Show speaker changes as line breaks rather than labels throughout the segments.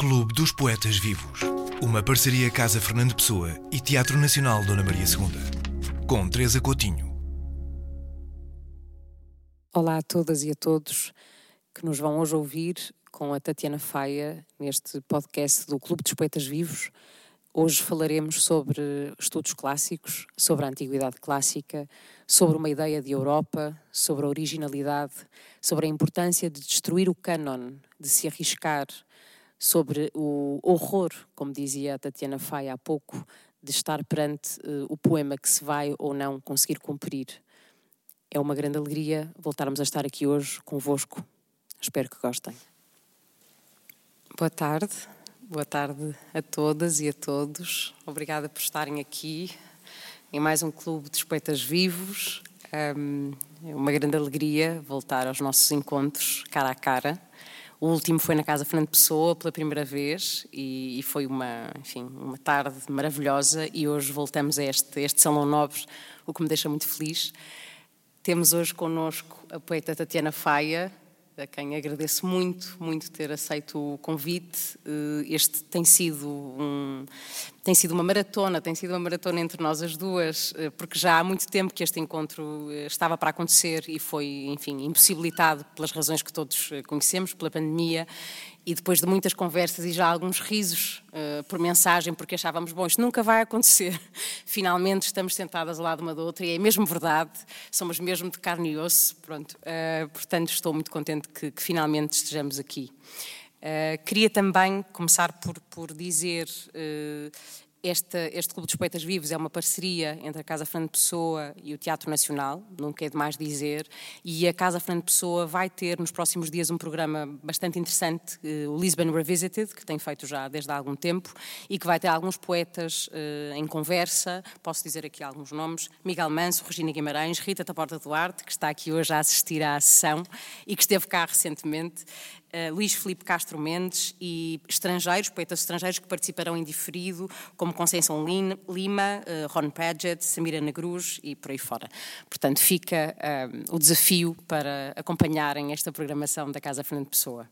Clube dos Poetas Vivos. Uma parceria Casa Fernando Pessoa e Teatro Nacional Dona Maria II. Com Teresa Coutinho.
Olá a todas e a todos que nos vão hoje ouvir com a Tatiana Faia neste podcast do Clube dos Poetas Vivos. Hoje falaremos sobre estudos clássicos, sobre a antiguidade clássica, sobre uma ideia de Europa, sobre a originalidade, sobre a importância de destruir o cânon, de se arriscar, sobre o horror, como dizia a Tatiana Faia há pouco, de estar perante uh, o poema que se vai ou não conseguir cumprir. É uma grande alegria voltarmos a estar aqui hoje convosco. Espero que gostem. Boa tarde. Boa tarde a todas e a todos. Obrigada por estarem aqui em mais um Clube de Poetas Vivos. é uma grande alegria voltar aos nossos encontros cara a cara. O último foi na Casa Fernando Pessoa pela primeira vez e, foi uma, enfim, uma tarde maravilhosa e hoje voltamos a este, este Salão Nobre, o que me deixa muito feliz. Temos hoje connosco a poeta Tatiana Faia, a quem agradeço muito, muito ter aceito o convite. Eh, este tem sido um, tem sido uma maratona, tem sido uma maratona entre nós as duas, eh, porque já há muito tempo que este encontro eh, estava para acontecer e foi, enfim, impossibilitado pelas razões que todos conhecemos, pela pandemia, e depois de muitas conversas e já alguns risos uh, por mensagem, porque achávamos, bom, isto nunca vai acontecer. Finalmente estamos sentadas ao lado uma da outra e é mesmo verdade, somos mesmo de carne e osso, pronto. Uh, portanto, estou muito contente que, que finalmente estejamos aqui. Uh, queria também começar por, por dizer este, este Clube dos Poetas Vivos é uma parceria entre a Casa Fernando Pessoa e o Teatro Nacional, nunca é demais dizer, e a Casa Fernando Pessoa vai ter nos próximos dias um programa bastante interessante, eh, o Lisbon Revisited, que tem feito já desde há algum tempo, e que vai ter alguns poetas uh, em conversa, posso dizer aqui alguns nomes, Miguel Manso, Regina Guimarães, Rita Taporta Duarte, que está aqui hoje a assistir à sessão e que esteve cá recentemente, uh, Luís Felipe Castro Mendes e estrangeiros, poetas estrangeiros que participarão em diferido, como Conceição Lima, uh, Ron Paget, Samira Nagruz e por aí fora. Portanto, fica uh, o desafio para acompanharem esta programação da Casa Fernando Pessoa.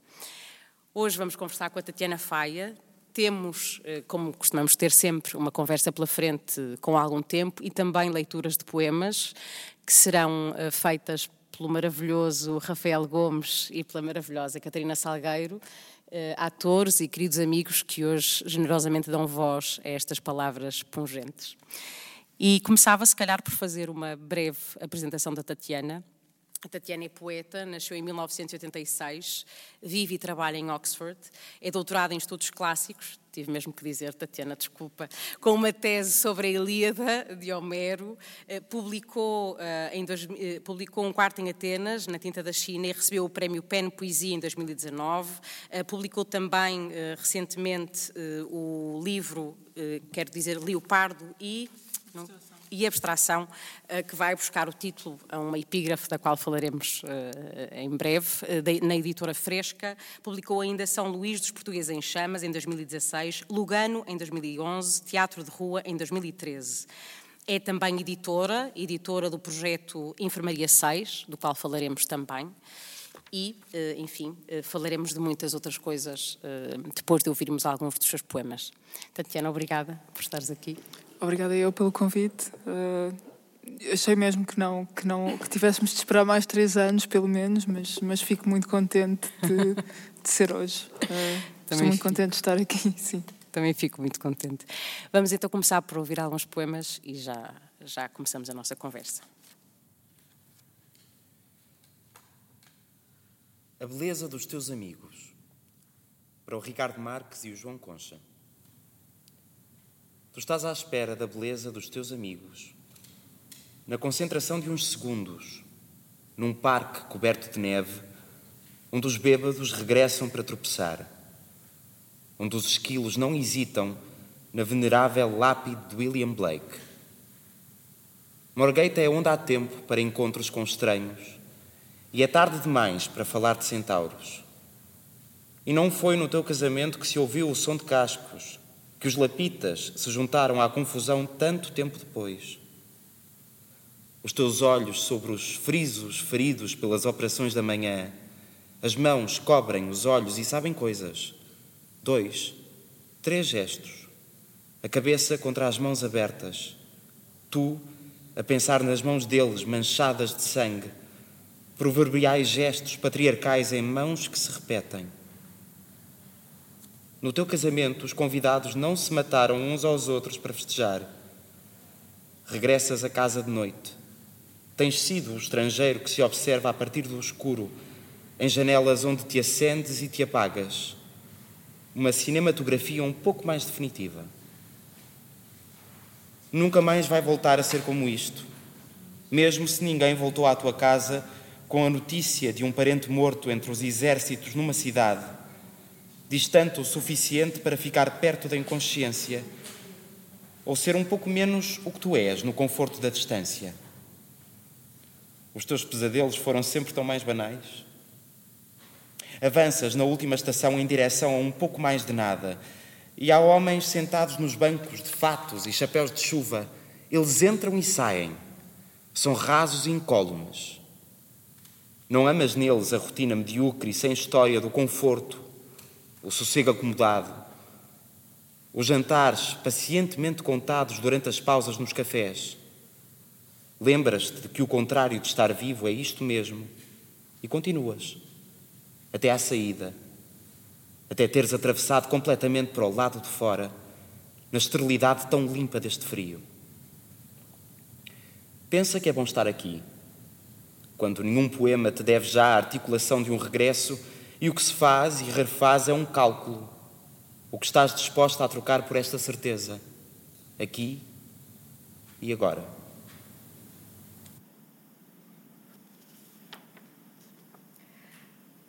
Hoje vamos conversar com a Tatiana Faia, temos, como costumamos ter sempre, uma conversa pela frente com algum tempo e também leituras de poemas que serão feitas pelo maravilhoso Rafael Gomes e pela maravilhosa Catarina Salgueiro, eh, atores e queridos amigos que hoje generosamente dão voz a estas palavras pungentes. E começava, se calhar, por fazer uma breve apresentação da Tatiana. A Tatiana é poeta, nasceu em 1986, vive e trabalha em Oxford, é doutorada em estudos clássicos, tive mesmo que dizer, Tatiana, desculpa, com uma tese sobre a Ilíada de Homero, eh, publicou, eh, em eh, publicou um quarto em Atenas, na tinta da China, e recebeu o prémio PEN Poesia em 2019. Publicou também recentemente o livro, quero dizer, Leopardo e. Não? E abstração, eh, que vai buscar o título a uma epígrafe da qual falaremos eh, em breve, eh, na editora Fresca. Publicou ainda São Luís dos Portugueses em Chamas, em 2016, Lugano, em 2011, Teatro de Rua, em 2013. É também editora, editora do projeto Enfermaria 6, do qual falaremos também. E, enfim, falaremos de muitas outras coisas depois de ouvirmos alguns dos seus poemas. Tatiana, obrigada por estares aqui.
Obrigada eu pelo convite. Uh, achei mesmo que não, que não, que tivéssemos de esperar mais três anos, pelo menos, mas, mas fico muito contente de, de ser hoje. Uh, estou muito fico. contente de estar aqui, sim.
Também fico muito contente. Vamos então começar por ouvir alguns poemas e já, já começamos a nossa conversa.
A beleza dos teus amigos. Para o Ricardo Marques e o João Concha. Tu estás à espera da beleza dos teus amigos, na concentração de uns segundos, num parque coberto de neve, onde os bêbados regressam para tropeçar, onde os esquilos não hesitam na venerável lápide de William Blake. Morgate é onde há tempo para encontros com estranhos e é tarde demais para falar de centauros. E não foi no teu casamento que se ouviu o som de cascos, que os lapitas se juntaram à confusão tanto tempo depois. Os teus olhos sobre os frisos feridos pelas operações da manhã, as mãos cobrem os olhos e sabem coisas dois, três gestos. A cabeça contra as mãos abertas. Tu, a pensar nas mãos deles manchadas de sangue. Proverbiais gestos patriarcais em mãos que se repetem. No teu casamento, os convidados não se mataram uns aos outros para festejar. Regressas a casa de noite. Tens sido o estrangeiro que se observa a partir do escuro, em janelas onde te acendes e te apagas. Uma cinematografia um pouco mais definitiva. Nunca mais vai voltar a ser como isto, mesmo se ninguém voltou à tua casa com a notícia de um parente morto entre os exércitos numa cidade distante o suficiente para ficar perto da inconsciência, ou ser um pouco menos o que tu és no conforto da distância. Os teus pesadelos foram sempre tão mais banais? Avanças na última estação em direção a um pouco mais de nada, e há homens sentados nos bancos de fatos e chapéus de chuva. Eles entram e saem. São rasos e incólumes. Não amas neles a rotina medíocre e sem história do conforto, o sossego acomodado, os jantares pacientemente contados durante as pausas nos cafés. Lembras-te de que o contrário de estar vivo é isto mesmo e continuas até à saída, até teres atravessado completamente para o lado de fora, na esterilidade tão limpa deste frio. Pensa que é bom estar aqui, quando nenhum poema te deve já a articulação de um regresso e o que se faz e refaz é um cálculo. O que estás disposta a trocar por esta certeza, aqui e agora.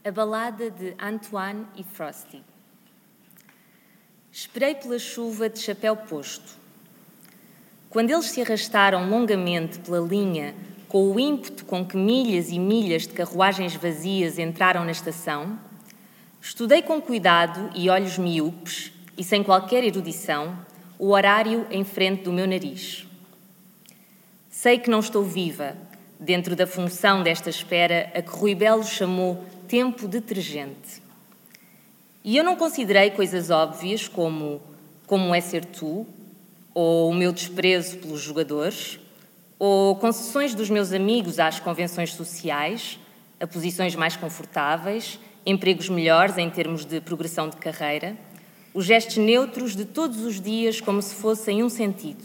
A balada de Antoine e Frosty. Esperei pela chuva de chapéu posto. Quando eles se arrastaram longamente pela linha com o ímpeto com que milhas e milhas de carruagens vazias entraram na estação, estudei com cuidado e olhos miúpes e sem qualquer erudição o horário em frente do meu nariz. Sei que não estou viva dentro da função desta espera a que Rui Belo chamou tempo detergente. E eu não considerei coisas óbvias como como é ser tu, ou o meu desprezo pelos jogadores, ou concessões dos meus amigos às convenções sociais, a posições mais confortáveis, empregos melhores em termos de progressão de carreira, os gestos neutros de todos os dias como se fossem um sentido.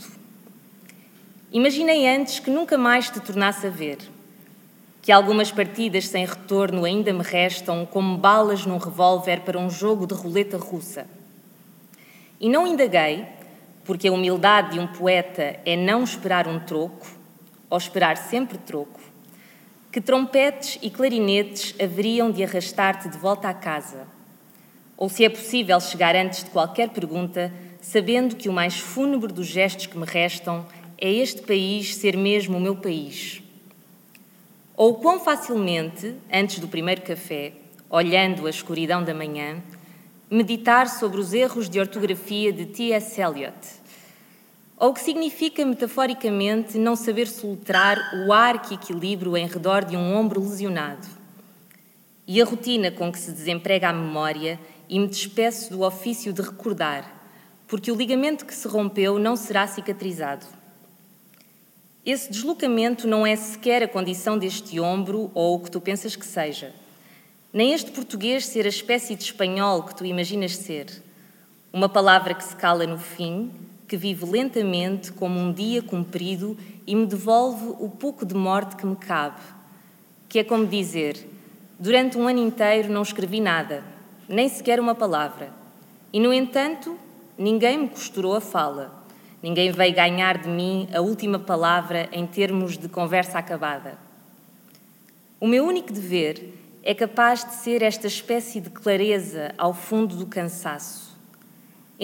Imaginei antes que nunca mais te tornasse a ver, que algumas partidas sem retorno ainda me restam como balas num revólver para um jogo de roleta russa. E não indaguei, porque a humildade de um poeta é não esperar um troco, ou esperar sempre troco, que trompetes e clarinetes haveriam de arrastar-te de volta à casa, ou se é possível chegar antes de qualquer pergunta, sabendo que o mais fúnebre dos gestos que me restam é este país ser mesmo o meu país. Ou quão facilmente, antes do primeiro café, olhando a escuridão da manhã, meditar sobre os erros de ortografia de T.S. Eliot ou o que significa metaforicamente não saber soltar o arco-equilíbrio em redor de um ombro lesionado. E a rotina com que se desemprega a memória e me despeço do ofício de recordar, porque o ligamento que se rompeu não será cicatrizado. Esse deslocamento não é sequer a condição deste ombro ou o que tu pensas que seja. Nem este português ser a espécie de espanhol que tu imaginas ser. Uma palavra que se cala no fim, que vive lentamente como um dia comprido e me devolve o pouco de morte que me cabe, que é como dizer: durante um ano inteiro não escrevi nada, nem sequer uma palavra, e no entanto ninguém me costurou a fala, ninguém veio ganhar de mim a última palavra em termos de conversa acabada. O meu único dever é capaz de ser esta espécie de clareza ao fundo do cansaço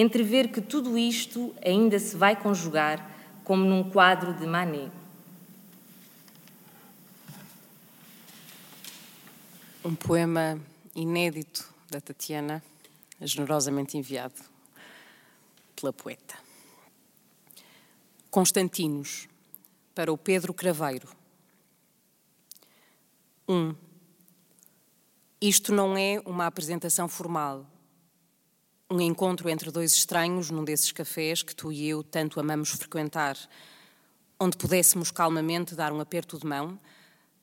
entrever que tudo isto ainda se vai conjugar como num quadro de Manet.
Um poema inédito da Tatiana, generosamente enviado pela poeta. Constantinos, para o Pedro Craveiro. 1. Um, isto não é uma apresentação formal Um encontro entre dois estranhos num desses cafés que tu e eu tanto amamos frequentar, onde pudéssemos calmamente dar um aperto de mão,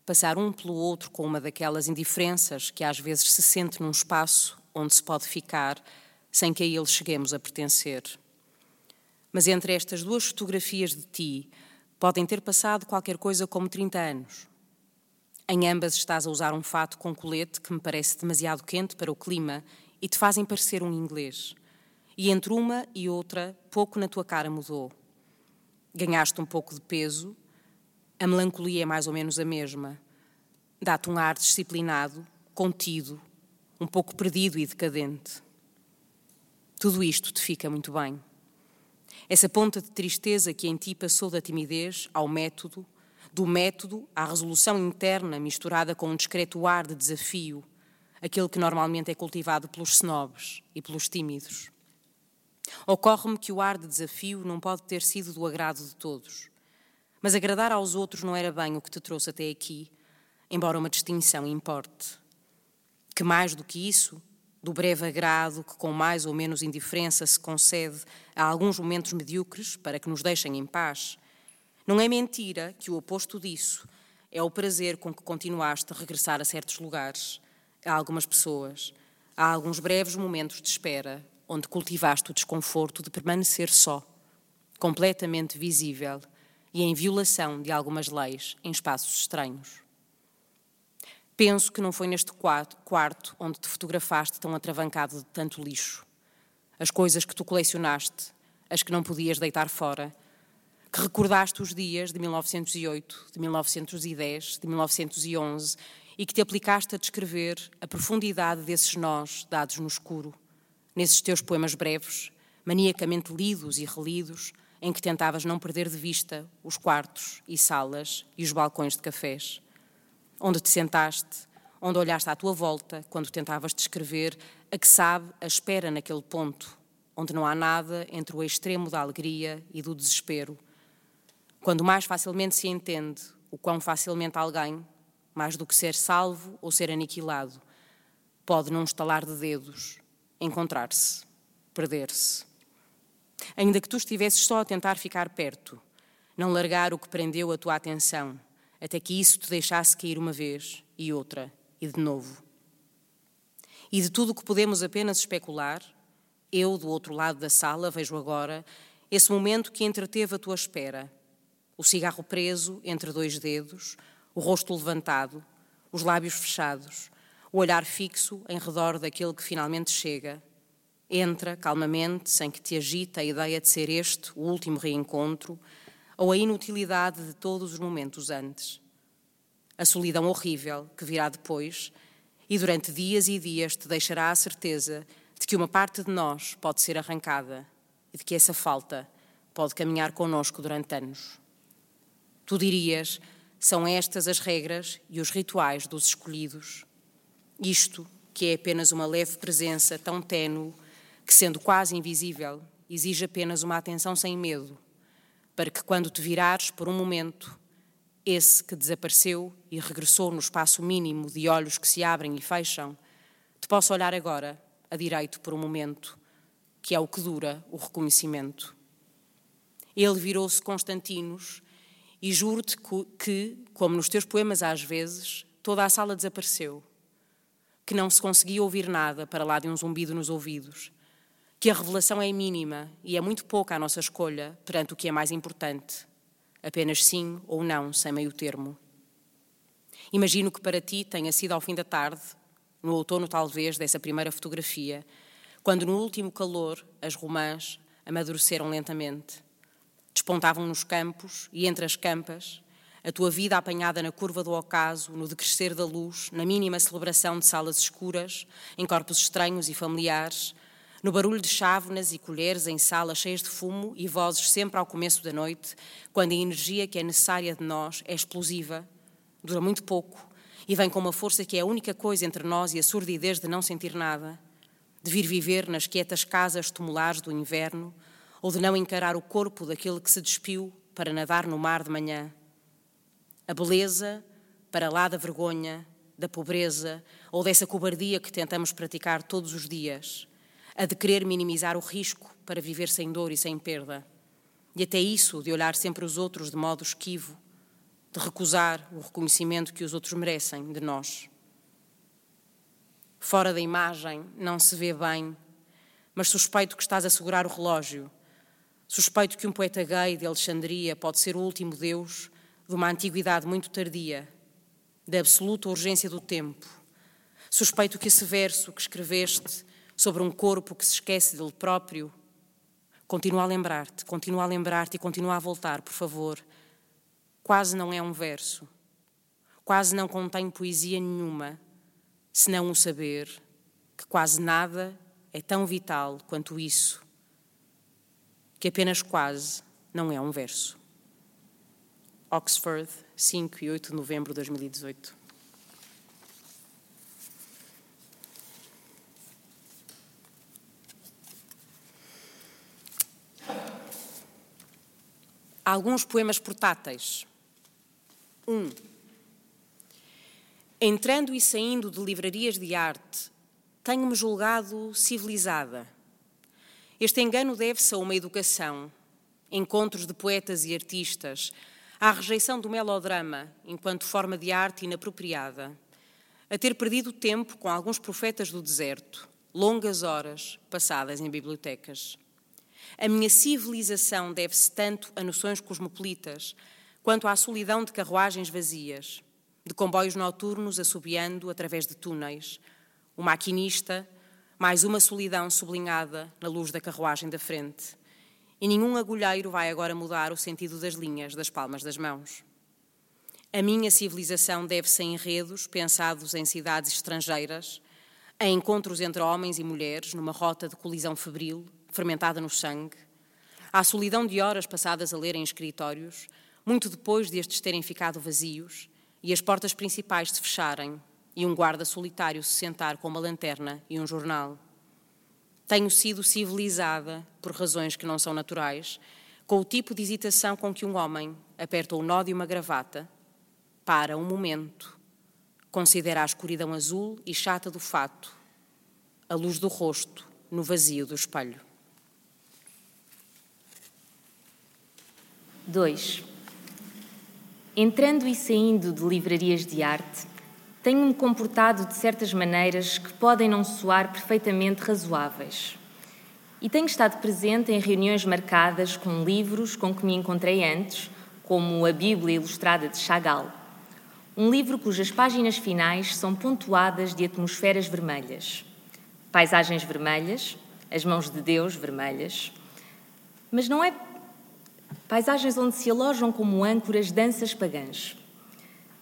passar um pelo outro com uma daquelas indiferenças que às vezes se sente num espaço onde se pode ficar sem que a ele cheguemos a pertencer. Mas entre estas duas fotografias de ti podem ter passado qualquer coisa como 30 anos. Em ambas estás a usar um fato com colete que me parece demasiado quente para o clima e te fazem parecer um inglês. E entre uma e outra, pouco na tua cara mudou. Ganhaste um pouco de peso, a melancolia é mais ou menos a mesma. Dá-te um ar disciplinado, contido, um pouco perdido e decadente. Tudo isto te fica muito bem. Essa ponta de tristeza que em ti passou da timidez ao método, do método à resolução interna misturada com um discreto ar de desafio aquele que normalmente é cultivado pelos snobs e pelos tímidos. Ocorre-me que o ar de desafio não pode ter sido do agrado de todos. Mas agradar aos outros não era bem o que te trouxe até aqui, embora uma distinção importe. Que mais do que isso, do breve agrado que com mais ou menos indiferença se concede a alguns momentos medíocres para que nos deixem em paz, não é mentira que o oposto disso é o prazer com que continuaste a regressar a certos lugares, a algumas pessoas, a alguns breves momentos de espera, onde cultivaste o desconforto de permanecer só, completamente visível e em violação de algumas leis em espaços estranhos. Penso que não foi neste quarto onde te fotografaste tão atravancado de tanto lixo. As coisas que tu colecionaste, as que não podias deitar fora, que recordaste os dias de 1908, de 1910, de 1911 e que te aplicaste a descrever a profundidade desses nós dados no escuro, nesses teus poemas breves, maniacamente lidos e relidos, em que tentavas não perder de vista os quartos e salas e os balcões de cafés. Onde te sentaste, onde olhaste à tua volta quando tentavas descrever a que sabe a espera naquele ponto, onde não há nada entre o extremo da alegria e do desespero. Quando mais facilmente se entende o quão facilmente alguém mais do que ser salvo ou ser aniquilado, pode, num estalar de dedos, encontrar-se, perder-se. Ainda que tu estivesses só a tentar ficar perto, não largar o que prendeu a tua atenção, até que isso te deixasse cair uma vez e outra e de novo. E de tudo o que podemos apenas especular, eu, do outro lado da sala, vejo agora esse momento que entreteve a tua espera, o cigarro preso entre dois dedos, o rosto levantado, os lábios fechados, o olhar fixo em redor daquele que finalmente chega. Entra calmamente, sem que te agite a ideia de ser este o último reencontro ou a inutilidade de todos os momentos antes. A solidão horrível que virá depois e durante dias e dias te deixará a certeza de que uma parte de nós pode ser arrancada e de que essa falta pode caminhar conosco durante anos. Tu dirias são estas as regras e os rituais dos escolhidos. Isto, que é apenas uma leve presença tão tênue que, sendo quase invisível, exige apenas uma atenção sem medo, para que, quando te virares por um momento, esse que desapareceu e regressou no espaço mínimo de olhos que se abrem e fecham, te possa olhar agora, a direito por um momento, que é o que dura o reconhecimento. Ele virou-se Constantinos e juro-te que, como nos teus poemas às vezes, toda a sala desapareceu, que não se conseguia ouvir nada para lá de um zumbido nos ouvidos, que a revelação é mínima e é muito pouca a nossa escolha perante o que é mais importante, apenas sim ou não, sem meio termo. Imagino que para ti tenha sido ao fim da tarde, no outono talvez dessa primeira fotografia, quando no último calor as romãs amadureceram lentamente despontavam nos campos e entre as campas, a tua vida apanhada na curva do ocaso, no decrescer da luz, na mínima celebração de salas escuras, em corpos estranhos e familiares, no barulho de chávenas e colheres em salas cheias de fumo e vozes sempre ao começo da noite, quando a energia que é necessária de nós é explosiva, dura muito pouco e vem com uma força que é a única coisa entre nós e a surdidez de não sentir nada, de vir viver nas quietas casas tumulares do inverno, ou de não encarar o corpo daquele que se despiu para nadar no mar de manhã. A beleza, para lá da vergonha, da pobreza ou dessa cobardia que tentamos praticar todos os dias. a de querer minimizar o risco para viver sem dor e sem perda, e até isso de olhar sempre os outros de modo esquivo, de recusar o reconhecimento que os outros merecem de nós. Fora da imagem não se vê bem, mas suspeito que estás a segurar o relógio. Suspeito que um poeta gay de Alexandria pode ser o último Deus de uma antiguidade muito tardia, da absoluta urgência do tempo. Suspeito que esse verso que escreveste sobre um corpo que se esquece dele próprio continua a lembrar-te, continua a lembrar-te e continua a voltar, por favor. Quase não é um verso, quase não contém poesia nenhuma senão o saber que quase nada é tão vital quanto isso, que apenas quase não é um verso. Oxford, 5 e 8 de novembro de 2018. Alguns poemas portáteis. Um. Entrando e saindo de livrarias de arte, tenho-me julgado civilizada. Este engano deve-se a uma educação, encontros de poetas e artistas, à rejeição do melodrama enquanto forma de arte inapropriada, a ter perdido tempo com alguns profetas do deserto, longas horas passadas em bibliotecas. A minha civilização deve-se tanto a noções cosmopolitas quanto à solidão de carruagens vazias de comboios noturnos assobiando através de túneis, o maquinista, mais uma solidão sublinhada na luz da carruagem da frente. E nenhum agulheiro vai agora mudar o sentido das linhas das palmas das mãos. A minha civilização deve-se a enredos pensados em cidades estrangeiras, a encontros entre homens e mulheres numa rota de colisão febril, fermentada no sangue, à solidão de horas passadas a ler em escritórios, muito depois de estes terem ficado vazios, e as portas principais se fecharem e um guarda solitário se sentar com uma lanterna e um jornal. Tenho sido civilizada por razões que não são naturais, com o tipo de hesitação com que um homem aperta o nó de uma gravata, para um momento, considera a escuridão azul e chata do fato, a luz do rosto no vazio do espelho.
2. Entrando e saindo de livrarias de arte, tenho-me comportado de certas maneiras que podem não soar perfeitamente razoáveis. E tenho estado presente em reuniões marcadas com livros com que me encontrei antes, como a Bíblia Ilustrada de Chagall, um livro cujas páginas finais são pontuadas de atmosferas vermelhas, paisagens vermelhas, as mãos de Deus vermelhas. Mas não é paisagens onde se alojam como âncoras danças pagãs.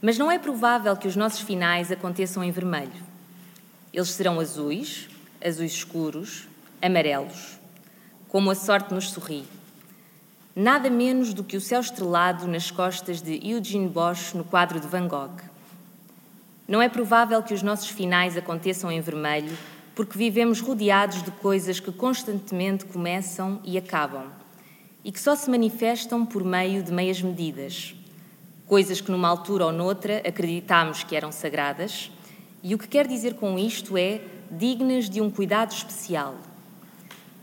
Mas não é provável que os nossos finais aconteçam em vermelho. Eles serão azuis, azuis escuros, amarelos, como a sorte nos sorri. Nada menos do que o céu estrelado nas costas de Eugene Bosch no quadro de Van Gogh. Não é provável que os nossos finais aconteçam em vermelho, porque vivemos rodeados de coisas que constantemente começam e acabam e que só se manifestam por meio de meias medidas, coisas que numa altura ou noutra acreditámos que eram sagradas, e o que quer dizer com isto é dignas de um cuidado especial.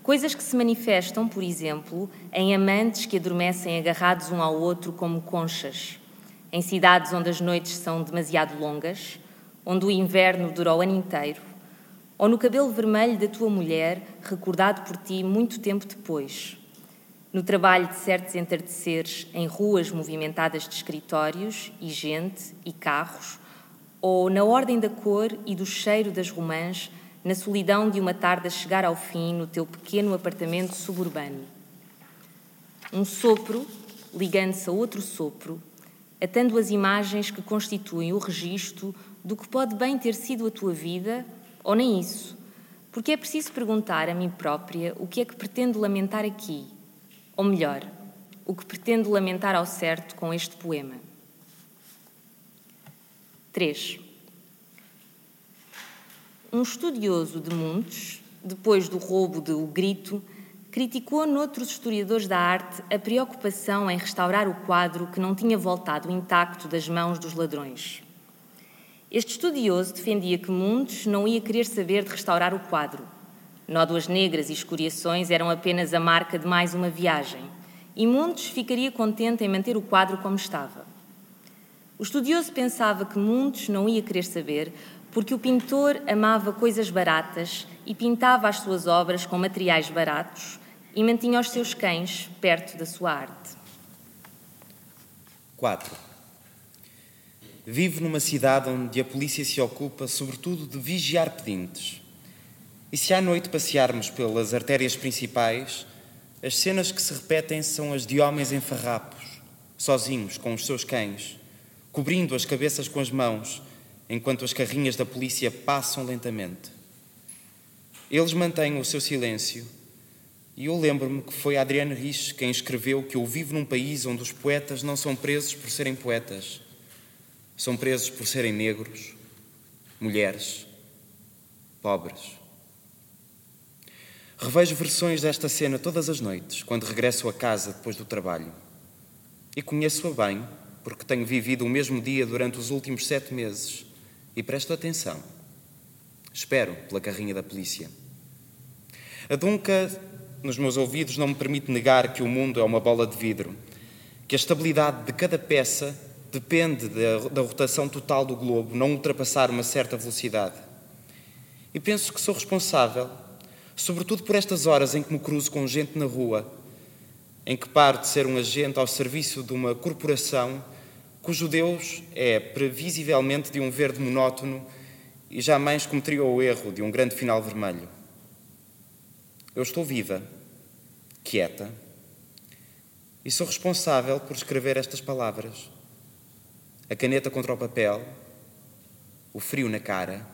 Coisas que se manifestam, por exemplo, em amantes que adormecem agarrados um ao outro como conchas, em cidades onde as noites são demasiado longas, onde o inverno dura o ano inteiro, ou no cabelo vermelho da tua mulher, recordado por ti muito tempo depois no trabalho de certos entardeceres em ruas movimentadas de escritórios e gente e carros, ou na ordem da cor e do cheiro das romãs, na solidão de uma tarde a chegar ao fim no teu pequeno apartamento suburbano. Um sopro ligando-se a outro sopro, atando as imagens que constituem o registro do que pode bem ter sido a tua vida, ou nem isso, porque é preciso perguntar a mim própria o que é que pretendo lamentar aqui ou melhor, o que pretendo lamentar ao certo com este poema. 3. Um estudioso de Montes, depois do roubo de O Grito, criticou noutros historiadores da arte a preocupação em restaurar o quadro que não tinha voltado intacto das mãos dos ladrões. Este estudioso defendia que Mundes não ia querer saber de restaurar o quadro, Nódoas negras e escoriações eram apenas a marca de mais uma viagem, e Mundos ficaria contente em manter o quadro como estava. O estudioso pensava que Mundos não ia querer saber porque o pintor amava coisas baratas e pintava as suas obras com materiais baratos e mantinha os seus cães perto da sua arte.
4. Vivo numa cidade onde a polícia se ocupa, sobretudo, de vigiar pedintes. E se à noite passearmos pelas artérias principais, as cenas que se repetem são as de homens em farrapos, sozinhos, com os seus cães, cobrindo as cabeças com as mãos, enquanto as carrinhas da polícia passam lentamente. Eles mantêm o seu silêncio, e eu lembro-me que foi Adriano Rich quem escreveu que eu vivo num país onde os poetas não são presos por serem poetas, são presos por serem negros, mulheres, pobres. Revejo versões desta cena todas as noites, quando regresso a casa depois do trabalho. E conheço-a bem, porque tenho vivido o mesmo dia durante os últimos sete meses e presto atenção. Espero pela carrinha da polícia. A Dunca, nos meus ouvidos, não me permite negar que o mundo é uma bola de vidro, que a estabilidade de cada peça depende da, da rotação total do globo não ultrapassar uma certa velocidade. E penso que sou responsável, sobretudo por estas horas em que me cruzo com gente na rua, em que paro de ser um agente ao serviço de uma corporação cujo Deus é previsivelmente de um verde monótono e jamais cometeria o erro de um grande final vermelho. Eu estou viva, quieta, e sou responsável por escrever estas palavras. A caneta contra o papel, o frio na cara,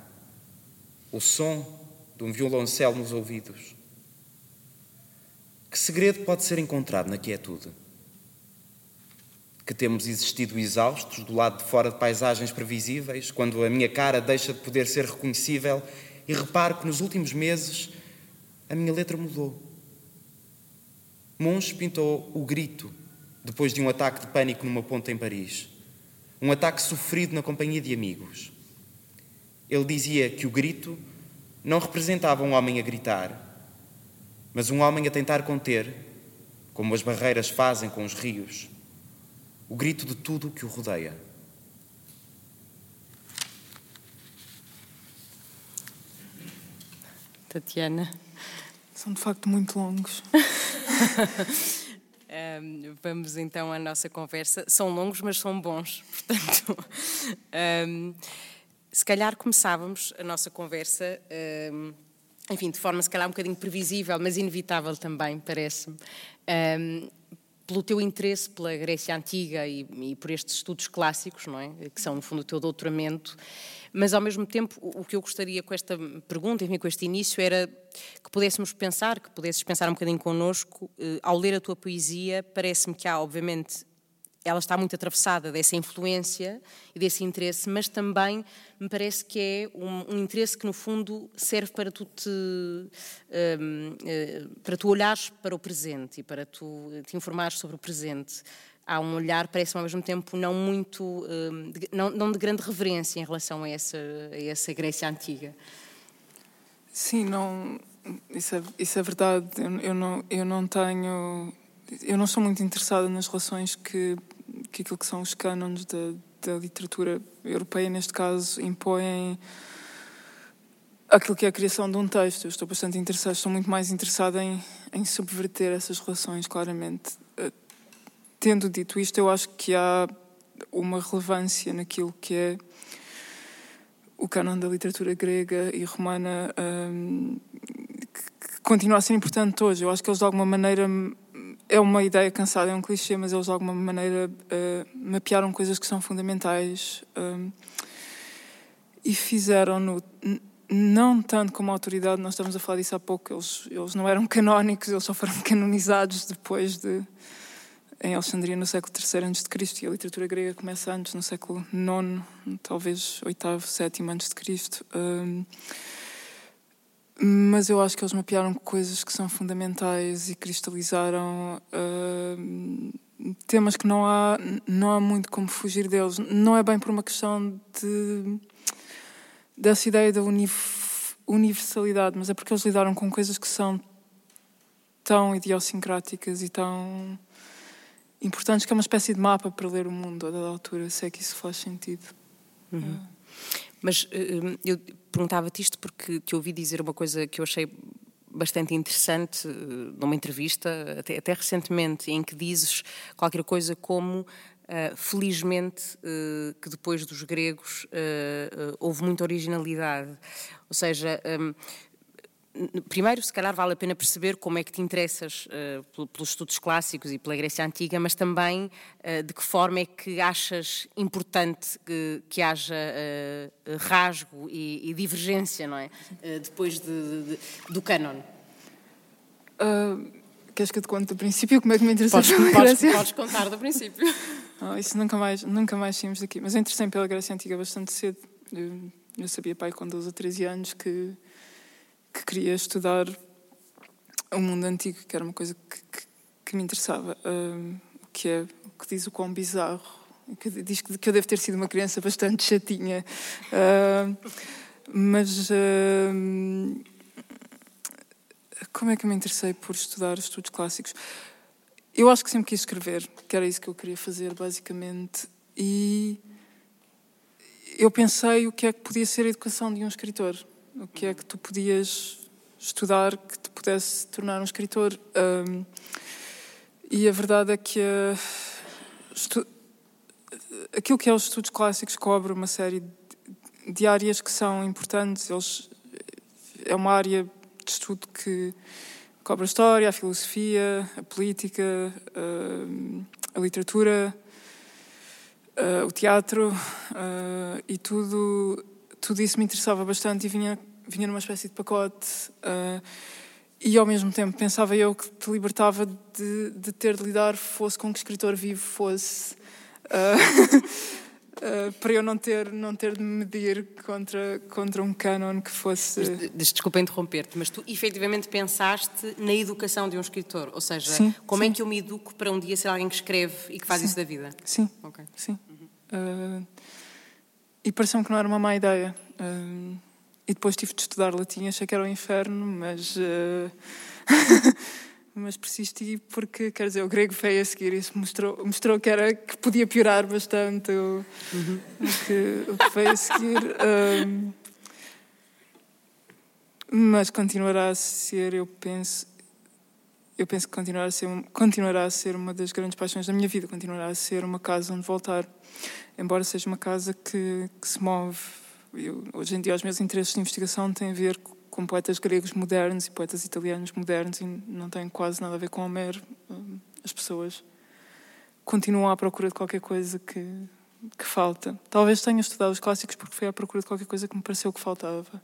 o som de um violoncelo nos ouvidos. Que segredo pode ser encontrado na quietude? Que temos existido exaustos do lado de fora de paisagens previsíveis, quando a minha cara deixa de poder ser reconhecível e reparo que nos últimos meses a minha letra mudou. Monge pintou o grito depois de um ataque de pânico numa ponta em Paris. Um ataque sofrido na companhia de amigos. Ele dizia que o grito não representava um homem a gritar, mas um homem a tentar conter, como as barreiras fazem com os rios, o grito de tudo o que o rodeia.
Tatiana.
São de facto muito longos.
um, vamos então à nossa conversa. São longos, mas são bons. Portanto, um, se calhar começávamos a nossa conversa, um, enfim, de forma se calhar um bocadinho previsível, mas inevitável também, parece-me, pelo teu interesse pela Grécia Antiga e, e, por estes estudos clássicos, não é? Que são, no fundo, o teu doutoramento. Mas, ao mesmo tempo, o que eu gostaria com esta pergunta, enfim, com este início, era que pudéssemos pensar, que pudesses pensar um bocadinho connosco, eh, ao ler a tua poesia, parece-me que há, obviamente, ela está muito atravessada dessa influência e desse interesse, mas também me parece que é um, um interesse que no fundo serve para tu te um, eh, para tu olhares para o presente e para tu te informares sobre o presente há um olhar, parece-me ao mesmo tempo, não muito, hum, de, não, não, de grande reverência em relação a essa, a essa Grécia antiga.
Sim, não, isso é, isso é verdade. Eu, eu, não, eu não tenho, eu não sou muito interessada nas relações que, que aquilo que são os cânones da, da literatura europeia, neste caso, impõem aquilo que é a criação de um texto. Eu estou bastante interessada, estou muito mais interessada em, em subverter essas relações, claramente tendo dito isto, eu acho que há uma relevância naquilo que é o cânon da literatura grega e romana um, que continua a ser importante hoje. Eu acho que eles de alguma maneira é uma ideia cansada, é um clichê, mas eles de alguma maneira uh, mapearam coisas que são fundamentais um, e fizeram-no não tanto como autoridade, nós estamos a falar disso há pouco, eles, eles não eram canónicos, eles só foram canonizados depois de em Alexandria no século III a.C. e a literatura grega começa antes, no século IX, talvez VIII, VII a.C. Um, mas eu acho que eles mapearam coisas que são fundamentais e cristalizaram uh, temas que não há, não há muito como fugir deles. Não é bem por uma questão de dessa ideia da universalidade, mas é porque eles lidaram com coisas que são tão idiosincráticas e tão importantes que é uma espécie de mapa para ler o mundo a dada altura, se é que isso faz sentido.
Uhum. Mas uh, eu perguntava-te isto porque te ouvi dizer uma coisa que eu achei bastante interessante uh, numa entrevista, até, até, recentemente, em que dizes qualquer coisa como uh, felizmente que depois dos gregos houve muita originalidade. Ou seja, um, primeiro, se calhar vale a pena perceber como é que te interessas uh, pelos estudos clássicos e pela Grécia Antiga, mas também uh, de que forma é que achas importante que, que haja uh, rasgo e, e, divergência, não é? depois de, de, do cânon.
queres que eu te conte do princípio? Como é que me interessas
podes,
pela
podes, Grécia? Podes contar do princípio.
Oh, isso nunca mais, nunca mais saímos daqui. Mas interessei pela Grécia Antiga bastante cedo. Eu, eu sabia, pai, com 12 ou 13 anos, que que queria estudar o mundo antigo, que era uma coisa que, que, que me interessava. Uh, que é o que diz o quão bizarro, que diz que eu devo ter sido uma criança bastante chatinha. Uh, mas uh, como é que eu me interessei por estudar estudos clássicos? Eu acho que sempre quis escrever, que era isso que eu queria fazer, basicamente. E eu pensei o que é que podia ser a educação de um escritor o que é que tu podias estudar que te pudesse tornar um escritor. Um, e a verdade é que uh, estu... aquilo que é os estudos clássicos cobre uma série de áreas que são importantes. Eles... É uma área de estudo que cobre a história, a filosofia, a política, uh, a literatura, uh, o teatro e tudo tudo isso me interessava bastante e vinha, vinha numa espécie de pacote. Uh, e ao mesmo tempo pensava eu que te libertava de, de ter de lidar, fosse com que escritor vivo fosse, uh, uh, para eu não ter, não ter de medir contra, contra um canon que fosse.
Mas, desculpa interromper-te, mas tu efetivamente pensaste na educação de um escritor, ou seja,
sim,
como
é sim.
é que eu me educo para um dia ser alguém que escreve e que faz
sim.
isso da vida?
Sim. Okay. Sim. Uhum. E pareceu-me que não era uma má ideia. Uh, e depois tive de estudar latim, achei que era o um inferno, mas. Uh, mas persisti porque, quer dizer, o grego veio a seguir isso mostrou, mostrou que, era, que podia piorar bastante o, uhum. o, que, o que veio a seguir. Uh, mas continuará a ser, eu penso, eu penso que continuará a, ser, continuará a ser uma das grandes paixões da minha vida, continuará a ser uma casa onde voltar embora seja uma casa que, que se move. Eu, hoje em dia, os meus interesses de investigação têm a ver com poetas gregos modernos e poetas italianos modernos e não têm quase nada a ver com Homero. Hum, as pessoas continuam à procura de qualquer coisa que, que falta. Talvez tenha estudado os clássicos porque foi à procura de qualquer coisa que me pareceu que faltava.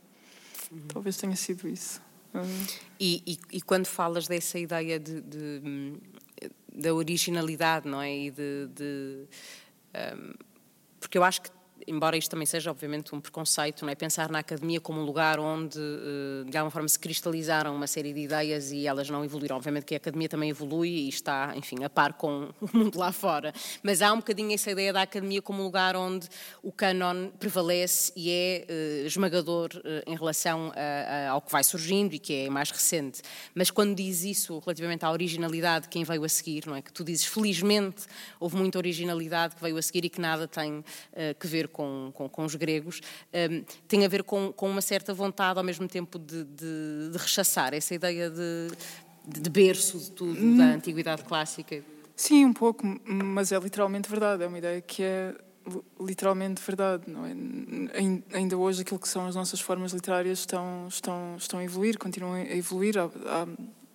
Uhum. Talvez tenha sido isso.
Hum. E, e, e, quando falas dessa ideia de, de, hum, da originalidade, não é? E de, de um, porque eu acho que embora isto também seja obviamente um preconceito, não é pensar na academia como um lugar onde eh, de alguma forma se cristalizaram uma série de ideias e elas não evoluíram. Obviamente que a academia também evolui e está, enfim, a par com o mundo lá fora. Mas há um bocadinho essa ideia da academia como um lugar onde o canon prevalece e é uh, esmagador uh, em relação ao que vai surgindo e que é mais recente. Mas quando diz isso relativamente à originalidade de quem veio a seguir, não é que tu dizes felizmente houve muita originalidade que veio a seguir e que nada tem uh, que ver com, com, com os gregos, um, tem a ver com, com, uma certa vontade, ao mesmo tempo, de, de, de rechaçar essa ideia de, de berço de tudo, hum. da antiguidade clássica.
Sim, um pouco, mas é literalmente verdade. É uma ideia que é literalmente verdade. Não é? Ainda hoje, aquilo que são as nossas formas literárias estão, estão, estão a evoluir, continuam a evoluir. Há, há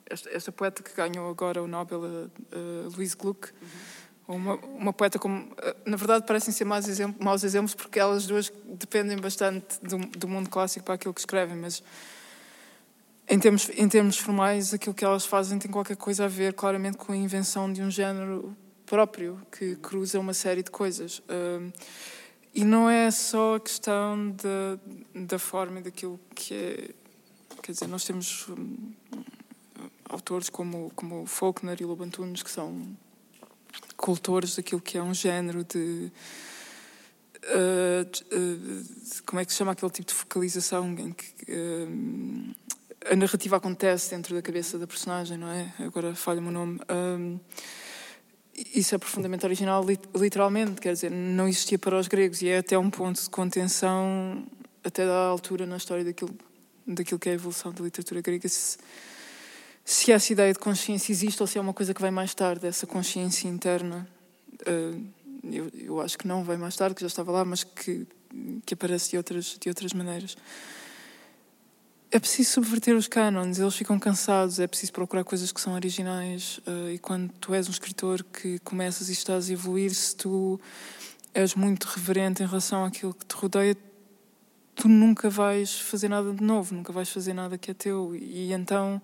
esta, esta, poeta que ganhou agora o Nobel, a, a Louise Gluck. Uhum uma, uma poeta como. Eh, na verdade, parecem ser maus exemplos, maus exemplos porque elas duas dependem bastante do, do mundo clássico para aquilo que escrevem, mas em termos, em termos formais, aquilo que elas fazem tem qualquer coisa a ver claramente com a invenção de um género próprio que cruza uma série de coisas. Uh, e não é só a questão da, da forma e daquilo que é. Quer dizer, nós temos um, autores como, como Faulkner e Lobantunes que são cultores daquilo que é um género de Uh, uh, como é que se chama aquele tipo de focalização em que uh, a narrativa acontece dentro da cabeça da personagem, não é? Agora falha-me o nome. isso é profundamente original, literalmente, quer dizer, não existia para os gregos e é até um ponto de contenção, até da altura na história daquilo, daquilo que é a evolução da literatura grega. Se, se essa ideia de consciência existe ou se é uma coisa que vem mais tarde, essa consciência interna. Uh, eu, eu acho que não vem mais tarde, que já estava lá, mas que, que aparece de outras, de outras maneiras. É preciso subverter os cânones, eles ficam cansados, é preciso procurar coisas que são originais. Uh, e quando tu és um escritor que começas e estás a evoluir, se tu és muito reverente em relação àquilo que te rodeia, tu nunca vais fazer nada de novo, nunca vais fazer nada que é teu. E então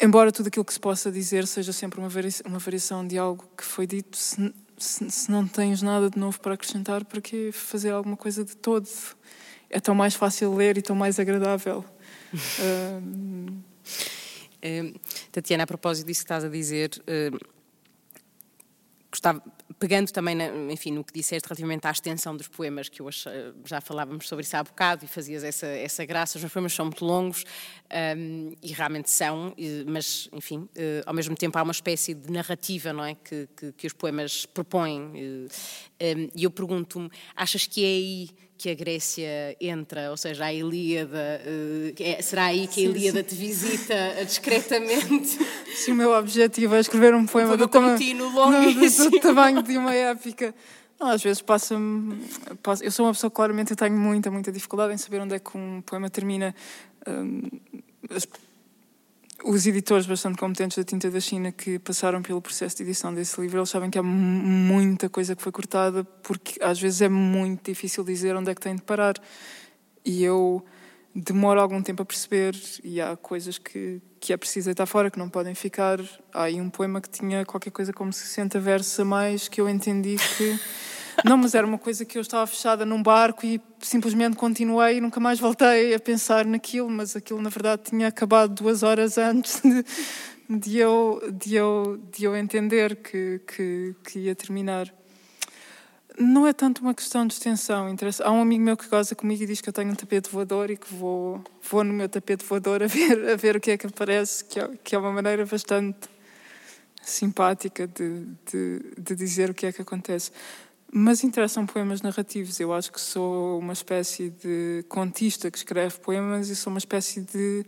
embora tudo aquilo que se possa dizer seja sempre uma, uma variação de algo que foi dito, se, se, se, não tens nada de novo para acrescentar, para que fazer alguma coisa de todo? É tão mais fácil ler e tão mais agradável. um...
Tatiana, a propósito disso que estás a dizer, uh, gostava, pegando também, na, enfim, no que disseste relativamente à extensão dos poemas, que hoje já falávamos sobre isso há bocado e fazias essa, essa graça, os poemas são muito longos um, e realmente são, mas, enfim, uh, ao mesmo tempo há uma espécie de narrativa, não é, que, que, que os poemas propõem. Uh, um, e eu pergunto-me, achas que é aí que a Grécia entra, ou seja, a Ilíada, uh, será aí que a Ilíada sim, sim. te visita discretamente?
Se o meu objetivo é escrever um poema,
do, contínuo, do,
do tamanho de uma épica. Não, às vezes passa-me. Passa, eu sou uma pessoa, claramente, eu tenho muita, muita dificuldade em saber onde é que um poema termina. Um, as, os editores bastante competentes da Tinta da China que passaram pelo processo de edição desse livro, eles sabem que há muita coisa que foi cortada, porque às vezes é muito difícil dizer onde é que tem de parar. E eu demoro algum tempo a perceber, e há coisas que, que é preciso estar fora, que não podem ficar. Há aí um poema que tinha qualquer coisa como 60 versos a mais, que eu entendi que. Não, mas era uma coisa que eu estava fechada num barco e simplesmente continuei e nunca mais voltei a pensar naquilo, mas aquilo na verdade tinha acabado duas horas antes de, de, eu, de, eu, de eu entender que, que, que ia terminar. Não é tanto uma questão de extensão. Há um amigo meu que goza comigo e diz que eu tenho um tapete voador e que vou, vou no meu tapete voador a ver, a ver o que é que aparece, que é, que é uma maneira bastante simpática de, de, de dizer o que é que acontece. Mas interessam poemas narrativos. Eu acho que sou uma espécie de contista que escreve poemas e sou uma espécie de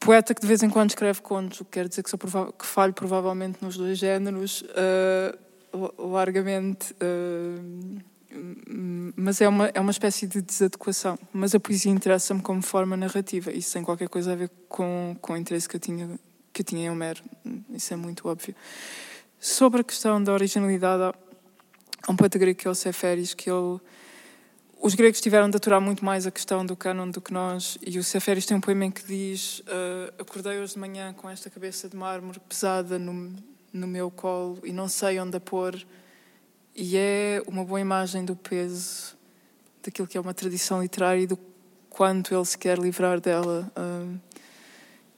poeta que de vez em quando escreve contos, o que quer dizer que, sou que falho provavelmente nos dois géneros, uh, largamente. Uh, mas é uma, é uma espécie de desadequação. Mas a poesia interessa-me como forma narrativa, isso sem qualquer coisa a ver com, com o interesse que eu tinha, que eu tinha em Homero. Isso é muito óbvio. Sobre a questão da originalidade, Um poeta grego que é o Seferis, que ele... Os gregos tiveram de aturar muito mais a questão do cânon do que nós, e o Seferis tem um poema em que diz uh, Acordei hoje de manhã com esta cabeça de mármore pesada no, no meu colo e não sei onde a pôr, e é uma boa imagem do peso daquilo que é uma tradição literária e do quanto ele se quer livrar dela. Uh,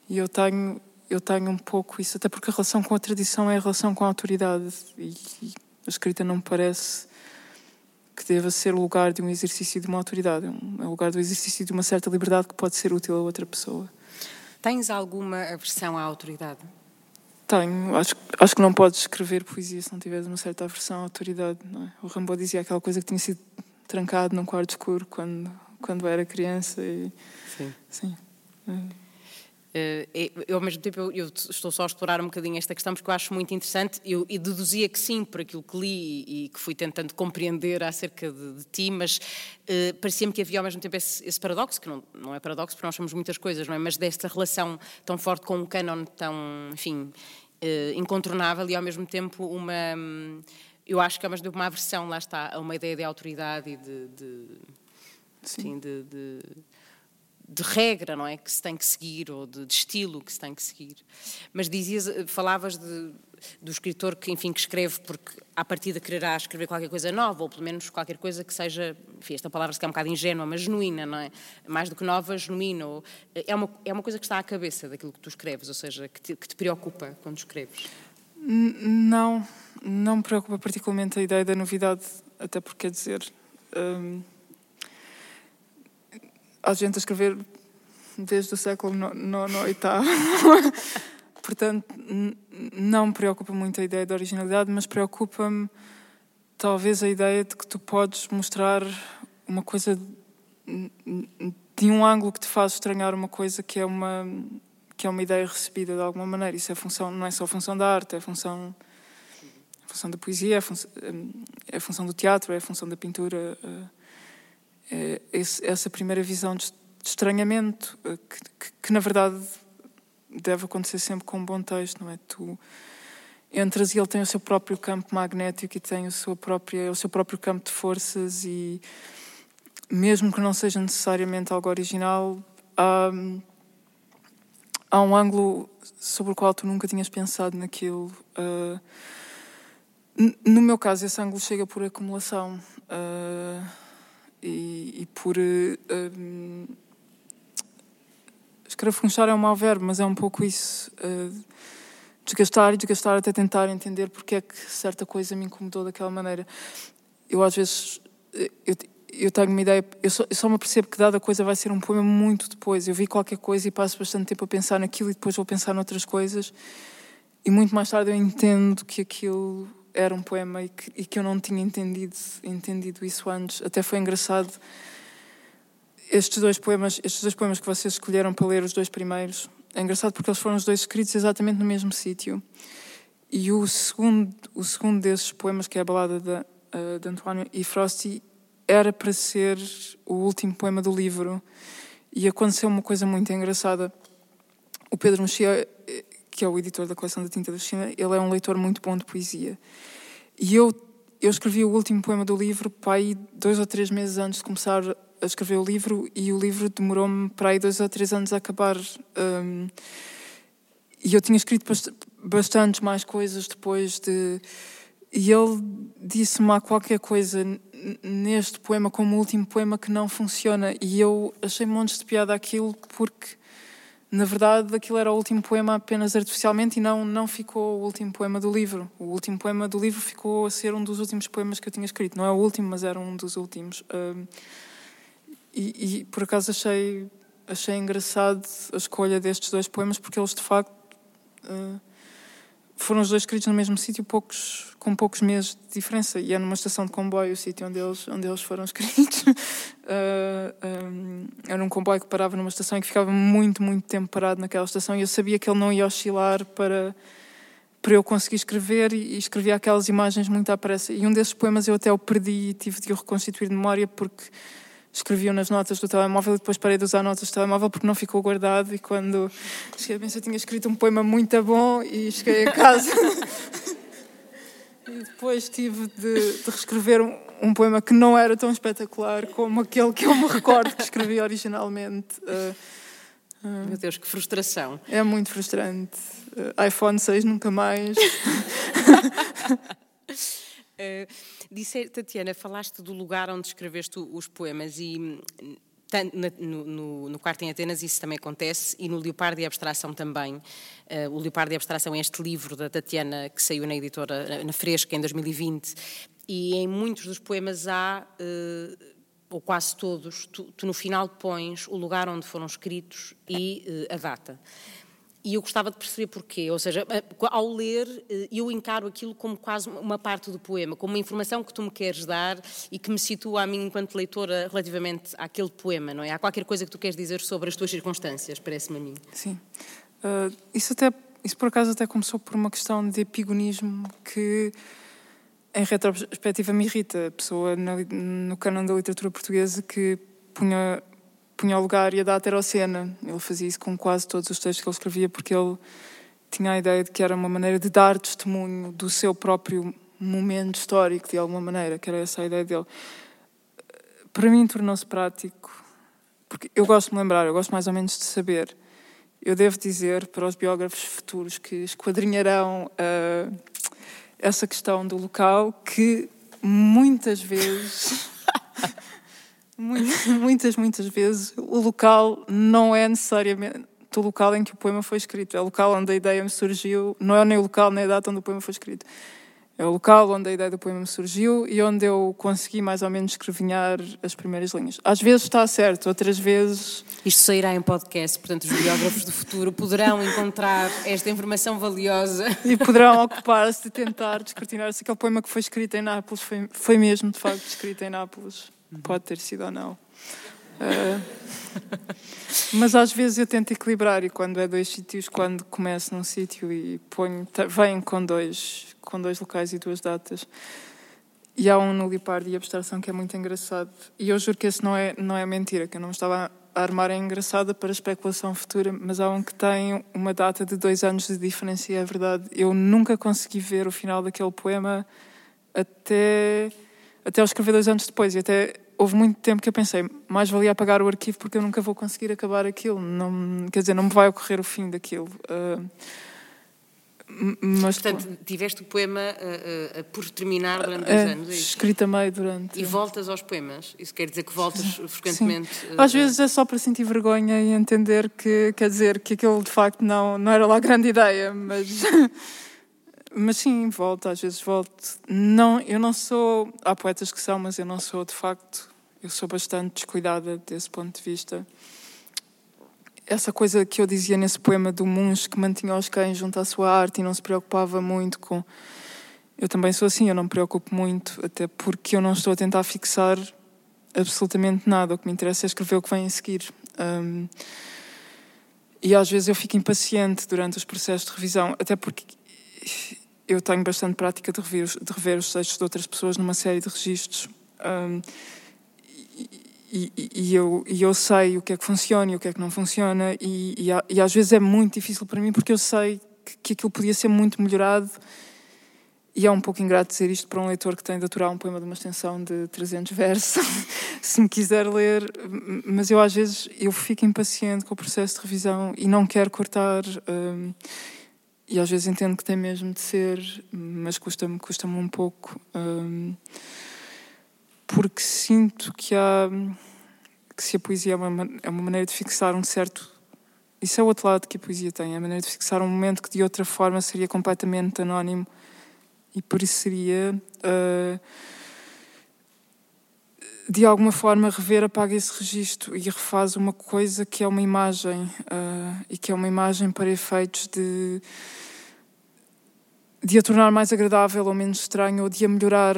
e eu tenho, eu tenho um pouco isso, até porque a relação com a tradição é a relação com a autoridade, e, e a escrita não me parece que deva ser o lugar de um exercício de uma autoridade, é um é lugar do exercício de uma certa liberdade que pode ser útil a outra pessoa.
Tens alguma aversão à autoridade?
Tenho. Acho, acho que não podes escrever poesia se não tiveres uma certa aversão à autoridade. É? O Rambo dizia aquela coisa que tinha sido trancado num quarto escuro quando, quando era criança. E,
sim.
sim. É.
Eh, eu, ao mesmo tempo, eu, eu, estou só a explorar um bocadinho esta questão porque eu acho muito interessante. Eu, e deduzia que sim, por aquilo que li e, que fui tentando compreender acerca de, de ti, mas uh, parecia-me que havia ao mesmo tempo esse, esse, paradoxo, que não, não é paradoxo porque nós somos muitas coisas, não é? Mas desta relação tão forte com um canon tão, enfim, uh, incontornável e ao mesmo tempo uma. Um, eu acho que é de uma aversão, lá está, a uma ideia de autoridade e de. de sim, de, de de regra, não é, que se tem que seguir ou de, de, estilo que se tem que seguir. Mas dizias, falavas de, do escritor que, enfim, que escreve porque à partida quererá escrever qualquer coisa nova ou pelo menos qualquer coisa que seja, enfim, esta palavra se é um bocado ingênua, mas genuína, não é? Mais do que nova, genuína. Ou, é uma é uma coisa que está à cabeça daquilo que tu escreves, ou seja, que te, que te preocupa quando escreves.
Não, não me preocupa particularmente a ideia da novidade até porque quer dizer. Um, há gente a escrever desde o século oitavo. Portanto, não me preocupa muito a ideia da originalidade, mas preocupa-me talvez a ideia de que tu podes mostrar uma coisa de um ângulo que te faz estranhar uma coisa que é uma que é uma ideia recebida de alguma maneira. Isso é função, não é só função da arte, é função é função da poesia, é função, é função do teatro, é função da pintura. É, é essa primeira visão de estranhamento eh, que, que, que, na verdade deve acontecer sempre com um bom texto, não é? Tu entras e ele tem o seu próprio campo magnético e tem o seu próprio, o seu próprio campo de forças e mesmo que não seja necessariamente algo original, há, há um ângulo sobre o qual tu nunca tinhas pensado naquilo. Uh, no meu caso, esse ângulo chega por acumulação uh, e, e, por. Uh, escrafunchar é um mau verbo, mas é um pouco isso. Uh, desgastar e desgastar até tentar entender porque é que certa coisa me incomodou daquela maneira. Eu, às vezes. Eu, eu tenho uma ideia, eu só, eu só me percebo que dada coisa vai ser um poema muito depois. Eu vi qualquer coisa e passo bastante tempo a pensar naquilo e depois vou pensar noutras coisas. E muito mais tarde eu entendo que aquilo era um poema e que, e que eu não tinha entendido, entendido isso antes. Até foi engraçado. Estes dois poemas, estes dois poemas que vocês escolheram para ler, os dois primeiros, é engraçado porque eles foram os dois escritos exatamente no mesmo sítio. E o segundo, o segundo desses poemas, que é a balada uh, de Antoine e Frosty, era para ser o último poema do livro e aconteceu uma coisa muito engraçada. O Pedro Mexia, que é o editor da coleção da Tinta da China, ele é um leitor muito bom de poesia. E eu, eu escrevi o último poema do livro para aí dois ou três meses antes de começar a escrever o livro e o livro demorou-me para aí dois ou três anos a acabar. Um, e eu tinha escrito bastantes mais coisas depois de e ele disse-me há qualquer coisa neste poema, como o último poema, que não funciona. E eu achei montes de piada aquilo, porque, na verdade, aquilo era o último poema apenas artificialmente e não, não ficou o último poema do livro. O último poema do livro ficou a ser um dos últimos poemas que eu tinha escrito. Não é o último, mas era um dos últimos. e, e, por acaso, achei, achei engraçado a escolha destes dois poemas, porque eles, de facto. Uh, foram os dois escritos no mesmo sítio, poucos, com poucos meses de diferença. E é numa estação de comboio, o sítio onde eles, onde eles foram escritos. uh, um, era um comboio que parava numa estação e que ficava muito, muito tempo parado naquela estação. E eu sabia que ele não ia oscilar para, para eu conseguir escrever. E, e escrevia aquelas imagens muito à pressa. E um desses poemas eu até o perdi e tive de o reconstituir de memória porque escreviam nas notas do telemóvel e depois parei de usar notas do telemóvel porque não ficou guardado e quando cheguei a pensar, eu tinha escrito um poema muito bom e cheguei a casa e depois tive de, de reescrever um, um, poema que não era tão espetacular como aquele que eu me recordo que escrevi originalmente. Uh,
uh, Meu Deus, que frustração.
É muito frustrante. Uh, iPhone 6 nunca mais.
Disse, Tatiana, falaste do lugar onde escreveste os poemas e hum, no, no, no, Quarto em Atenas isso também acontece e no Leopardo e Abstração também. Uh, o Leopardo e Abstração é este livro da Tatiana que saiu na editora, na Fresca, em 2020 e em muitos dos poemas há... Uh, ou quase todos, tu, tu, no final pões o lugar onde foram escritos e uh, a data e eu gostava de perceber porquê. Ou seja, ao ler, eh, eu encaro aquilo como quase uma parte do poema, como uma informação que tu me queres dar e que me situa a mim, enquanto leitora, relativamente àquele poema, não é? Há qualquer coisa que tu queres dizer sobre as tuas circunstâncias, parece-me a mim.
Sim. Uh, isso, até, isso, por acaso, até começou por uma questão de epigonismo que, em retrospectiva, me irrita. A pessoa no, no canon da literatura portuguesa que punha punha o lugar e a data era o cena. Ele fazia isso com quase todos os textos que ele escrevia, porque ele tinha a ideia de que era uma maneira de dar testemunho do seu próprio momento histórico, de alguma maneira, que era essa a ideia dele. Para mim tornou-se prático, porque eu gosto de me lembrar, eu gosto mais ou menos de saber. Eu devo dizer para os biógrafos futuros que esquadrinharão uh, essa questão do local que muitas vezes Muitas, muitas vezes o local não é necessariamente o local em que o poema foi escrito, é o local onde a ideia me surgiu, não é nem o local nem a data onde o poema foi escrito. É o local onde a ideia do poema surgiu e onde eu consegui mais ou menos escrevinhar as primeiras linhas. Às vezes está certo, outras vezes.
Isto sairá em podcast, portanto, os biógrafos do futuro poderão encontrar esta informação valiosa.
E poderão ocupar-se de tentar descortinar se aquele poema que foi escrito em Nápoles foi, foi mesmo, de facto, escrito em Nápoles. Pode ter sido ou não. Uh, mas às vezes eu tento equilibrar e quando é dois sítios, quando começo num sítio e ponho, vem com dois, com dois locais e duas datas. E há um no Lipar e Abstração que é muito engraçado. E eu juro que esse não é, não é mentira, que eu não estava a armar é engraçada para especulação futura, mas há um que tem uma data de dois anos de diferença e é verdade. Eu nunca consegui ver o final daquele poema até, até eu escrever dois anos depois. E até houve muito tempo que eu pensei, mais valia apagar o arquivo porque eu nunca vou conseguir acabar aquilo. Não, quer dizer, não me vai ocorrer o fim daquilo. Uh,
mas, Portanto, tiveste o poema uh, uh, por terminar durante dois é, anos? É
escrito a meio durante.
E voltas aos poemas? Isso quer dizer que voltas sim, frequentemente?
Às vezes é só para sentir vergonha e entender que, quer dizer, que aquilo de facto não, não era lá grande ideia, mas. mas sim, volto, às vezes volto. Não, eu não sou. Há poetas que são, mas eu não sou de facto. Eu sou bastante descuidada desse ponto de vista essa coisa que eu dizia nesse poema do Munch, que mantinha os cães junto à sua arte e não se preocupava muito com. Eu também sou assim, eu não me preocupo muito, até porque eu não estou a tentar fixar absolutamente nada. O que me interessa é escrever o que vem a seguir. Um, e às vezes eu fico impaciente durante os processos de revisão, até porque eu tenho bastante prática de rever, de rever os textos de outras pessoas numa série de registros. Um, e, e, eu, e eu sei o que é que funciona e o que é que não funciona, e, e, e às vezes é muito difícil para mim porque eu sei que, que aquilo podia ser muito melhorado. E é um pouco ingrato dizer isto para um leitor que tem de aturar um poema de uma extensão de 300 versos, se me quiser ler, mas eu às vezes eu fico impaciente com o processo de revisão e não quero cortar. Um, e às vezes entendo que tem mesmo de ser, mas custa-me custa, um pouco. Um, porque sinto que há que se a poesia é uma, é uma maneira de fixar um certo isso é o outro lado que a poesia tem, é a maneira de fixar um momento que de outra forma seria completamente anónimo e por isso seria uh, de alguma forma rever apaga esse registro e refaz uma coisa que é uma imagem uh, e que é uma imagem para efeitos de de a tornar mais agradável ou menos estranho ou de a melhorar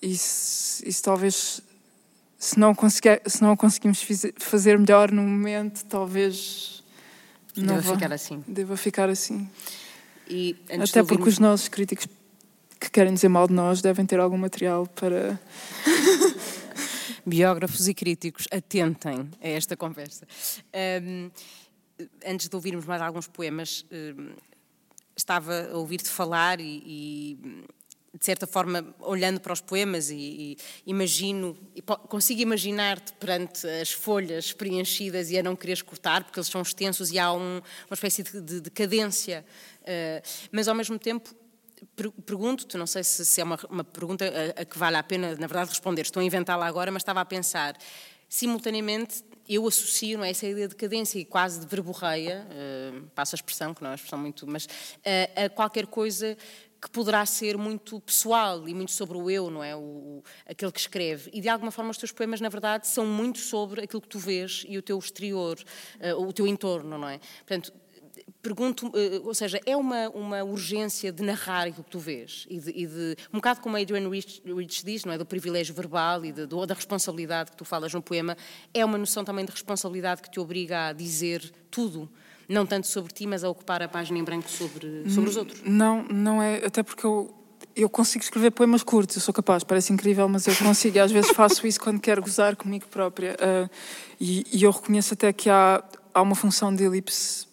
isso, isso talvez, se não, conseguir, se não conseguimos fazer melhor no momento, talvez
não deva ficar assim.
Deva ficar assim. E, Até porque ouvirmos... os nossos críticos que querem dizer mal de nós devem ter algum material para.
Biógrafos e críticos, atentem a esta conversa. Um, antes de ouvirmos mais alguns poemas, um, estava a ouvir-te falar e, e de certa forma, olhando para os poemas e, e imagino, e consigo imaginar-te perante as folhas preenchidas e a não quereres cortar, porque eles são extensos e há um, uma espécie de, de, de cadência, uh, mas ao mesmo tempo pergunto-te, não sei se, se é uma, uma pergunta a, a, que vale a pena, na verdade, responder, estou a inventá-la agora, mas estava a pensar, simultaneamente eu associo não é, essa ideia de cadência e quase de verborreia, uh, passo a expressão, que não é uma expressão muito, mas uh, a qualquer coisa que poderá ser muito pessoal e muito sobre o eu, não é? O, o, aquele que escreve. E de alguma forma os teus poemas, na verdade, são muito sobre aquilo que tu vês e o teu exterior, uh, o teu entorno, não é? Portanto, pergunto, uh, ou seja, é uma, uma urgência de narrar aquilo que tu vês e de, e de um bocado como Adrian Rich, Rich, diz, não é? Do privilégio verbal e de, do, da responsabilidade que tu falas no poema, é uma noção também de responsabilidade que te obriga a dizer tudo não tanto sobre ti, mas a ocupar a página em branco sobre, sobre os outros.
Não, não é, até porque eu, eu consigo escrever poemas curtos, eu sou capaz, parece incrível, mas eu consigo, e às vezes faço isso quando quero gozar comigo própria. Uh, e, e, eu reconheço até que há, há uma função de elipse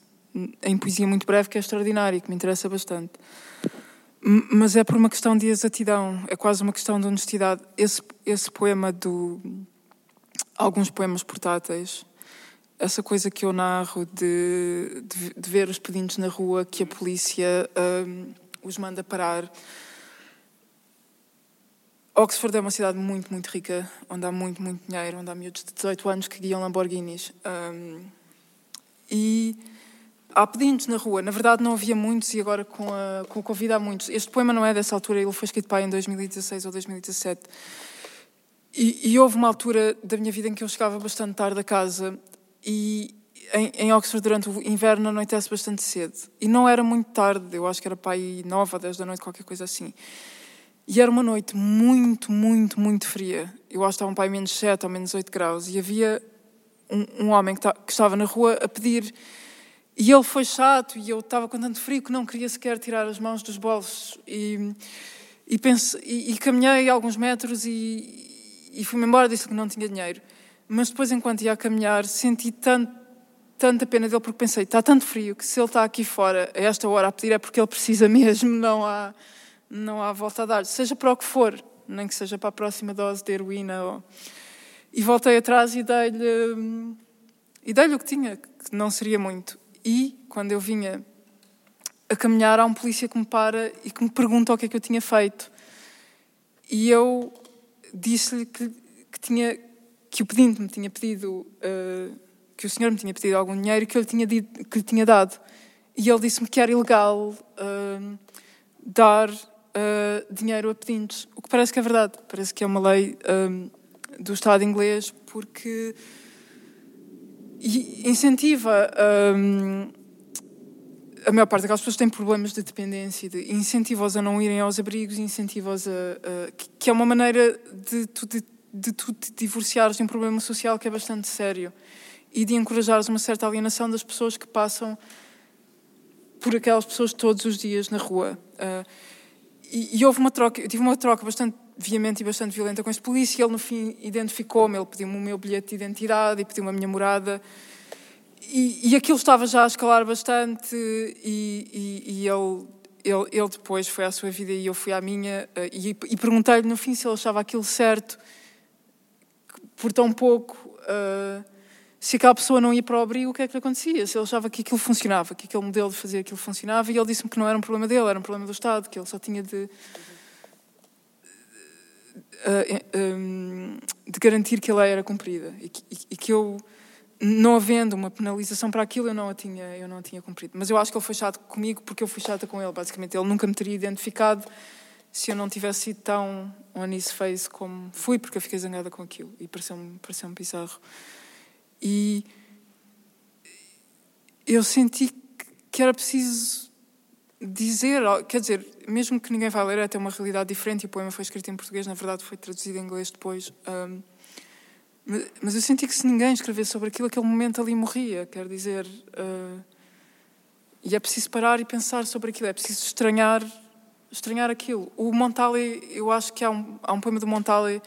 em poesia muito breve que é extraordinária, que me interessa bastante. Mas é por uma questão de exatidão, é quase uma questão de honestidade. Esse, esse poema do. Alguns poemas portáteis essa coisa que eu narro de, de, de ver os pedinhos na rua que a polícia um, os manda parar. Oxford é uma cidade muito, muito rica, onde há muito, muito dinheiro, onde há miúdos de 18 anos que guiam Lamborghinis. Um, e há pedintes na rua. Na verdade, não havia muitos e agora com, a, com o Covid há muitos. Este poema não é dessa altura, ele foi escrito para em 2016 ou 2017. E, e, houve uma altura da minha vida em que eu chegava bastante tarde a casa e em, em Oxford durante o inverno anoitece bastante cedo. E não era muito tarde, eu acho que era para aí ou dez da noite, qualquer coisa assim. E era uma noite muito, muito, muito fria. Eu acho que estavam para aí menos sete ou menos oito graus. E havia um, um homem que, que estava na rua a pedir e ele foi chato e eu estava com tanto frio que não queria sequer tirar as mãos dos bolsos. E, e, e, e caminhei alguns metros e, e fui-me embora, disse que não tinha dinheiro. Mas depois, enquanto ia a caminhar, senti tanto, tanta pena dele porque pensei, está tanto frio que se ele está aqui fora a esta hora a pedir é porque ele precisa mesmo, não há, não há volta a dar. Seja para o que for, nem que seja para a próxima dose de heroína. Ou... E voltei atrás e dei-lhe e dei o que tinha, que não seria muito. E, quando eu vinha a caminhar, há um polícia que me para e que me pergunta o que é que eu tinha feito. E eu disse-lhe que, que, tinha, que o pedinte me tinha pedido, uh, que o senhor me tinha pedido algum dinheiro que eu lhe tinha, dito, que lhe tinha dado. E ele disse-me que era ilegal uh, dar uh, dinheiro a pedintes. O que parece que é verdade. Parece que é uma lei do Estado inglês, porque e incentiva um, a maior parte daquelas pessoas têm problemas de dependência, de, incentiva-os a não irem aos abrigos, incentiva-os a, a, que é uma maneira de tu, de, de tu te divorciares de um problema social que é bastante sério e de encorajares uma certa alienação das pessoas que passam por aquelas pessoas todos os dias na rua. Uh, e, e, houve uma troca, eu tive uma troca bastante veemente e bastante violenta com este polícia. Ele, no fim, identificou-me, ele pediu-me o meu bilhete de identidade e pediu-me a minha morada. E, e aquilo estava já a escalar bastante e, e, e ele, ele, ele, depois foi à sua vida e eu fui à minha eh, e, e perguntei-lhe no fim se ele achava aquilo certo por tão pouco uh, se aquela pessoa não ia para o abrigo o que é que lhe acontecia se ele achava que aquilo funcionava que aquele modelo de fazer aquilo funcionava e ele disse-me que não era um problema dele era um problema do Estado que ele só tinha de de garantir que a lei era cumprida e que, e que, eu não havendo uma penalização para aquilo eu não a tinha eu não tinha cumprido. Mas eu acho que ele foi chato comigo porque eu fui chata com ele. Basicamente ele nunca me teria identificado se eu não tivesse sido tão on his face como fui porque eu fiquei zangada com aquilo e pareceu-me pareceu bizarro. E eu senti que era preciso dizer, quer dizer, mesmo que ninguém vá ler, é até uma realidade diferente e o poema foi escrito em português, na verdade foi traduzido em inglês depois. Um, mas eu senti que se ninguém escrevesse sobre aquilo, aquele momento ali morria, quer dizer. Uh, e é preciso parar e pensar sobre aquilo, é preciso estranhar, estranhar aquilo. O Montale, eu acho que há um, há um poema do Montale,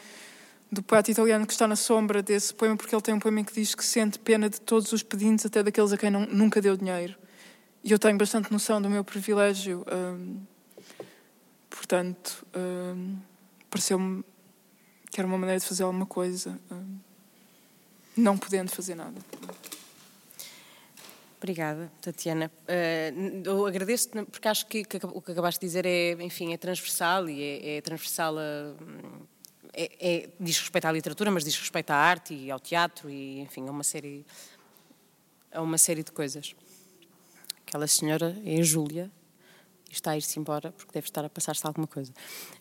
do poeta italiano, que está na sombra desse poema, porque ele tem um poema que diz que sente pena de todos os pedintes, até daqueles a quem não, nunca deu dinheiro. E eu tenho bastante noção do meu privilégio. Hum, portanto, hum, pareceu-me que era uma maneira de fazer alguma coisa, hum, não podendo fazer nada.
Obrigada, Tatiana. Uh, eu agradeço porque acho que, que, o que acabaste de dizer é, enfim, é transversal e é, é transversal a, é, é, diz respeito à literatura, mas diz respeito à arte e ao teatro e, enfim, a uma série, a uma série de coisas. Aquela senhora é a Júlia e está a ir-se embora porque deve estar a passar-se alguma coisa.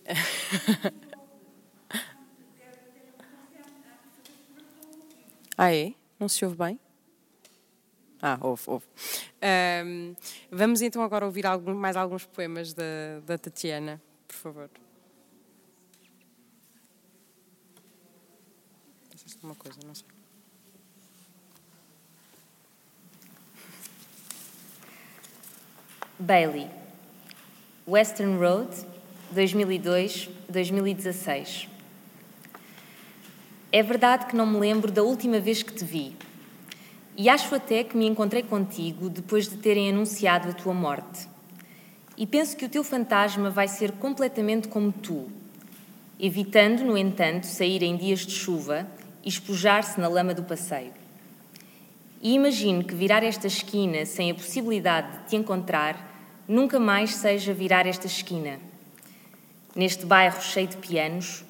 ah, é? Não se ouve bem? Ah, ouve, ouve. Um, vamos então agora ouvir algum, mais alguns poemas da, da Tatiana, por favor. Uma coisa, não sei.
Bailey, Western Road, 2002-2016. É verdade que não me lembro da última vez que te vi. E acho até que me encontrei contigo depois de terem anunciado a tua morte. E penso que o teu fantasma vai ser completamente como tu, evitando, no entanto, sair em dias de chuva e espojar-se na lama do passeio. E imagino que virar esta esquina sem a possibilidade de te encontrar nunca mais seja virar esta esquina. Neste bairro cheio de pianos,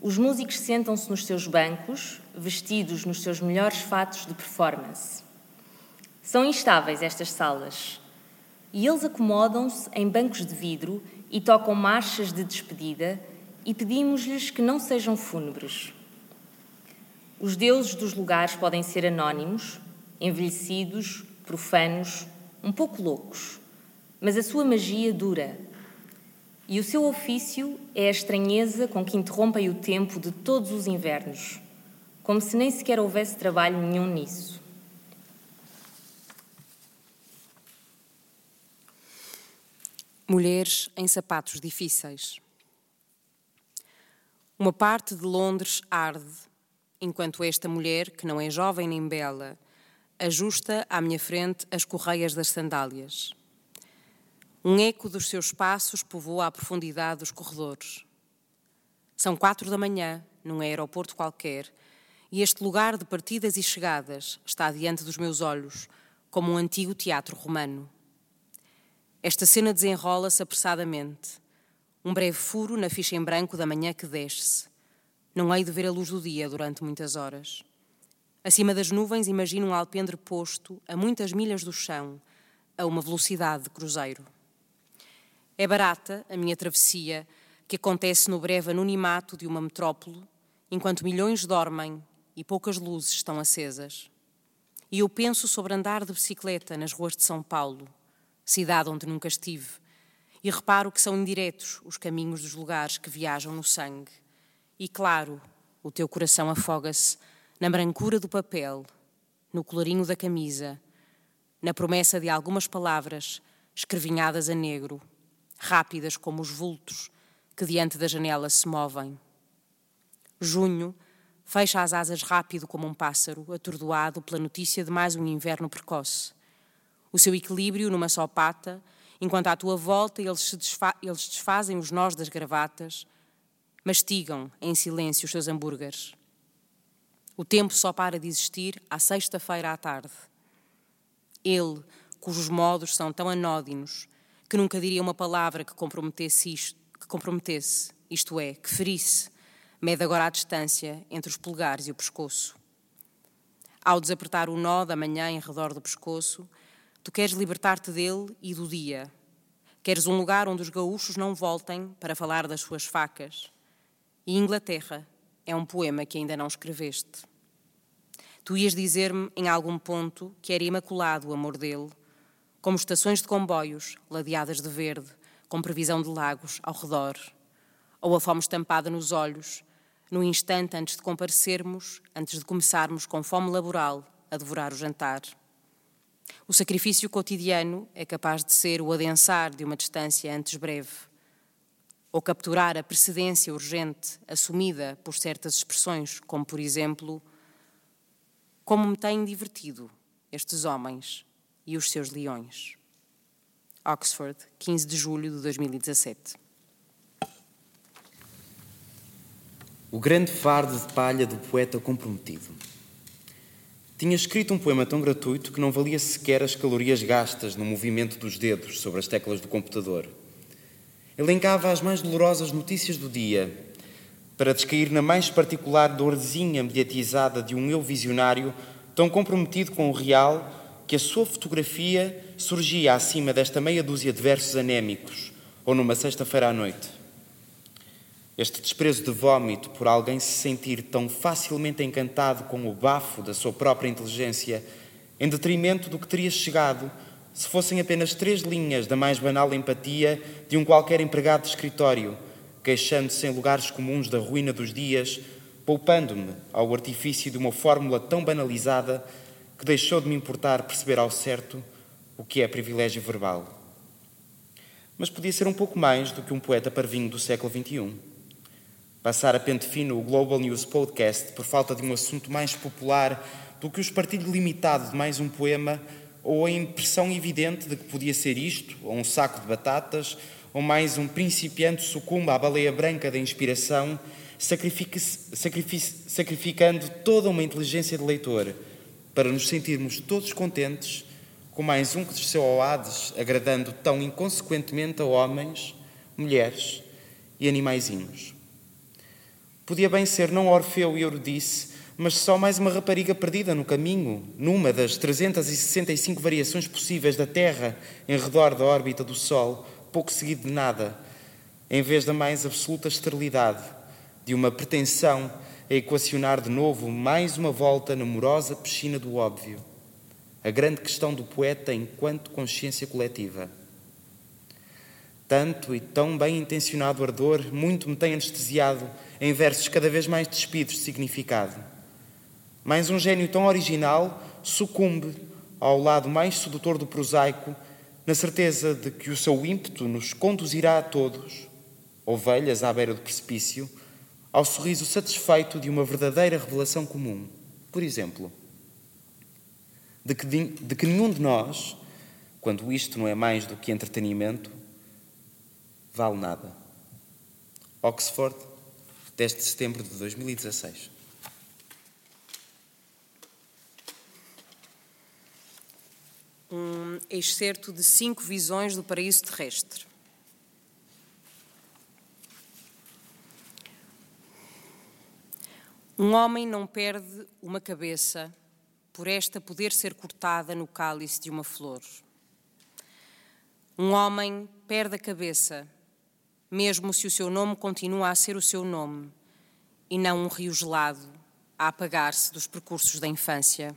os músicos sentam-se nos seus bancos, vestidos nos seus melhores fatos de performance. São instáveis estas salas. E eles acomodam-se em bancos de vidro e tocam marchas de despedida, e pedimos-lhes que não sejam fúnebres. Os deuses dos lugares podem ser anónimos, envelhecidos, profanos, um pouco loucos, mas a sua magia dura. E o seu ofício é a estranheza com que interrompem o tempo de todos os invernos, como se nem sequer houvesse trabalho nenhum nisso.
Mulheres em sapatos difíceis. Uma parte de Londres arde, enquanto esta mulher, que não é jovem nem bela, ajusta à minha frente as correias das sandálias. Um eco dos seus passos povoa a profundidade dos corredores. São quatro da manhã, num aeroporto qualquer, e este lugar de partidas e chegadas está diante dos meus olhos, como um antigo teatro romano. Esta cena desenrola-se apressadamente. Um breve furo na ficha em branco da manhã que desce. Não hei de ver a luz do dia durante muitas horas. Acima das nuvens imagino um alpendre posto a muitas milhas do chão, a uma velocidade de cruzeiro. É barata a minha travessia, que acontece no breve anonimato de uma metrópole, enquanto milhões dormem e poucas luzes estão acesas. E eu penso sobre andar de bicicleta nas ruas de São Paulo, cidade onde nunca estive, e reparo que são indiretos os caminhos dos lugares que viajam no sangue. E claro, o teu coração afoga-se na brancura do papel, no colorinho da camisa, na promessa de algumas palavras escrevinhadas a negro, rápidas como os vultos que diante da janela se movem. Junho fecha as asas rápido como um pássaro, atordoado pela notícia de mais um inverno precoce o seu equilíbrio numa só pata, enquanto à tua volta eles, desfa eles desfazem os nós das gravatas, mastigam em silêncio os seus hambúrgueres. O tempo só para de existir à sexta-feira à tarde. Ele, cujos modos são tão anódinos, que nunca diria uma palavra que comprometesse isto, que comprometesse, isto é, que ferisse, mede agora a distância entre os polegares e o pescoço. Ao desapertar o nó da manhã em redor do pescoço, Tu queres libertar-te dele e do dia. Queres um lugar onde os gaúchos não voltem para falar das suas facas. E Inglaterra é um poema que ainda não escreveste. Tu ias dizer-me em algum ponto que era imaculado o amor dele, como estações de comboios ladeadas de verde, com previsão de lagos ao redor, ou a fome estampada nos olhos, no instante antes de comparecermos, antes de começarmos com fome laboral a devorar o jantar. O sacrifício cotidiano é capaz de ser o adensar de uma distância antes breve, ou capturar a precedência urgente assumida por certas expressões, como por exemplo, como me têm divertido estes homens e os seus leões. Oxford, 15 de julho de 2017.
O grande fardo de palha do poeta comprometido. Tinha escrito um poema tão gratuito que não valia sequer as calorias gastas no movimento dos dedos sobre as teclas do computador. Elencava as mais dolorosas notícias do dia, para descair na mais particular dorzinha mediatizada de um eu visionário tão comprometido com o real que a sua fotografia surgia acima desta meia dúzia de versos anémicos, ou numa sexta-feira à noite. Este desprezo de vômito por alguém se sentir tão facilmente encantado com o bafo da sua própria inteligência, em detrimento do que teria chegado se fossem apenas três linhas da mais banal empatia de um qualquer empregado de escritório, queixando-se em lugares comuns da ruína dos dias, poupando-me ao artifício de uma fórmula tão banalizada que deixou de me importar perceber ao certo o que é privilégio verbal. Mas podia ser um pouco mais do que um poeta parvinho do século XXI passar a pente fino o Global News Podcast por falta de um assunto mais popular do que o espartilho limitado de mais um poema ou a impressão evidente de que podia ser isto, ou um saco de batatas, ou mais um principiante sucumba à baleia branca da inspiração, sacrificando toda uma inteligência de leitor para nos sentirmos todos contentes com mais um que desceu ao Hades, agradando tão inconsequentemente a homens, mulheres e animaizinhos. Podia bem ser não Orfeu e Eurídice, mas só mais uma rapariga perdida no caminho, numa das 365 variações possíveis da Terra em redor da órbita do Sol, pouco seguido de nada, em vez da mais absoluta esterilidade, de uma pretensão a equacionar de novo mais uma volta na morosa piscina do óbvio, a grande questão do poeta enquanto consciência coletiva. Tanto e tão bem intencionado ardor muito me tem anestesiado em versos cada vez mais despidos de significado mas um gênio tão original sucumbe ao lado mais sedutor do prosaico, na certeza de que o seu ímpeto nos conduzirá a todos, ovelhas à beira do precipício, ao sorriso satisfeito de uma verdadeira revelação comum. Por exemplo, de que, de que nenhum de nós, quando isto não é mais do que entretenimento, vale nada. Oxford, 10 de setembro de 2016.
Um excerto de cinco visões do paraíso terrestre. Um homem não perde uma cabeça por esta poder ser cortada no cálice de uma flor. Um homem perde a cabeça, mesmo se o seu nome continua a ser o seu nome, e não um rio gelado a apagar-se dos percursos da infância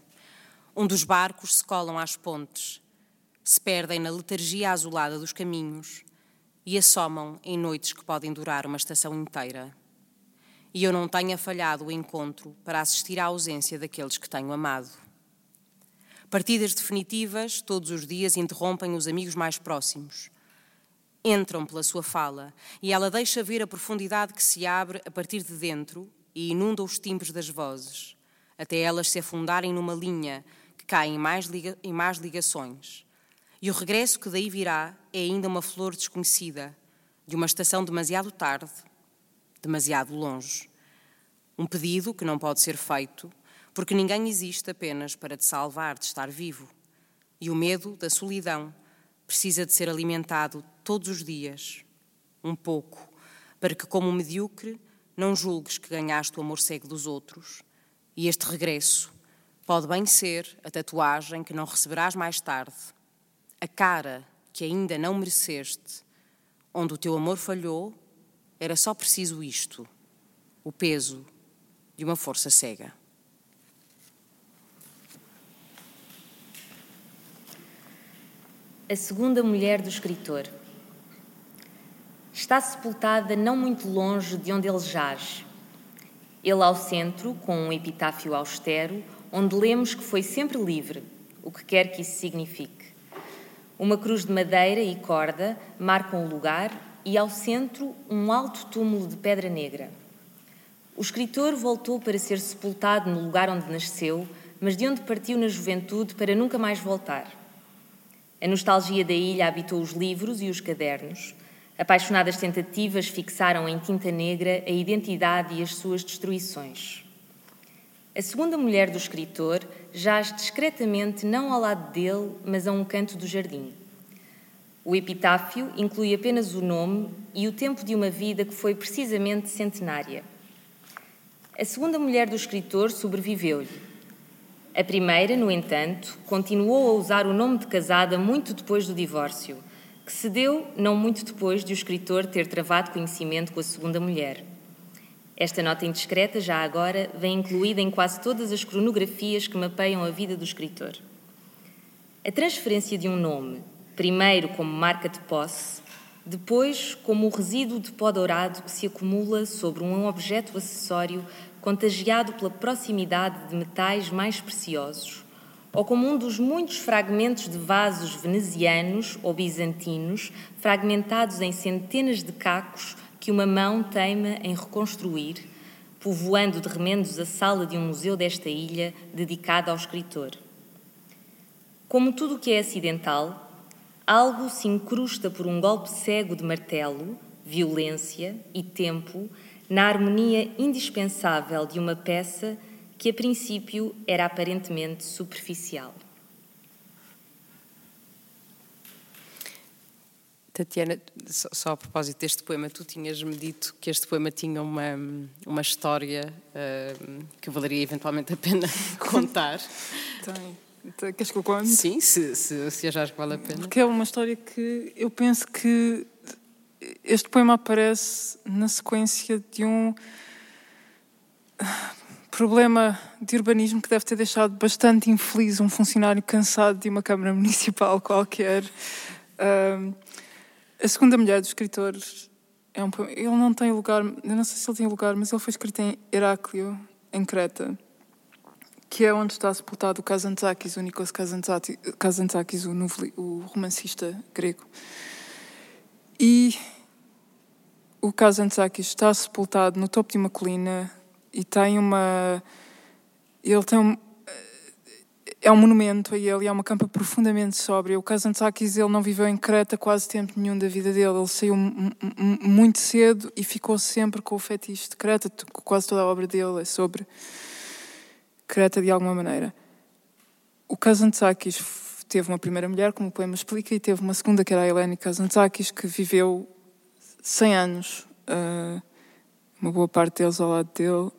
onde os barcos se colam às pontes, se perdem na letargia azulada dos caminhos e assomam em noites que podem durar uma estação inteira. E eu não tenha falhado o encontro para assistir à ausência daqueles que tenho amado. Partidas definitivas, todos os dias, interrompem os amigos mais próximos. Entram pela sua fala e ela deixa ver a profundidade que se abre a partir de dentro e inunda os timbres das vozes, até elas se afundarem numa linha que cai em mais, liga, em mais ligações. E o regresso que daí virá é ainda uma flor desconhecida, de uma estação demasiado tarde, demasiado longe. Um pedido que não pode ser feito, porque ninguém existe apenas para te salvar de estar vivo. E o medo da solidão precisa de ser alimentado todos os dias, um pouco, para que, como medíocre, não julgues que ganhaste o amor cego dos outros. E este regresso Pode bem ser a tatuagem que não receberás mais tarde, a cara que ainda não mereceste, onde o teu amor falhou, era só preciso isto: o peso de uma força cega.
A segunda mulher do escritor está sepultada não muito longe de onde ele jaz. Ele ao centro, com um epitáfio austero, onde lemos que foi sempre livre, o que quer que isso signifique. Uma cruz de madeira e corda marcam o lugar e ao centro um alto túmulo de pedra negra. O escritor voltou para ser sepultado no lugar onde nasceu, mas de onde partiu na juventude para nunca mais voltar. A nostalgia da ilha habitou os livros e os cadernos. Apaixonadas tentativas fixaram em tinta negra a identidade e as suas destruições. A segunda mulher do escritor jaz discretamente não ao lado dele, mas a um canto do jardim. O epitáfio inclui apenas o nome e o tempo de uma vida que foi precisamente centenária. A segunda mulher do escritor sobreviveu-lhe. A primeira, no entanto, continuou a usar o nome de casada muito depois do divórcio, que se deu não muito depois de o escritor ter travado conhecimento com a segunda mulher. Esta nota indiscreta, já agora, vem incluída em quase todas as cronografias que mapeiam a vida do escritor. A transferência de um nome, primeiro como marca de posse, depois como o resíduo de pó dourado que se acumula sobre um objeto acessório contagiado pela proximidade de metais mais preciosos, ou como um dos muitos fragmentos de vasos venezianos ou bizantinos fragmentados em centenas de cacos que uma mão teima em reconstruir, povoando de remendos a sala de um museu desta ilha dedicada ao escritor. Como tudo o que é acidental, algo se incrusta por um golpe cego de martelo, violência e tempo na harmonia indispensável de uma peça que a princípio era aparentemente superficial.
Tatiana, só, só, a propósito deste poema, tu tinhas-me dito que este poema tinha uma, uma história uh, que valeria eventualmente a pena contar.
Tem. Queres que eu conte?
Sim, se, se, se achares que vale a pena.
Porque é uma história que eu penso que este poema aparece na sequência de um problema de urbanismo que deve ter deixado bastante infeliz um funcionário cansado de uma Câmara Municipal qualquer. Uh, a segunda mulher do escritor é um ele não tem lugar, eu não sei se ele tem lugar, mas ele foi escrito em Heráclio, em Creta, que é onde está sepultado o Kazantzakis, o Nikos Kazantzakis, o, o romancista grego. E o Kazantzakis está sepultado no topo de uma colina e tem uma ele tem um, é um monumento a ele é uma campa profundamente sóbria. O Kazantzakis ele não viveu em Creta quase tempo nenhum da vida dele. Ele saiu muito cedo e ficou sempre com o fetiche de Creta. Quase toda a obra dele é sobre Creta de alguma maneira. O Kazantzakis teve uma primeira mulher, como o poema explica, e teve uma segunda, que era a Helene Kazantzakis, que viveu 100 anos, uh, uma boa parte deles ao lado dele.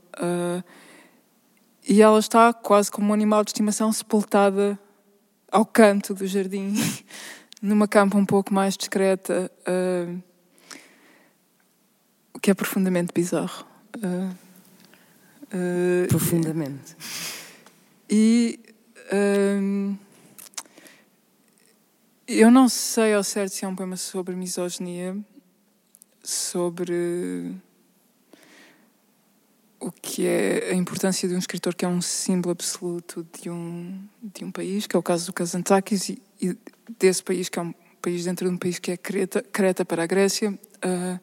E ela está quase como um animal de estimação sepultada ao canto do jardim, numa campa um pouco mais discreta, uh, o que é profundamente bizarro. Uh,
uh, profundamente.
E eu não sei ao certo se é um poema sobre misoginia, sobre o que é a importância de um escritor que é um símbolo absoluto de um, de um país, que é o caso do Kazantzakis, e, e desse país, que é um país dentro de um país que é Creta, Creta para a Grécia, uh,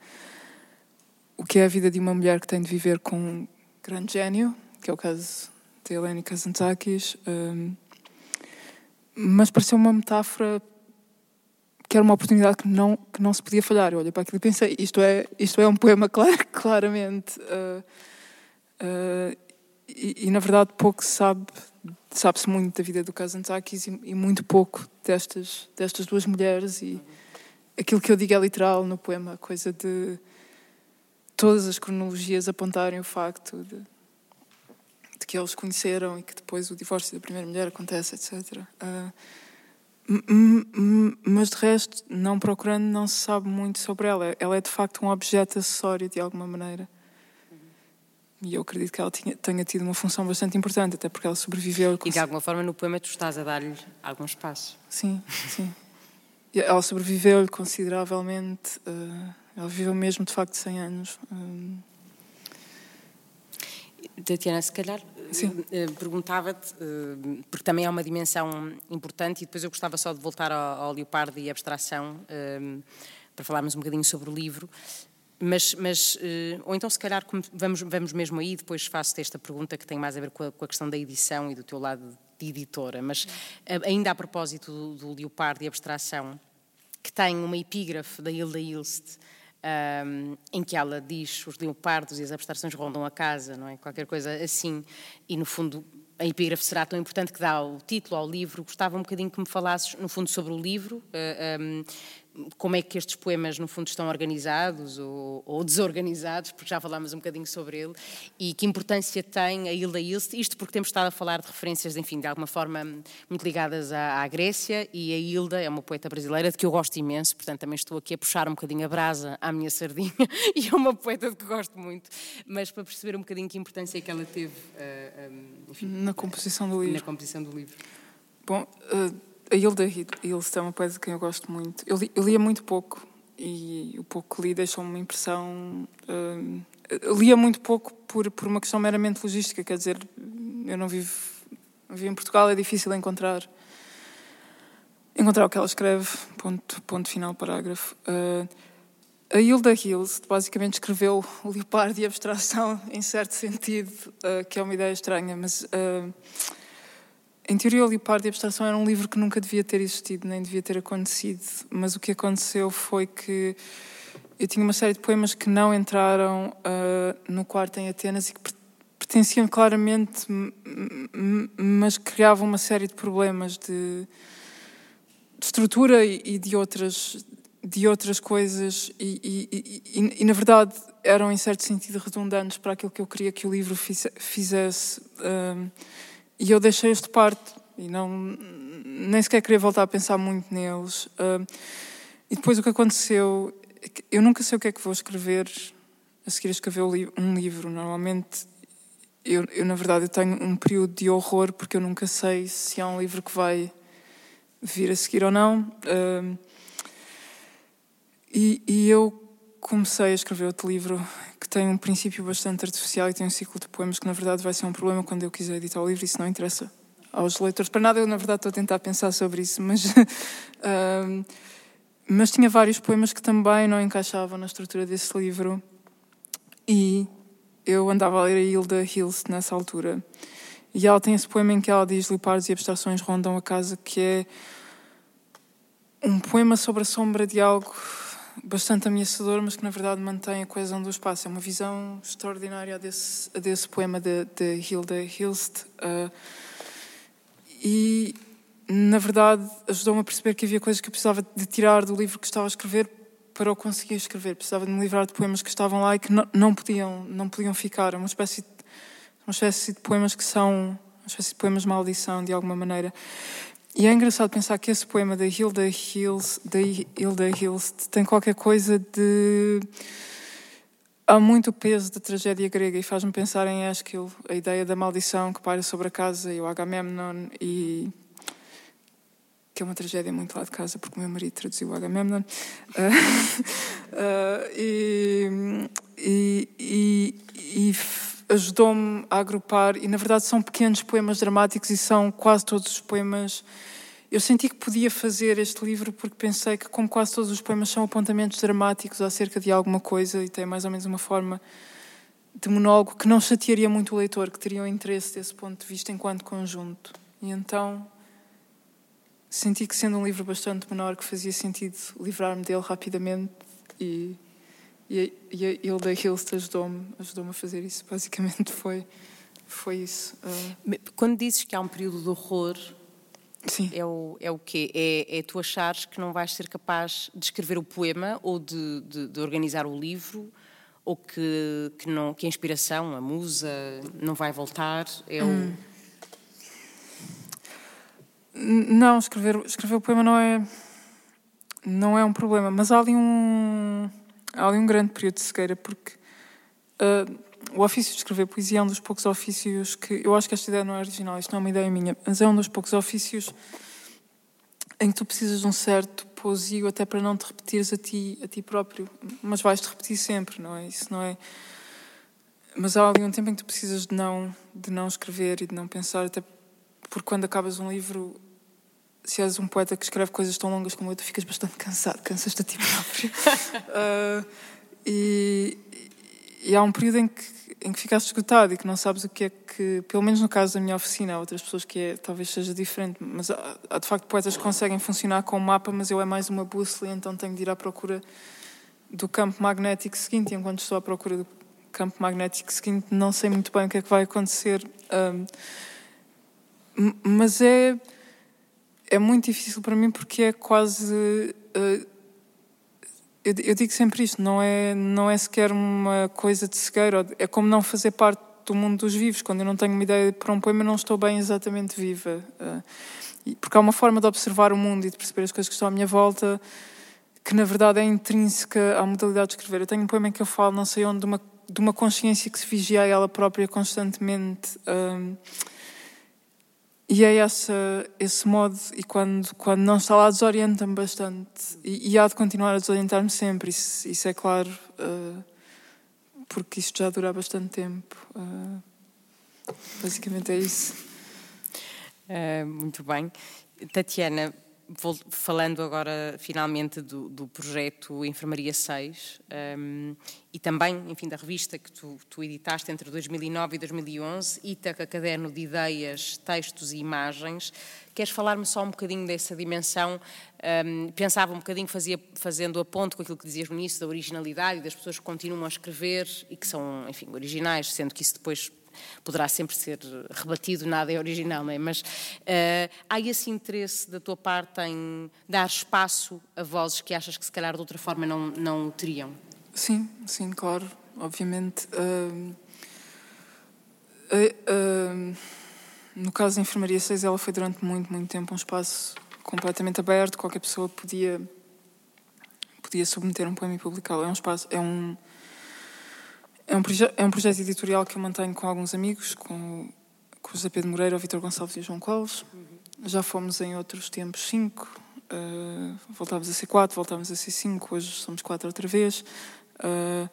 o que é a vida de uma mulher que tem de viver com um grande gênio, que é o caso de Helene Kazantzakis, uh, mas pareceu uma metáfora que era uma oportunidade que não, que não se podia falhar. Eu olhei para aquilo e pensei, isto é, isto é um poema clar, claramente... Uh, Uh, e, e, na verdade pouco se sabe, sabe-se muito da vida do Kazantzakis e, e, muito pouco destas, destas duas mulheres e aquilo que eu digo é literal no poema, a coisa de todas as cronologias apontarem o facto de, de que eles conheceram e que depois o divórcio da primeira mulher acontece, etc. Uh, ah, mas de resto, não procurando, não se sabe muito sobre ela. Ela é de facto um objeto acessório de alguma maneira. E eu acredito que ela tinha, tenha tido uma função bastante importante, até porque ela sobreviveu.
E de alguma forma no poema tu estás a dar-lhe algum espaço.
Sim, sim. E ela sobreviveu-lhe consideravelmente. Uh, ela viveu mesmo, de facto, 100 anos. Uh...
Tatiana, se calhar uh, perguntava-te, porque também é uma dimensão importante, e depois eu gostava só de voltar ao, ao Leopardo e abstração, para falarmos um bocadinho sobre o livro. Mas, mas uh, ou então se calhar vamos, vamos mesmo aí, depois faço-te esta pergunta que tem mais a ver com a, com a, questão da edição e do teu lado de editora, mas uh, ainda a propósito do, do Leopardo e Abstração, que tem uma epígrafe da Hilda Ilst, um, em que ela diz os leopardos e as abstrações rondam a casa, não é? Qualquer coisa assim, e no fundo a epígrafe será tão importante que dá o título ao livro. Gostava um bocadinho que me falasses, no fundo, sobre o livro, uh, eh, um, como é que estes poemas, no fundo, estão organizados ou, ou, desorganizados, porque já falámos um bocadinho sobre ele, e que importância tem a Hilda Ilst, isto porque temos estado a falar de referências, enfim, de alguma forma muito ligadas à, à, Grécia, e a Hilda é uma poeta brasileira de que eu gosto imenso, portanto também estou aqui a puxar um bocadinho a brasa à minha sardinha, e é uma poeta de que gosto muito, mas para perceber um bocadinho que importância é que ela teve, uh,
um, enfim, na composição do livro.
Na composição do livro.
Bom... Uh a Hilda Hilst é uma poeta de quem eu gosto muito. Eu, li, eu lia muito pouco e o pouco que li deixou-me uma impressão. Uh, lia muito pouco por, por uma questão meramente logística, quer dizer, eu não vivo, vivo em Portugal, é difícil encontrar encontrar o que ela escreve, ponto, ponto final, parágrafo. Uh, a Hilda Hilst basicamente escreveu o leopardo e a abstração em certo sentido, uh, que é uma ideia estranha, mas uh, em teoria, o Leopardo e a Abstração era um livro que nunca devia ter existido, nem devia ter acontecido, mas o que aconteceu foi que eu tinha uma série de poemas que não entraram uh, no quarto em Atenas e que pertenciam claramente, mas criavam uma série de problemas de, de estrutura e de outras de outras coisas e, e, e, e, na verdade eram em certo sentido redundantes para aquilo que eu queria que o livro fizesse um, e eu deixei-os de parte e não nem sequer queria voltar a pensar muito neles. Um, e depois o que aconteceu é eu nunca sei o que é que vou escrever a seguir a escrever um livro. Normalmente eu, eu na verdade eu tenho um período de horror porque eu nunca sei se há um livro que vai vir a seguir ou não. Um, e, e, eu comecei a escrever outro livro tem um princípio bastante artificial e tem um ciclo de poemas que, na verdade, vai ser um problema quando eu quiser editar o livro. Isso não interessa aos leitores. Para nada, eu, na verdade, estou a tentar pensar sobre isso, mas. uh, mas tinha vários poemas que também não encaixavam na estrutura desse livro. E eu andava a ler a Hilda Hilst nessa altura. E ela tem esse poema em que ela diz: Leopardos e abstrações rondam a casa, que é um poema sobre a sombra de algo bastante ameaçador, mas que na verdade mantém a coesão do espaço. É uma visão extraordinária desse, desse poema de, de Hilda Hilst. Uh, e, na verdade, ajudou-me a perceber que havia coisas que eu precisava de tirar do livro que estava a escrever para o conseguir escrever. Precisava de me livrar de poemas que estavam lá e que não, não podiam, não podiam ficar. É uma espécie, de, uma espécie de poemas que são uma espécie de poemas maldição, de alguma maneira. E é engraçado pensar que esse poema da Hilda Hills, da Hilda Hills tem qualquer coisa de há muito peso da tragédia grega e faz-me pensar em Esquilo, a ideia da maldição que paira sobre a casa e o Agamemnon e que é uma tragédia muito lá de casa porque o meu marido traduziu o Agamemnon. Uh, uh, e, e, e, e ajudou-me a agrupar, e na verdade são pequenos poemas dramáticos e são quase todos os poemas. Eu senti que podia fazer este livro porque pensei que, como quase todos os poemas são apontamentos dramáticos acerca de alguma coisa e tem mais ou menos uma forma de monólogo que não chatearia muito o leitor, que teria um interesse desse ponto de vista enquanto conjunto. E então senti que, sendo um livro bastante menor, que fazia sentido livrar-me dele rapidamente e e, e a Hilda Hilst ajudou-me ajudou a fazer isso. Basicamente foi, foi isso. Uh...
Quando dizes que há um período de horror, Sim. É o, é o quê? É, é tu achares que não vais ser capaz de escrever o poema ou de, de, de organizar o livro ou que, que, não, que a inspiração, a musa, não vai voltar? É hum.
Não, escrever, escrever o poema não é, não é um problema, mas há ali um há ali um grande período de cegueira, porque uh, o ofício de escrever poesia é um dos poucos ofícios que. Eu acho que esta ideia não é original, isto não é uma ideia minha, mas é um dos poucos ofícios em que tu precisas de um certo poesio até para não te repetires a ti, a ti próprio, mas vais-te repetir sempre, não é? Isso não é. Mas há ali um tempo em que tu precisas de não, de não escrever e de não pensar, até porque quando acabas um livro se és um poeta que escreve coisas tão longas como eu, tu ficas bastante cansado, cansas-te a ti próprio. uh, e, e, há um período em que, em que ficaste esgotado e que não sabes o que é que, pelo menos no caso da minha oficina, há outras pessoas que é, talvez seja diferente, mas há, há, de facto poetas que conseguem funcionar com um mapa, mas eu é mais uma bússola, então tenho de ir à procura do campo magnético seguinte, e enquanto estou à procura do campo magnético seguinte, não sei muito bem o que é que vai acontecer. Um, ah, mas é é muito difícil para mim porque é quase. Uh, eu, eu, digo sempre isto: não é, não é sequer uma coisa de cegueira, é como não fazer parte do mundo dos vivos. Quando eu não tenho uma ideia para um poema, não estou bem exatamente viva. Uh, porque há uma forma de observar o mundo e de perceber as coisas que estão à minha volta que, na verdade, é intrínseca à modalidade de escrever. Eu tenho um poema em que eu falo, não sei onde, de uma, de uma consciência que se vigia a ela própria constantemente. Uh, e é essa, esse modo, e quando, quando não está lá, desorienta-me bastante. E, e há de continuar a desorientar-me sempre, isso, isso é claro, uh, porque isto já dura bastante tempo. Uh, basicamente é isso.
Uh, muito bem. Tatiana, falando agora finalmente do, do projeto Enfermaria 6 um, e também, enfim, da revista que tu, tu, editaste entre 2009 e 2011, Ítaca, Caderno de Ideias, Textos e Imagens. Queres falar-me só um bocadinho dessa dimensão? Um, pensava um bocadinho, fazia, fazendo a ponto com aquilo que dizias no início, da originalidade e das pessoas que continuam a escrever e que são, enfim, originais, sendo que isso depois poderá sempre ser rebatido, nada é original, não é? Mas uh, há esse interesse da tua parte em dar espaço a vozes que achas que se calhar de outra forma não, não teriam?
Sim, sim, claro, obviamente. Uh, uh, no caso da Enfermaria 6, ela foi durante muito, muito tempo um espaço completamente aberto, qualquer pessoa podia podia submeter um poema e publicá-lo. É um espaço, é um é um, é um projeto editorial que eu mantenho com alguns amigos, com, com o José Pedro Moreira, o Vitor Gonçalves e o João Coles. Já fomos em outros tempos cinco, uh, a ser quatro, voltámos a ser cinco, hoje somos quatro outra vez. Uh,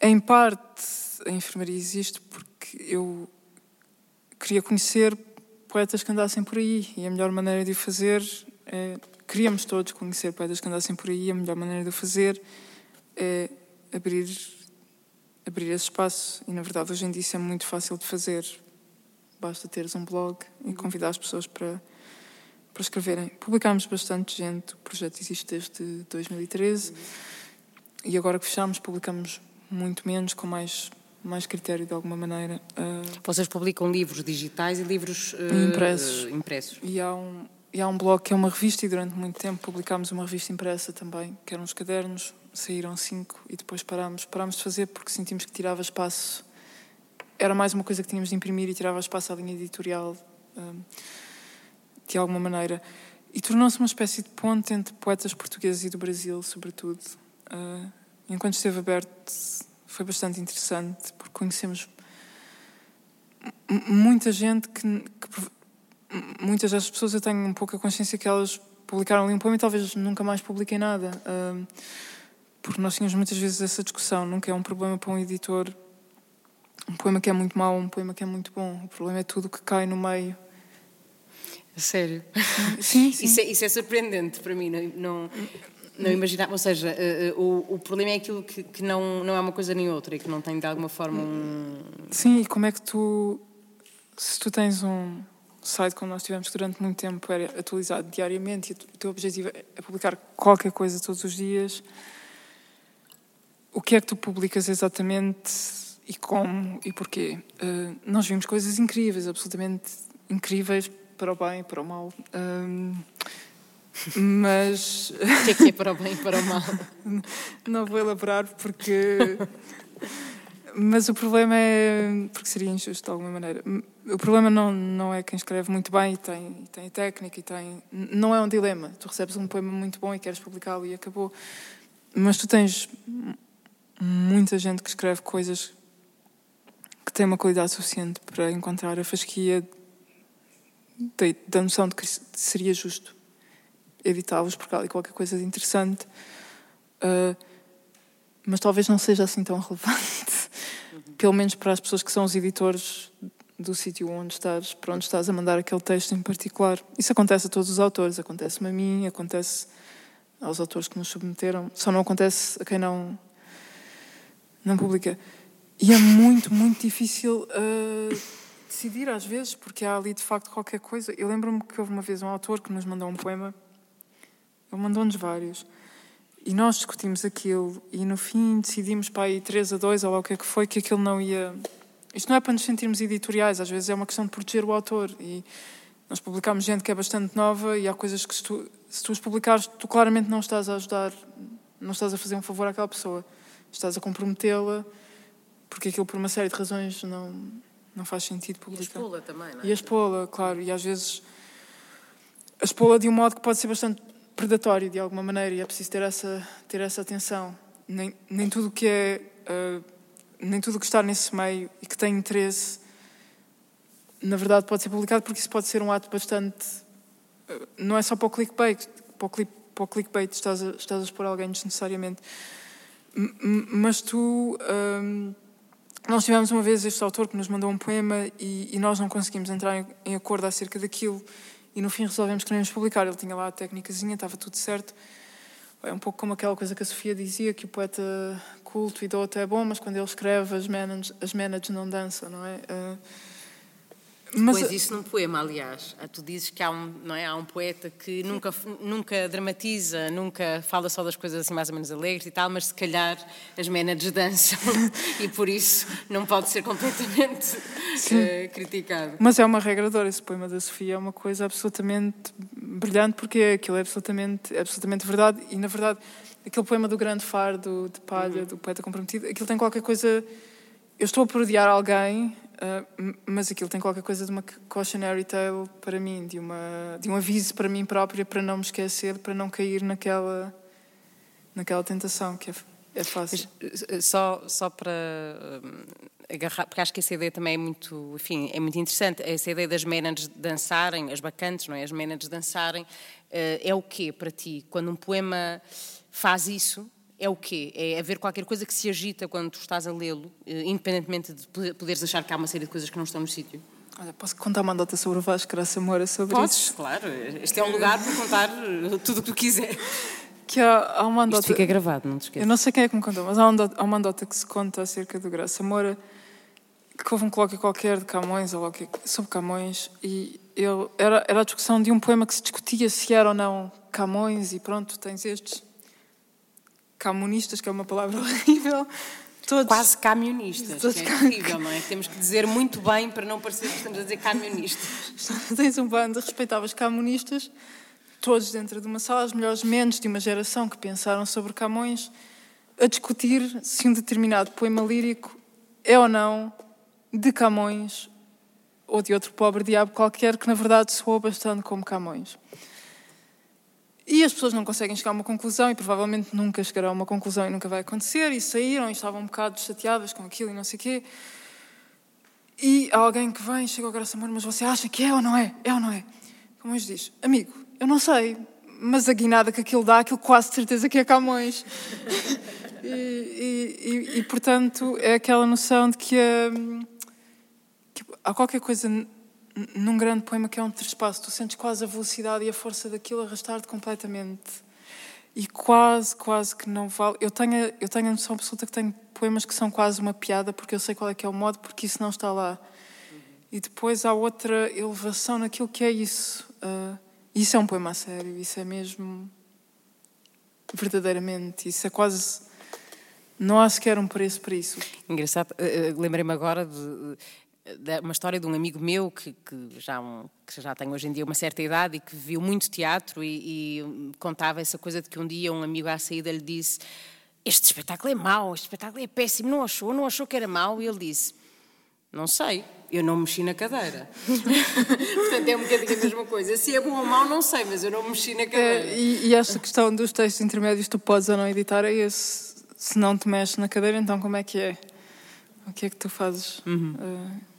em parte, a enfermaria existe porque eu queria conhecer poetas que andassem por aí e a melhor maneira de o fazer é, queríamos todos conhecer poetas que andassem por aí a melhor maneira de o fazer é abrir, abrir esse espaço. E, na verdade, hoje em dia isso é muito fácil de fazer. Basta teres um blog e uhum. convidar as pessoas para, para escreverem. Publicámos bastante gente, o projeto existe desde 2013 e agora que fechamos, publicamos muito menos, com mais, mais critério de alguma maneira.
Uh, Vocês publicam livros digitais e livros uh,
impressos.
Uh, impressos.
E há um. E há um blog que é uma revista, e durante muito tempo publicámos uma revista impressa também, que eram uns cadernos saíram cinco e depois parámos. Parámos de fazer porque sentimos que tirava espaço. Era mais uma coisa que tínhamos de imprimir e tirava espaço à linha editorial, um, de alguma maneira. E tornou-se uma espécie de ponte entre poetas portugueses e do Brasil, sobretudo. Uh, enquanto esteve aberto, foi bastante interessante, porque conhecemos muita gente que, que muitas dessas pessoas eu tenho um pouco a consciência que elas publicaram ali um poema e talvez nunca mais publiquem nada. Uh, porque nós tínhamos muitas vezes essa discussão, nunca é um problema para um editor um poema que é muito mau, um poema que é muito bom. O problema é tudo que cai no meio.
Sério?
Sim, sim.
Isso, é, isso é surpreendente para mim, não, não, não imaginar. Ou seja, uh, uh, o, o problema é aquilo que, que, não, não é uma coisa nem outra e que não tem de alguma forma um.
Sim, e como é que tu. Se tu tens um site como nós tivemos durante muito tempo, era atualizado diariamente e o teu objetivo é publicar qualquer coisa todos os dias o que é que tu publicas exatamente e como e porquê? Uh, nós vimos coisas incríveis, absolutamente incríveis para o bem e para o mal. Uh, mas.
O que é que é para o bem e para o mal?
Não vou elaborar porque. Mas o problema é. Porque seria injusto de alguma maneira. O problema não, não é quem escreve muito bem e tem, e tem técnica e tem. Não é um dilema. Tu recebes um poema muito bom e queres publicá-lo e acabou. Mas tu tens muita gente que escreve coisas que têm uma qualidade suficiente para encontrar a fasquia da noção de que seria justo evitá-los porque há ali qualquer coisa de interessante, uh, mas talvez não seja assim tão relevante, uhum. pelo menos para as pessoas que são os editores do sítio onde estás, para onde estás a mandar aquele texto em particular. Isso acontece a todos os autores, acontece-me a mim, acontece aos autores que nos submeteram, só não acontece a quem não não publica. E é muito, muito difícil uh, decidir às vezes, porque há ali de facto qualquer coisa. Eu lembro-me que houve uma vez um autor que nos mandou um poema, ele mandou-nos vários, e nós discutimos aquilo, e no fim decidimos para aí 3 a 2, ou lá o que é que foi, que aquilo não ia. Isto não é para nos sentirmos editoriais, às vezes é uma questão de proteger o autor. E nós publicamos gente que é bastante nova, e há coisas que se tu, se tu as publicares, tu claramente não estás a ajudar, não estás a fazer um favor àquela pessoa estás a comprometê-la, porque aquilo por uma série de razões não, não faz sentido publicar. E
expô-la também, não é?
E expô-la, claro, e às vezes expô-la de um modo que pode ser bastante predatório de alguma maneira e é preciso ter essa, ter essa atenção. Nem, nem tudo que é. Uh, nem tudo que está nesse meio e que tem interesse, na verdade, pode ser publicado, porque isso pode ser um ato bastante. Uh, não é só para o clickbait, para o, click, para o clickbait estás a, estás a expor alguém desnecessariamente. Mas tu. Hum, nós tivemos uma vez este autor que nos mandou um poema e, e nós não conseguimos entrar em, em, acordo acerca daquilo e no fim resolvemos que não íamos publicar. Ele tinha lá a técnicazinha, estava tudo certo. É um pouco como aquela coisa que a Sofia dizia, que o poeta culto e douto é bom, mas quando ele escreve as managers, as managers não dançam, não é? Uh,
Mas pois isso num poema, aliás. Ah, tu dizes que há um, não é? há um poeta que nunca, nunca dramatiza, nunca fala só das coisas assim mais ou menos alegres e tal, mas se calhar as ménades dançam e por isso não pode ser completamente uh, criticado.
Mas é uma regra de esse poema da Sofia é uma coisa absolutamente brilhante porque aquilo é absolutamente, é absolutamente verdade e na verdade aquele poema do grande fardo de palha, uhum. do poeta comprometido, aquilo tem qualquer coisa... Eu estou a parodiar alguém Uh, mas aquilo tem qualquer coisa de uma cautionary tale para mim, de, uma, de um aviso para mim própria para não me esquecer, para não cair naquela, naquela tentação que é, é fácil.
Eh, só, só para um, agarrar, porque acho que essa ideia também é muito, enfim, é muito interessante. Essa ideia das ménadas dançarem, as bacantes, não é? As ménadas dançarem, uh, é o quê para ti? Quando um poema faz isso, é o quê? É haver qualquer coisa que se agita quando tu estás a lê-lo, eh, independentemente de poderes achar que há uma série de coisas que não estão no sítio?
Olha, posso contar uma nota sobre o Vasco Graça Moura sobre
Podes,
isso?
claro. Este é um lugar para contar eh, tudo o que tu quiser.
Que há, há uma andota...
Isto fica gravado, não te esqueças.
Eu não sei quem é que me contou, mas há uma, andota, há uma andota que se conta acerca do Graça Moura que houve um colóquio qualquer de Camões, ou sobre Camões, e ele, era, era a discussão de um poema que se discutia se era ou não Camões, e pronto, tens estes camonistas, que é uma palavra horrível.
Todos, Quase camionistas, todos que é horrível, não é? Temos que dizer muito bem para não parecer que estamos a dizer camionistas.
Tens um bando de respeitáveis camonistas, todos dentro de uma sala, os melhores mentes de uma geração que pensaram sobre Camões, a discutir se um determinado poema lírico é ou não de Camões ou de outro pobre diabo qualquer que na verdade soou bastante como Camões. E as pessoas não conseguem chegar a uma conclusão e provavelmente nunca chegarão a uma conclusão e nunca vai acontecer. E saíram e estavam um bocado chateadas com aquilo e não sei o quê. E há alguém que vem, chega ao Graça Amor, mas você acha que é ou não é? É ou não é? Camões diz: Amigo, eu não sei, mas a guinada que aquilo dá, aquilo quase certeza que é Camões. e, e, e, e, portanto, é aquela noção de que, hum, que há qualquer coisa num grande poema que é um trespasso, tu sentes quase a velocidade e a força daquilo arrastar-te completamente. E quase, quase que não vale. Eu tenho, eu tenho a noção absoluta que tenho poemas que são quase uma piada, porque eu sei qual é que é o modo, porque isso não está lá. E depois há outra elevação naquilo que é isso. Uh, isso é um poema a sério, isso é mesmo. verdadeiramente. Isso é quase. Não há sequer um preço para isso.
Engraçado, uh, lembrei-me agora de uma história de um amigo meu que, que, já, um, que já tem hoje em dia uma certa idade e que viu muito teatro e, e, contava essa coisa de que um dia um amigo à saída lhe disse este espetáculo é mau, este espetáculo é péssimo, não achou? Não achou que era mau? E ele disse, não sei, eu não mexi na cadeira. Portanto, é um bocadinho a mesma coisa. Se é bom ou mau, não sei, mas eu não mexi na cadeira.
É, e, e esta questão dos textos intermédios tu podes ou não editar é esse. Se não te mexes na cadeira, então como é que é? O que é que tu fazes? Uhum. Uh,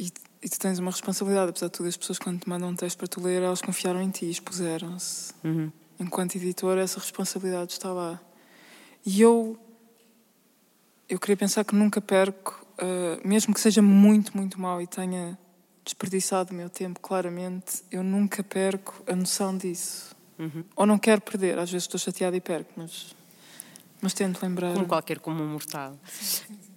e, e, tu tens uma responsabilidade, apesar de tudo, as pessoas quando te mandam um texto para tu ler, elas confiaram em ti, expuseram-se. Uhum. Enquanto editor, essa responsabilidade está lá. E eu, eu queria pensar que nunca perco, uh, mesmo que seja muito, muito mal e tenha desperdiçado o meu tempo, claramente, eu nunca perco a noção disso. Uhum. Ou não quero perder, às vezes estou chateada e perco, mas, mas tento lembrar.
Como qualquer comum mortal.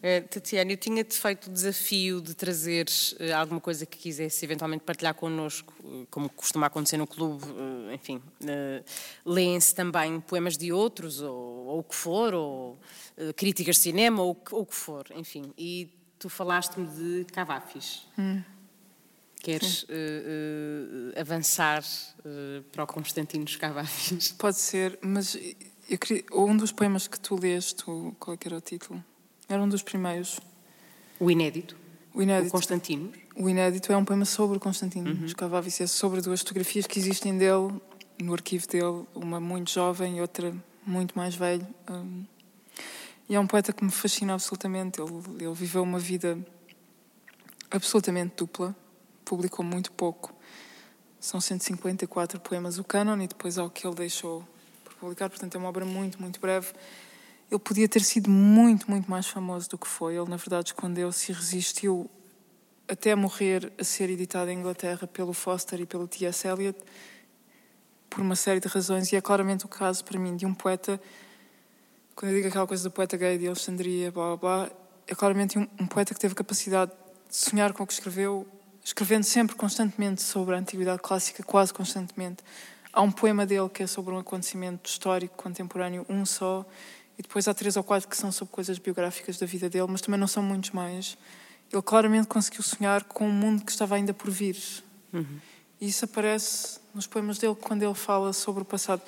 Uh, Tatiana, eu tinha-te feito o desafio de trazeres uh, alguma coisa que quisesse eventualmente partilhar connosco, uh, como costuma acontecer no clube, enfim, leem-se também poemas de outros, ou, ou o que for, ou críticas de cinema, ou, o que for, enfim. E tu falaste-me de Cavafis. Hum. Queres avançar para o Constantino Cavafis?
Pode ser, mas eu queria, um dos poemas que tu leste, qual é era o título? Era um dos primeiros.
O inédito?
O inédito.
O Constantino?
O inédito é um poema sobre o Constantino uhum. Escavavis. É sobre duas fotografias que existem dele, no arquivo dele, uma muito jovem e outra muito mais velha. Um, e é um poeta que me fascina absolutamente. Ele, ele viveu uma vida absolutamente dupla, publicou muito pouco. São 154 poemas o canon e depois ao que ele deixou por publicar. Portanto, é uma obra muito, muito breve ele podia ter sido muito, muito mais famoso do que foi. Ele, na verdade, escondeu-se e resistiu até morrer a ser editado em Inglaterra pelo Foster e pelo T.S. Eliot por uma série de razões. E é claramente o caso, para mim, de um poeta. Quando eu digo aquela coisa do poeta gay de Alexandria, blá blá blá, é claramente um, um poeta que teve capacidade sonhar com o que escreveu, escrevendo sempre constantemente sobre a antiguidade clássica, quase constantemente. Há um poema dele que é sobre um acontecimento histórico contemporâneo, um só, e depois há três ou quatro que são sobre coisas biográficas da vida dele, mas também não são muitos mais. Ele claramente conseguiu sonhar com um mundo que estava ainda por vir. Uhum. E isso aparece nos poemas dele quando ele fala sobre o passado.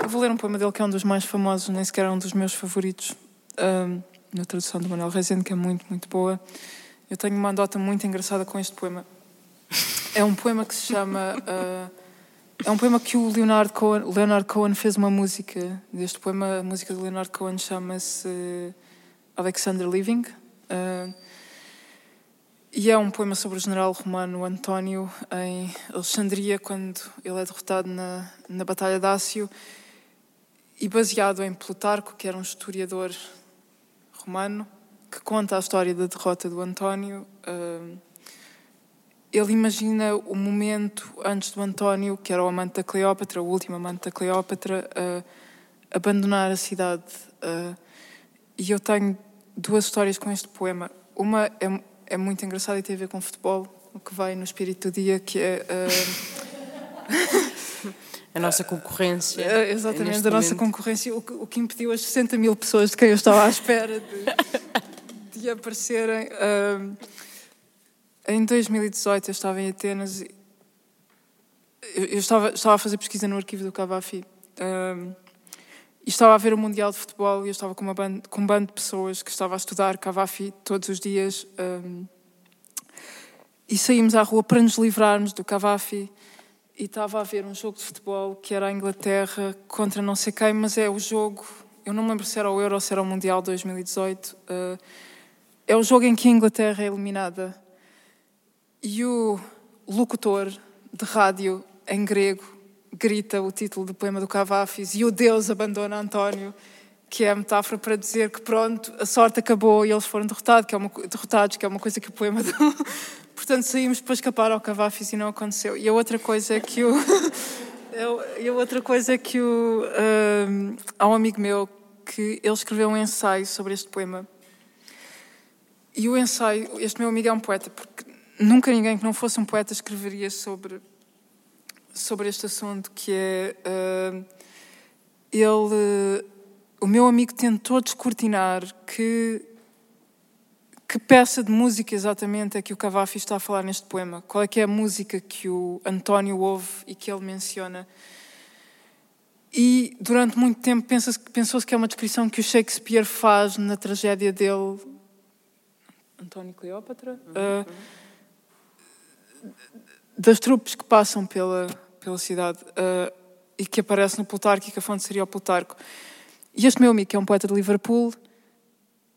Eu vou ler um poema dele que é um dos mais famosos, nem sequer é um dos meus favoritos, um, na tradução do Manuel Rezende, que é muito, muito boa. Eu tenho uma andota muito engraçada com este poema. É um poema que se chama. Uh, é um poema que o Leonard Cohen, Leonard Cohen fez uma música. Deste poema, a música de Leonard Cohen chama-se Alexander Living. Uh, e é um poema sobre o general romano António em Alexandria, quando ele é derrotado na, na Batalha de Ácio, e baseado em Plutarco, que era um historiador romano, que conta a história da derrota do António. Uh, ele imagina o momento antes do António, que era o amante da Cleópatra, o último amante da Cleópatra, uh, abandonar a cidade. Uh, e eu tenho duas histórias com este poema. Uma é é muito engraçado e tem a ver com futebol, o que vai no espírito do dia, que é.
Uh... a nossa concorrência.
Uh, exatamente, a nossa concorrência, o que, o que, impediu as 60 mil pessoas de quem eu estava à espera de, de aparecerem. Uh, em 2018 eu estava em Atenas e eu, estava, estava a fazer pesquisa no arquivo do Cavafi. Uh, e estava a ver o Mundial de Futebol e eu estava com, uma banda, com um bando de pessoas que estava a estudar Cavafi todos os dias. Um, e saímos à rua para nos livrarmos do Cavafi e estava a ver um jogo de futebol que era a Inglaterra contra não sei quem, mas é o jogo, eu não me lembro se era o Euro ou se era o Mundial 2018, uh, é o jogo em que a Inglaterra é eliminada. E o locutor de rádio em grego grita o título do poema do Cavafis e o Deus abandona António, que é a metáfora para dizer que pronto, a sorte acabou e eles foram derrotados, que é uma, derrotados, que é uma coisa que o poema... Do... Portanto, saímos para escapar ao Cavafis e não aconteceu. E a outra coisa é que o... e a outra coisa é que o... Um, há um amigo meu que ele escreveu um ensaio sobre este poema. E o ensaio, este meu amigo é um poeta, porque nunca ninguém que não fosse um poeta escreveria sobre sobre este assunto, que é uh, ele, o meu amigo tentou descortinar que que peça de música exatamente é que o Cavafi está a falar neste poema? Qual é que é a música que o António ouve e que ele menciona? E durante muito tempo pensou-se que é uma descrição que o Shakespeare faz na tragédia dele, António Cleópatra, uhum. uh, das trupes que passam pela pela cidade uh, e que aparece no Plutarco e que a fonte seria o Plutarco. E este meu amigo, que é um poeta de Liverpool,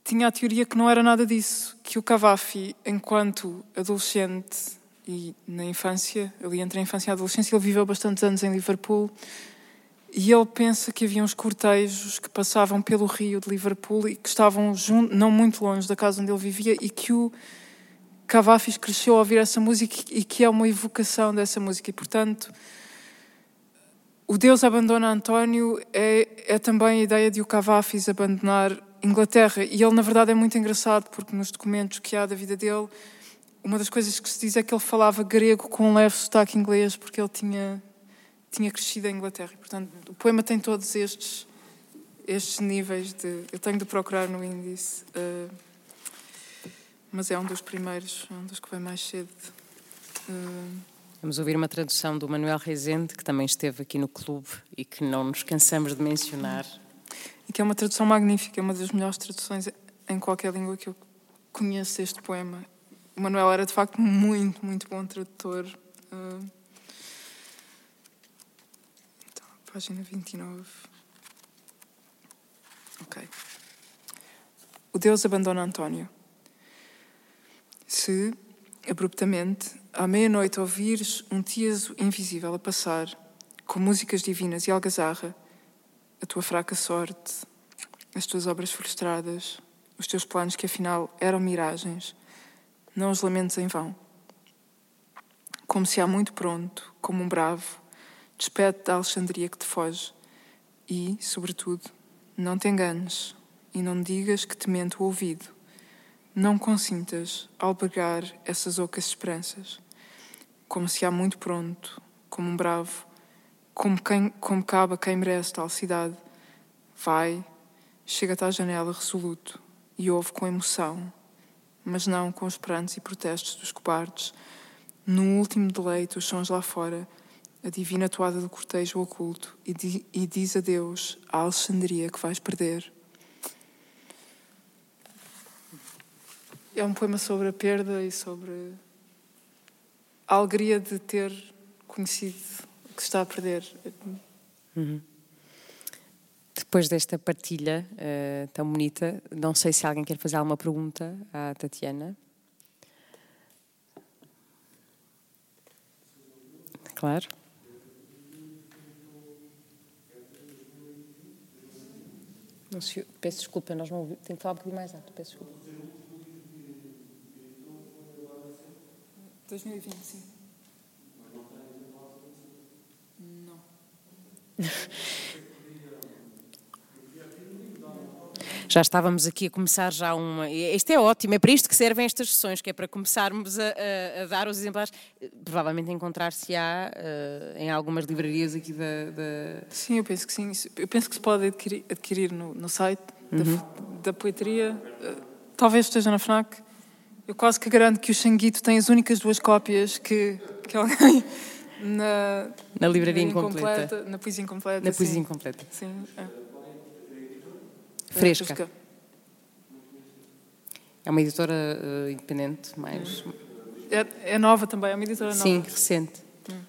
tinha a teoria que não era nada disso, que o Cavafi, enquanto adolescente e na infância, ali entre a infância e a adolescência, ele viveu bastantes anos em Liverpool e ele pensa que havia uns cortejos que passavam pelo rio de Liverpool e que estavam junto, não muito longe da casa onde ele vivia e que o Cavafis cresceu a ouvir essa música e que é uma evocação dessa música. E, portanto, o Deus abandona António é, é também a ideia de o Cavafis abandonar Inglaterra. E ele, na verdade, é muito engraçado, porque nos documentos que há da vida dele, uma das coisas que se diz é que ele falava grego com um leve sotaque inglês, porque ele tinha, tinha crescido em Inglaterra. E, portanto, o poema tem todos estes, estes níveis de. Eu tenho de procurar no índice. Uh, mas é um dos primeiros, é um dos que vai mais cedo. Uh...
Vamos ouvir uma tradução do Manuel Rezende, que também esteve aqui no clube e que não nos cansamos de mencionar.
E que é uma tradução magnífica, é uma das melhores traduções em qualquer língua que eu conheço deste poema. O Manuel era de facto muito, muito bom tradutor. Uh... Então, página 29. Ok. O Deus abandona António. Se, abruptamente, à meia-noite ouvires um tieso invisível a passar, com músicas divinas e algazarra, a tua fraca sorte, as tuas obras frustradas, os teus planos que afinal eram miragens, não os lamentes em vão. Como se há muito pronto, como um bravo, despede da Alexandria que te foge e, sobretudo, não te enganes e não digas que te mente o ouvido não consintas albergar essas ocas esperanças, como se há muito pronto, como um bravo, como, quem, como cabe a quem merece tal cidade, vai, chega-te à janela resoluto e ouve com emoção, mas não com os prantos e protestos dos cobardes, no último deleite os sons lá fora, a divina toada do cortejo oculto, e, di, e diz a Deus a Alexandria que vais perder. É um poema sobre a perda e sobre a alegria de ter conhecido o que se está a perder.
Uhum. Depois desta partilha uh, tão bonita, não sei se alguém quer fazer alguma pergunta à Tatiana. Claro. Não se, peço desculpa, nós não ouvimos. Tenho que falar um bocadinho mais alto, peço desculpa.
2020, sim. Não.
já estávamos aqui a começar já uma. Isto é ótimo, é para isto que servem estas sessões, que é para começarmos a, a, a dar os exemplares. Provavelmente encontrar-se-á uh, em algumas livrarias aqui da, da,
Sim, eu penso que sim. Eu penso que se pode adquirir, adquirir no, no site uhum. da, da poetaria. Uh, talvez esteja na FNAC. Eu quase que garanto que o Xanguito tem as únicas duas cópias que, que alguém. Na,
na livraria incompleta.
incompleta. Na poesia incompleta.
Na poesia incompleta.
Sim. É.
Fresca. Fresca. É uma editora uh, independente, mais.
É, é, nova também, é uma editora nova.
Sim, recente. Hum.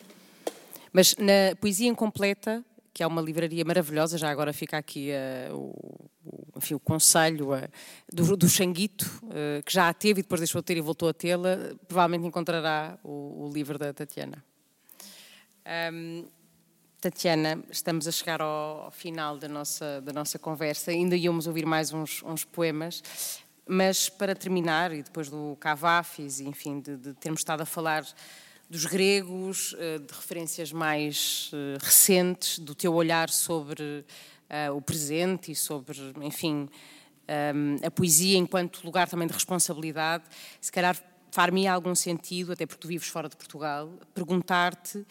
Mas na Poesia Incompleta, que é uma livraria maravilhosa, já agora fica aqui uh, o, enfim, o conselho uh, do, do Xanguito, uh, que já a teve e depois deixou de ter e voltou a tê-la, provavelmente encontrará o, o livro da Tatiana. Um, Tatiana, estamos a chegar ao, final da nossa, da nossa conversa, ainda íamos ouvir mais uns, uns poemas, mas para terminar, e depois do Cavafis, enfim, de, de termos estado a falar dos gregos, eh, de referências mais eh, recentes, do teu olhar sobre uh, o presente e sobre, enfim, a poesia enquanto lugar também de responsabilidade, se calhar far-me algum sentido, até porque tu vives fora de Portugal, perguntar-te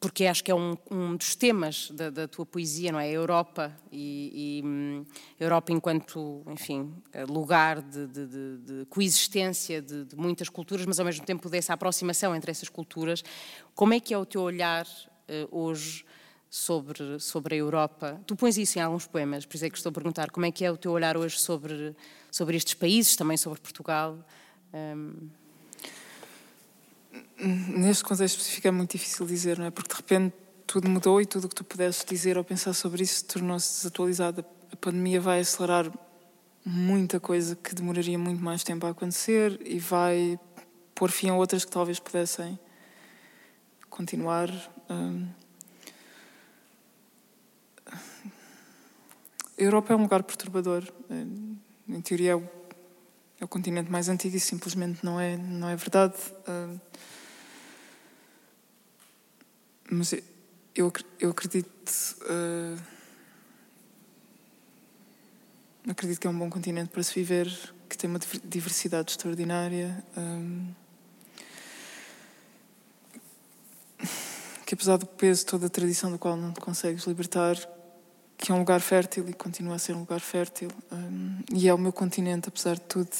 porque acho que é um, um dos temas da, da, tua poesia, não é? A Europa e, e um, Europa enquanto, enfim, lugar de, de, de coexistência de, de, muitas culturas, mas ao mesmo tempo dessa aproximação entre essas culturas. Como é que é o teu olhar uh, hoje sobre, sobre a Europa? Tu pões isso em alguns poemas, por isso é que estou a perguntar como é que é o teu olhar hoje sobre, sobre estes países, também sobre Portugal. Um,
Neste contexto específico é muito difícil dizer, não é? Porque de repente tudo mudou e tudo o que tu pudesses dizer ou pensar sobre isso tornou-se desatualizado. A pandemia vai acelerar muita coisa que demoraria muito mais tempo a acontecer e vai pôr fim a outras que talvez pudessem continuar. Hum. A Europa é um lugar perturbador. Em teoria é é o continente mais antigo e simplesmente não é, não é verdade. Hum. Mas eu, eu acredito. Uh, acredito que é um bom continente para se viver, que tem uma diversidade extraordinária. Que apesar do peso toda a tradição do qual não te consegues libertar, que é um lugar fértil e continua a ser um lugar fértil. Um, e é o meu continente, apesar de tudo.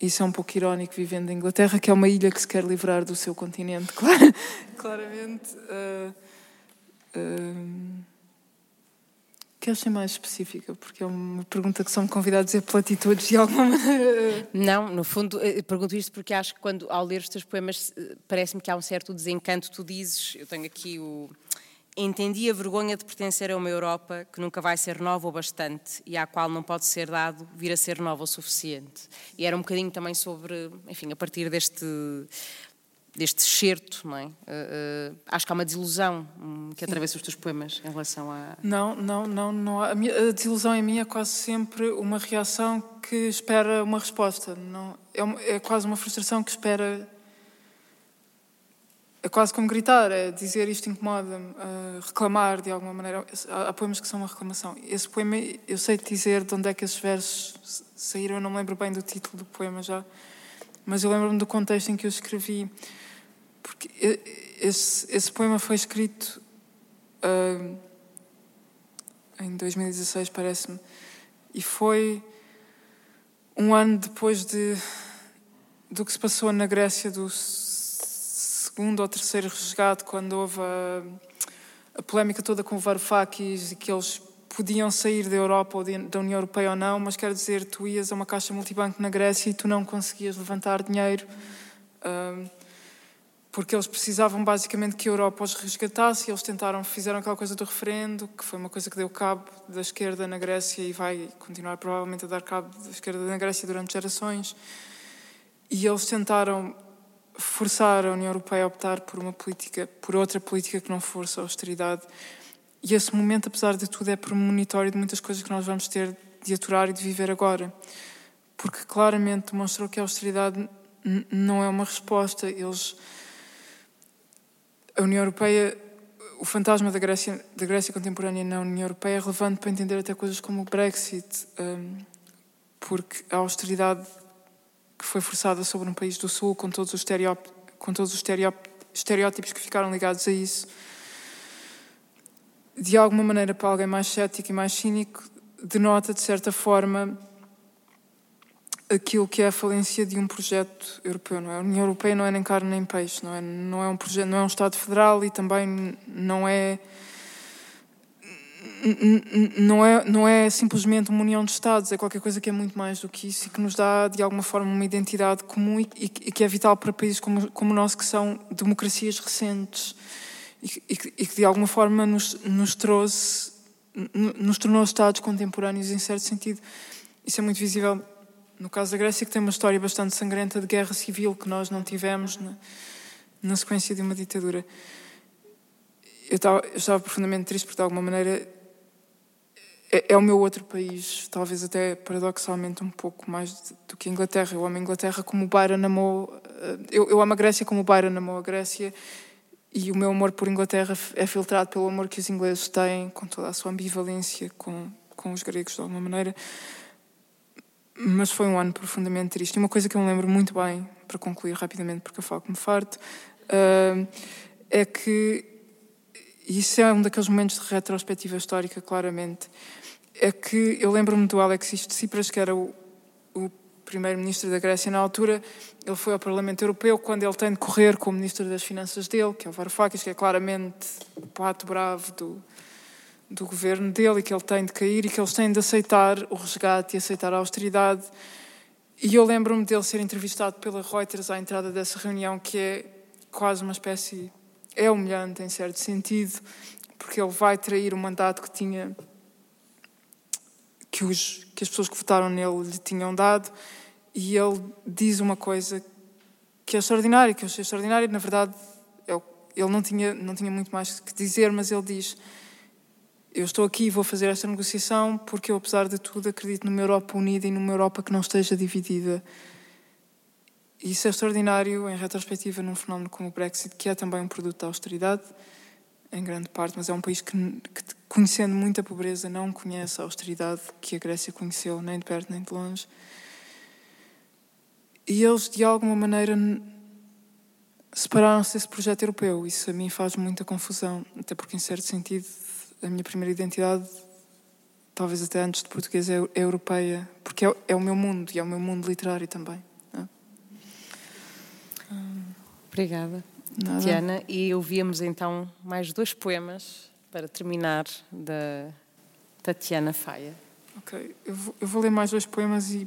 Isso é um pouco irónico, vivendo em Inglaterra, que é uma ilha que se quer livrar do seu continente, claro, claramente. Uh, uh, ser mais específica? Porque é uma pergunta que são convidados a platitudes de alguma.
Não, no fundo, eh, pergunto isto porque acho que quando, ao ler os teus poemas, eh, parece-me que há um certo desencanto. Tu dizes, eu tenho aqui o Entendi a vergonha de pertencer a uma Europa que nunca vai ser nova o bastante e à qual não pode ser dado vir a ser nova o suficiente. E era um bocadinho também sobre, enfim, a partir deste deste certo, não é? Uh, uh, acho que há uma desilusão um, que atravessa os teus poemas em relação a...
Não, não, não, não a, minha, a, desilusão em mim é quase sempre uma reação que espera uma resposta. Não, é, é quase uma frustração que espera é quase como gritar, é dizer isto incomoda-me, uh, reclamar de alguma maneira. Há, poemas que são uma reclamação. Esse poema, eu sei dizer de onde é que esses versos saíram, eu não me lembro bem do título do poema já, mas eu lembro-me do contexto em que eu escrevi, porque esse, esse poema foi escrito uh, em 2016, parece-me, e foi um ano depois de, do que se passou na Grécia do segundo ou terceiro resgate, quando houve a, a polémica toda com o Varoufakis e que eles podiam sair da Europa ou da União Europeia ou não, mas quer dizer, tu ias a uma caixa multibanco na Grécia e tu não conseguias levantar dinheiro porque eles precisavam basicamente que a Europa os resgatasse e eles tentaram, fizeram aquela coisa do referendo, que foi uma coisa que deu cabo da esquerda na Grécia e vai continuar provavelmente a dar cabo da esquerda na Grécia durante gerações. E eles tentaram forçar a União Europeia a optar por uma política, por outra política que não fosse a austeridade. E esse momento, apesar de tudo, é premonitório de muitas coisas que nós vamos ter de aturar e de viver agora. Porque claramente demonstrou que a austeridade não é uma resposta. Eles. A União Europeia. O fantasma da Grécia, da Grécia contemporânea na União Europeia é relevante para entender até coisas como o Brexit, um, porque a austeridade que foi forçada sobre um país do Sul, com todos os, com todos os estereótipos que ficaram ligados a isso, de alguma maneira, para alguém mais cético e mais cínico, denota, de certa forma, aquilo que é a falência de um projeto europeu. Não é? A União Europeia não é nem carne nem peixe, não é, não é um projeto, não é um Estado federal e também não é não é, não é simplesmente uma união de Estados, é qualquer coisa que é muito mais do que isso e que nos dá, de alguma forma, uma identidade comum e, e que é vital para países como, como o nosso, que são democracias recentes e, e, e que, de alguma forma, nos, nos trouxe, nos tornou Estados contemporâneos, em certo sentido. Isso é muito visível no caso da Grécia, que tem uma história bastante sangrenta de guerra civil que nós não tivemos na, na sequência de uma ditadura. Eu estava, eu estava profundamente triste porque, de alguma maneira, é, é, o meu outro país, talvez até paradoxalmente um pouco mais do que a Inglaterra. Eu amo a Inglaterra como o Byron amou. Eh, eu, eu amo a Grécia como o Byron amou a Grécia. E o meu amor por Inglaterra é filtrado pelo amor que os ingleses têm, com toda a sua ambivalência com, com os gregos, de alguma maneira. Mas foi um ano profundamente triste. E uma coisa que eu me lembro muito bem, para concluir rapidamente, porque eu falo me farto, uh, é que e isso é um daqueles momentos de retrospectiva histórica, claramente, é que eu lembro-me do Alexis Tsipras, que era o, o primeiro-ministro da Grécia na altura, ele foi ao Parlamento Europeu quando ele tem de correr com o ministro das Finanças dele, que é o Varoufakis, que é claramente o pato bravo do, do governo dele e que ele tem de cair e que eles têm de aceitar o resgate e aceitar a austeridade. E eu lembro-me dele ser entrevistado pela Reuters à entrada dessa reunião, que é quase uma espécie. É humilhante em certo sentido, porque ele vai trair o mandato que tinha que, os, que as pessoas que votaram nele lhe tinham dado, e ele diz uma coisa que é extraordinária, que eu achei extraordinária, na verdade, ele não tinha, não tinha muito mais que dizer, mas ele diz: Eu estou aqui e vou fazer esta negociação porque eu, apesar de tudo, acredito numa Europa unida e numa Europa que não esteja dividida. Isso é extraordinário em retrospectiva num fenómeno como o Brexit, que é também um produto da austeridade em grande parte, mas é um país que, que, conhecendo muita pobreza, não conhece a austeridade que a Grécia conheceu, nem de perto nem de longe. E eles, de alguma maneira, separaram-se desse projeto europeu. Isso a mim faz muita confusão, até porque, em certo sentido, a minha primeira identidade, talvez até antes de português, é, é europeia, porque é, é, o meu mundo e é o meu mundo literário também. É?
Obrigada. Nada. Tiana, e ouvíamos então mais dois poemas para terminar da Tatiana Faia.
Ok, eu vou, eu vou ler mais dois poemas e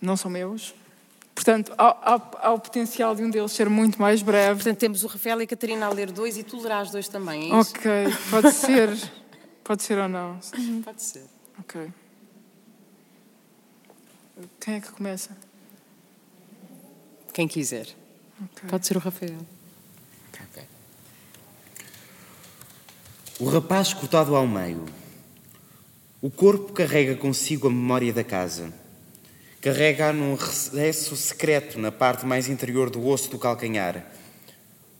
não são meus. Portanto, há, há, há, o potencial de um deles ser muito mais breve.
Portanto, temos o Rafael e a Catarina a ler dois e tu lerás dois também, é
isso? Ok, pode ser. pode ser ou não?
Pode ser.
Ok. Quem é que começa?
Quem quiser. Okay. Pode ser o Rafael.
O rapaz cortado ao meio. O corpo carrega consigo a memória da casa. Carrega-a num recesso secreto na parte mais interior do osso do calcanhar.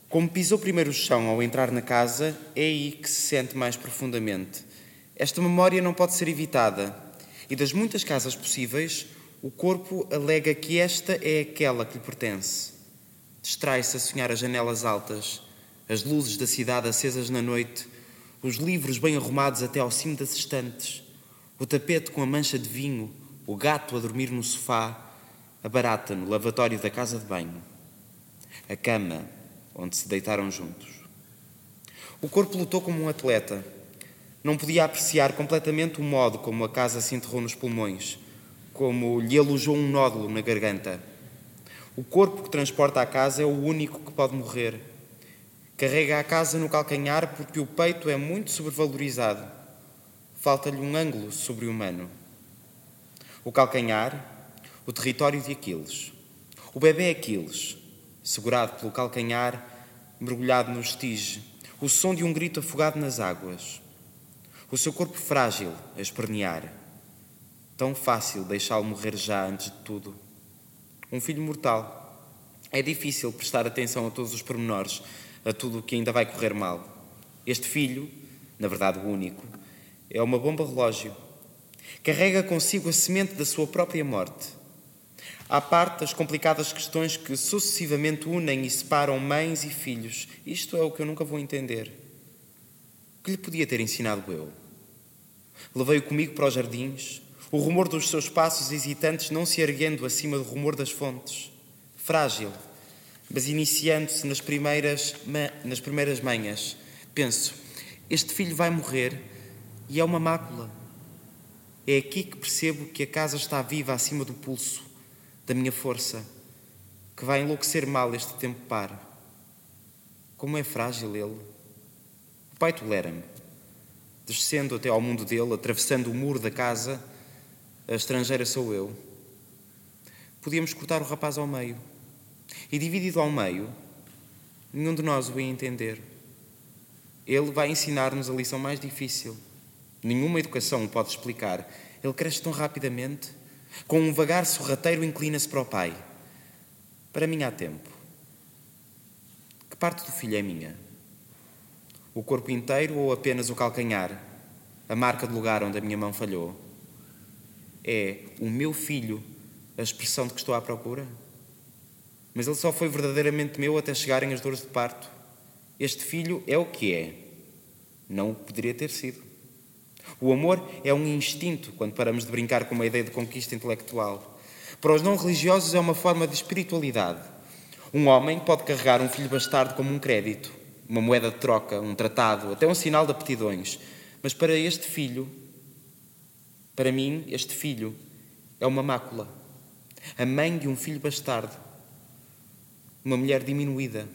Como pisou primeiro o chão ao entrar na casa, é aí que se sente mais profundamente. Esta memória não pode ser evitada, e das muitas casas possíveis, o corpo alega que esta é aquela que lhe pertence. Distrai-se a sonhar as janelas altas, as luzes da cidade acesas na noite, os livros bem arrumados até ao cimo das estantes, o tapete com a mancha de vinho, o gato a dormir no sofá, a barata no lavatório da casa de banho, a cama onde se deitaram juntos. O corpo lutou como um atleta. Não podia apreciar completamente o modo como a casa se enterrou nos pulmões, como lhe alojou um nódulo na garganta. O corpo que transporta a casa é o único que pode morrer. Carrega a casa no calcanhar porque o peito é muito sobrevalorizado. Falta-lhe um ângulo sobre-humano. O calcanhar, o território de Aquiles. O bebê Aquiles, segurado pelo calcanhar, mergulhado no estige, o som de um grito afogado nas águas. O seu corpo frágil a espernear. Tão fácil deixá-lo morrer já antes de tudo. Um filho mortal. É difícil prestar atenção a todos os pormenores, a tudo o que ainda vai correr mal. Este filho, na verdade o único, é uma bomba relógio. Carrega consigo a semente da sua própria morte. À parte as complicadas questões que sucessivamente unem e separam mães e filhos, isto é o que eu nunca vou entender. O que lhe podia ter ensinado eu? Levei-o comigo para os jardins, o rumor dos seus passos hesitantes não se erguendo acima do rumor das fontes. Frágil, mas iniciando-se nas primeiras, nas primeiras manhas. Penso, este filho vai morrer e é uma mácula. É aqui que percebo que a casa está viva acima do pulso da minha força, que vai enlouquecer mal este tempo para. Como é frágil ele. O pai tolera-me. Descendo até ao mundo dele, atravessando o muro da casa, a estrangeira sou eu. Podíamos cortar o rapaz ao meio. E dividido ao meio, nenhum de nós o ia entender. Ele vai ensinar-nos a lição mais difícil. Nenhuma educação o pode explicar. Ele cresce tão rapidamente com um vagar sorrateiro, inclina-se para o pai. Para mim há tempo. Que parte do filho é minha? O corpo inteiro ou apenas o calcanhar? A marca de lugar onde a minha mão falhou? É o meu filho a expressão de que estou à procura? Mas ele só foi verdadeiramente meu até chegarem as dores de parto. Este filho é o que é. Não o poderia ter sido. O amor é um instinto quando paramos de brincar com uma ideia de conquista intelectual. Para os não religiosos é uma forma de espiritualidade. Um homem pode carregar um filho bastardo como um crédito, uma moeda de troca, um tratado, até um sinal de aptidões. Mas para este filho, para mim, este filho é uma mácula. A mãe de um filho bastardo. Uma mulher diminuída.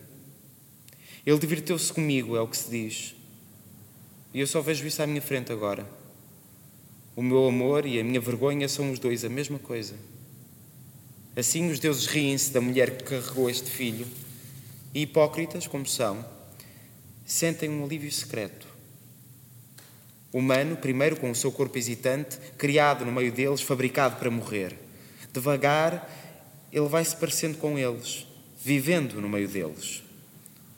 Ele diverteu-se comigo, é o que se diz. E eu só vejo isso à minha frente agora. O meu amor e a minha vergonha são os dois a mesma coisa. Assim os deuses riem-se da mulher que carregou este filho e, hipócritas como são, sentem um alívio secreto. Humano, primeiro com o seu corpo hesitante, criado no meio deles, fabricado para morrer. Devagar, ele vai se parecendo com eles, vivendo no meio deles.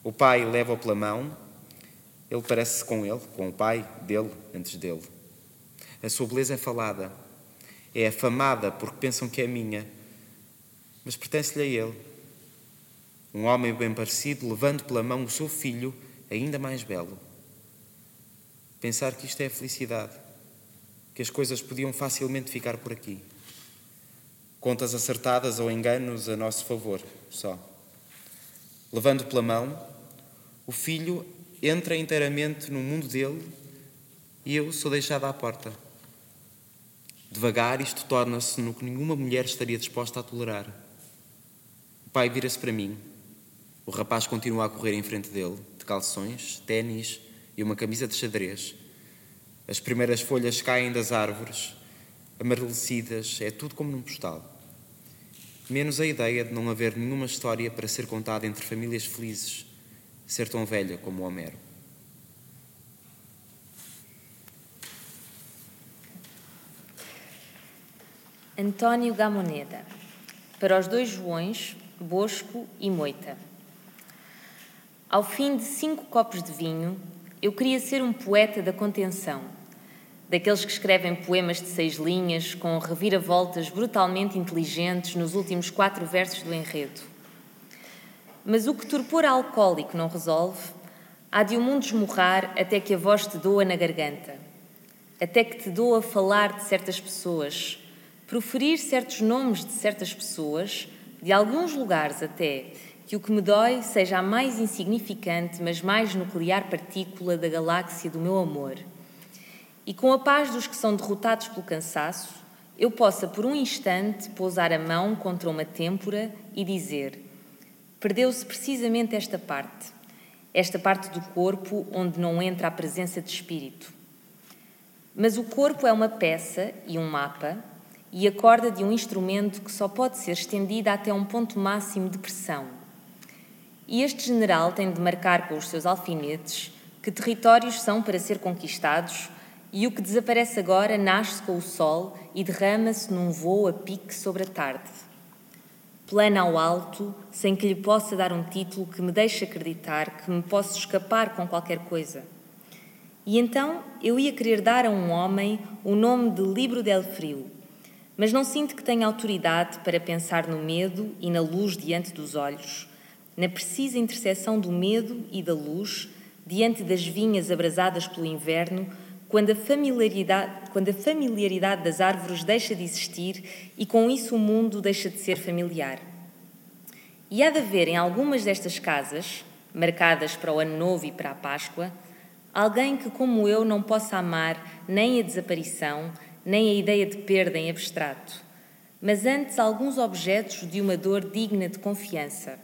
O pai leva-o pela mão ele parece-se com ele, com o pai dele, antes dele. A sua beleza é falada, é afamada porque pensam que é minha, mas pertence-lhe a ele. Um homem bem parecido levando pela mão o seu filho, ainda mais belo. Pensar que isto é felicidade, que as coisas podiam facilmente ficar por aqui. Contas acertadas ou enganos a nosso favor, só. Levando pela mão, o filho entra inteiramente no mundo dele e eu sou deixada à porta. Devagar, isto torna-se no que nenhuma mulher estaria disposta a tolerar. O pai vira-se para mim. O rapaz continua a correr em frente dele, de calções, ténis e uma camisa de xadrez. As primeiras folhas caem das árvores, amarelecidas, é tudo como num postal. Menos a ideia de não haver nenhuma história para ser contada entre famílias felizes ser tão velha como Homero.
António Gamoneda, para os dois Joões, Bosco e Moita. Ao fim de cinco copos de vinho, eu queria ser um poeta da contenção, daqueles que escrevem poemas de seis linhas com reviravoltas brutalmente inteligentes nos últimos quatro versos do enredo. Mas o que torpor alcoólico não resolve, há de o mundo esmurrar até que a voz te doa na garganta, até que te doa falar de certas pessoas, proferir certos nomes de certas pessoas, de alguns lugares até, que o que me dói seja a mais insignificante, mas mais nuclear partícula da galáxia do meu amor. E com a paz dos que são derrotados pelo cansaço, eu possa por um instante pousar a mão contra uma têmpora e dizer: Perdeu-se precisamente esta parte, esta parte do corpo onde não entra a presença de espírito. Mas o corpo é uma peça e um mapa e a corda de um instrumento que só pode ser estendida até um ponto máximo de pressão. E este general tem de marcar com os seus alfinetes que territórios são para ser conquistados, e o que desaparece agora nasce com o sol e derrama-se num voo a pique sobre a tarde. Plana ao alto, sem que lhe possa dar um título que me deixe acreditar que me posso escapar com qualquer coisa. E então eu ia querer dar a um homem o nome de Livro del Frio, mas não sinto que tenha autoridade para pensar no medo e na luz diante dos olhos, na precisa interseção do medo e da luz diante das vinhas abrasadas pelo inverno, quando a familiaridade, quando a familiaridade das árvores deixa de existir e com isso o mundo deixa de ser familiar. E há de haver em algumas destas casas, marcadas para o Ano Novo e para a Páscoa, alguém que, como eu, não possa amar nem a desaparição, nem a ideia de perda em abstrato, mas antes alguns objetos de uma dor digna de confiança.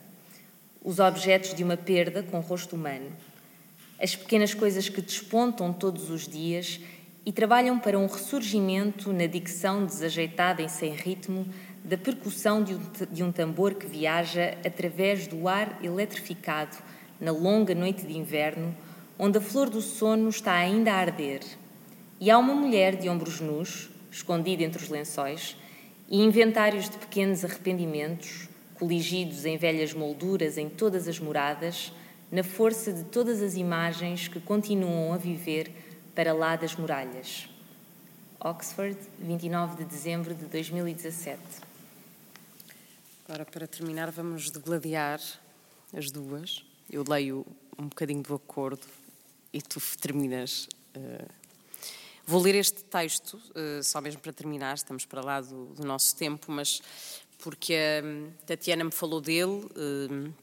Os objetos de uma perda com rosto humano. As pequenas coisas que despontam todos os dias e trabalham para um ressurgimento na dicção desajeitada e sem ritmo da percussão de um, de um tambor que viaja através do ar eletrificado na longa noite de inverno, onde a flor do sono está ainda a arder e há uma mulher de ombros nus, escondida entre os lençóis, e inventários de pequenos arrependimentos, coligidos em velhas molduras em todas as moradas, na força de todas as imagens que continuam a viver para lá das muralhas. Oxford, 29 de dezembro de 2017.
Agora, para terminar, vamos degladiar as duas. Eu leio um bocadinho do acordo e tu terminas uh, Vou ler este texto, uh, só mesmo para terminar, estamos para lá do, do nosso tempo, mas porque a Tatiana me falou dele uh,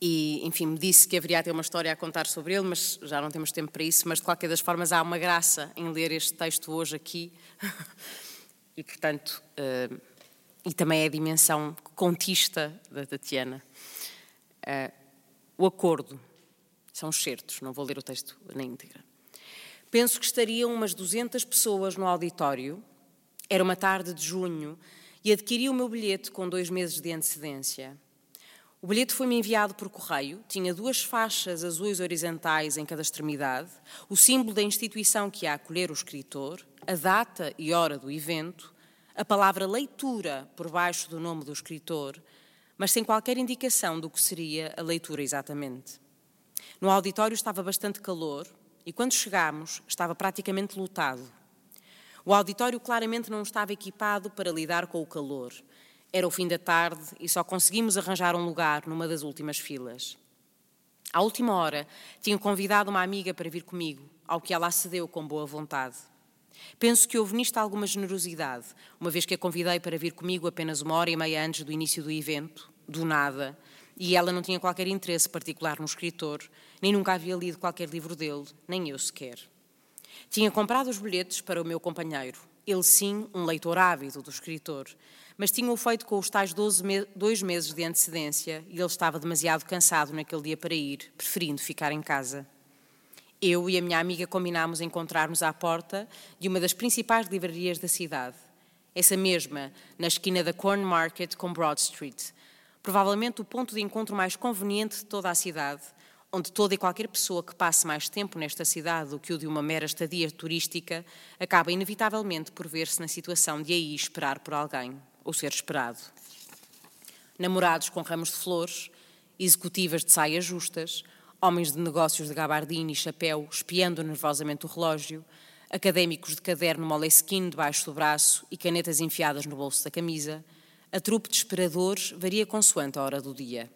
e, enfim, me disse que haveria até uma história a contar sobre ele, mas já não temos tempo para isso. Mas, de qualquer das formas, há uma graça em ler este texto hoje aqui. e, portanto, uh, e também é a dimensão contista da Tatiana. o acordo. São certos, não vou ler o texto na íntegra. Penso que estariam umas 200 pessoas no auditório. Era uma tarde de junho e adquiri o meu bilhete com dois meses de antecedência. O bilhete foi-me enviado por correio, tinha duas faixas azuis horizontais em cada extremidade, o símbolo da instituição que ia acolher o escritor, a data e hora do evento, a palavra leitura por baixo do nome do escritor, mas sem qualquer indicação do que seria a leitura exatamente. No auditório estava bastante calor, e quando chegámos estava praticamente lotado. O auditório claramente não estava equipado para lidar com o calor. Era o fim da tarde e só conseguimos arranjar um lugar numa das últimas filas. À última hora, tinha convidado uma amiga para vir comigo, ao que ela acedeu com boa vontade. Penso que houve nisto alguma generosidade, uma vez que a convidei para vir comigo apenas uma hora e meia antes do início do evento, do nada, e ela não tinha qualquer interesse particular no escritor, nem nunca havia lido qualquer livro dele, nem eu sequer. Tinha comprado os bilhetes para o meu companheiro, ele sim, um leitor ávido do escritor, mas tinha-o feito com os tais me dois meses de antecedência e ele estava demasiado cansado naquele dia para ir, preferindo ficar em casa. Eu e a minha amiga combinámos encontrar-nos à porta de uma das principais livrarias da cidade, essa mesma, na esquina da Corn Market com Broad Street, provavelmente o ponto de encontro mais conveniente de toda a cidade, onde toda e qualquer pessoa que passe mais tempo nesta cidade do que o de uma mera estadia turística acaba inevitavelmente por ver-se na situação de aí esperar por alguém, ou ser esperado. Namorados com ramos de flores, executivas de saias justas, Homens de negócios de gabardine e chapéu, espiando nervosamente o relógio, académicos de caderno moleskin debaixo do braço e canetas enfiadas no bolso da camisa, a trupe de esperadores varia consoante a hora do dia.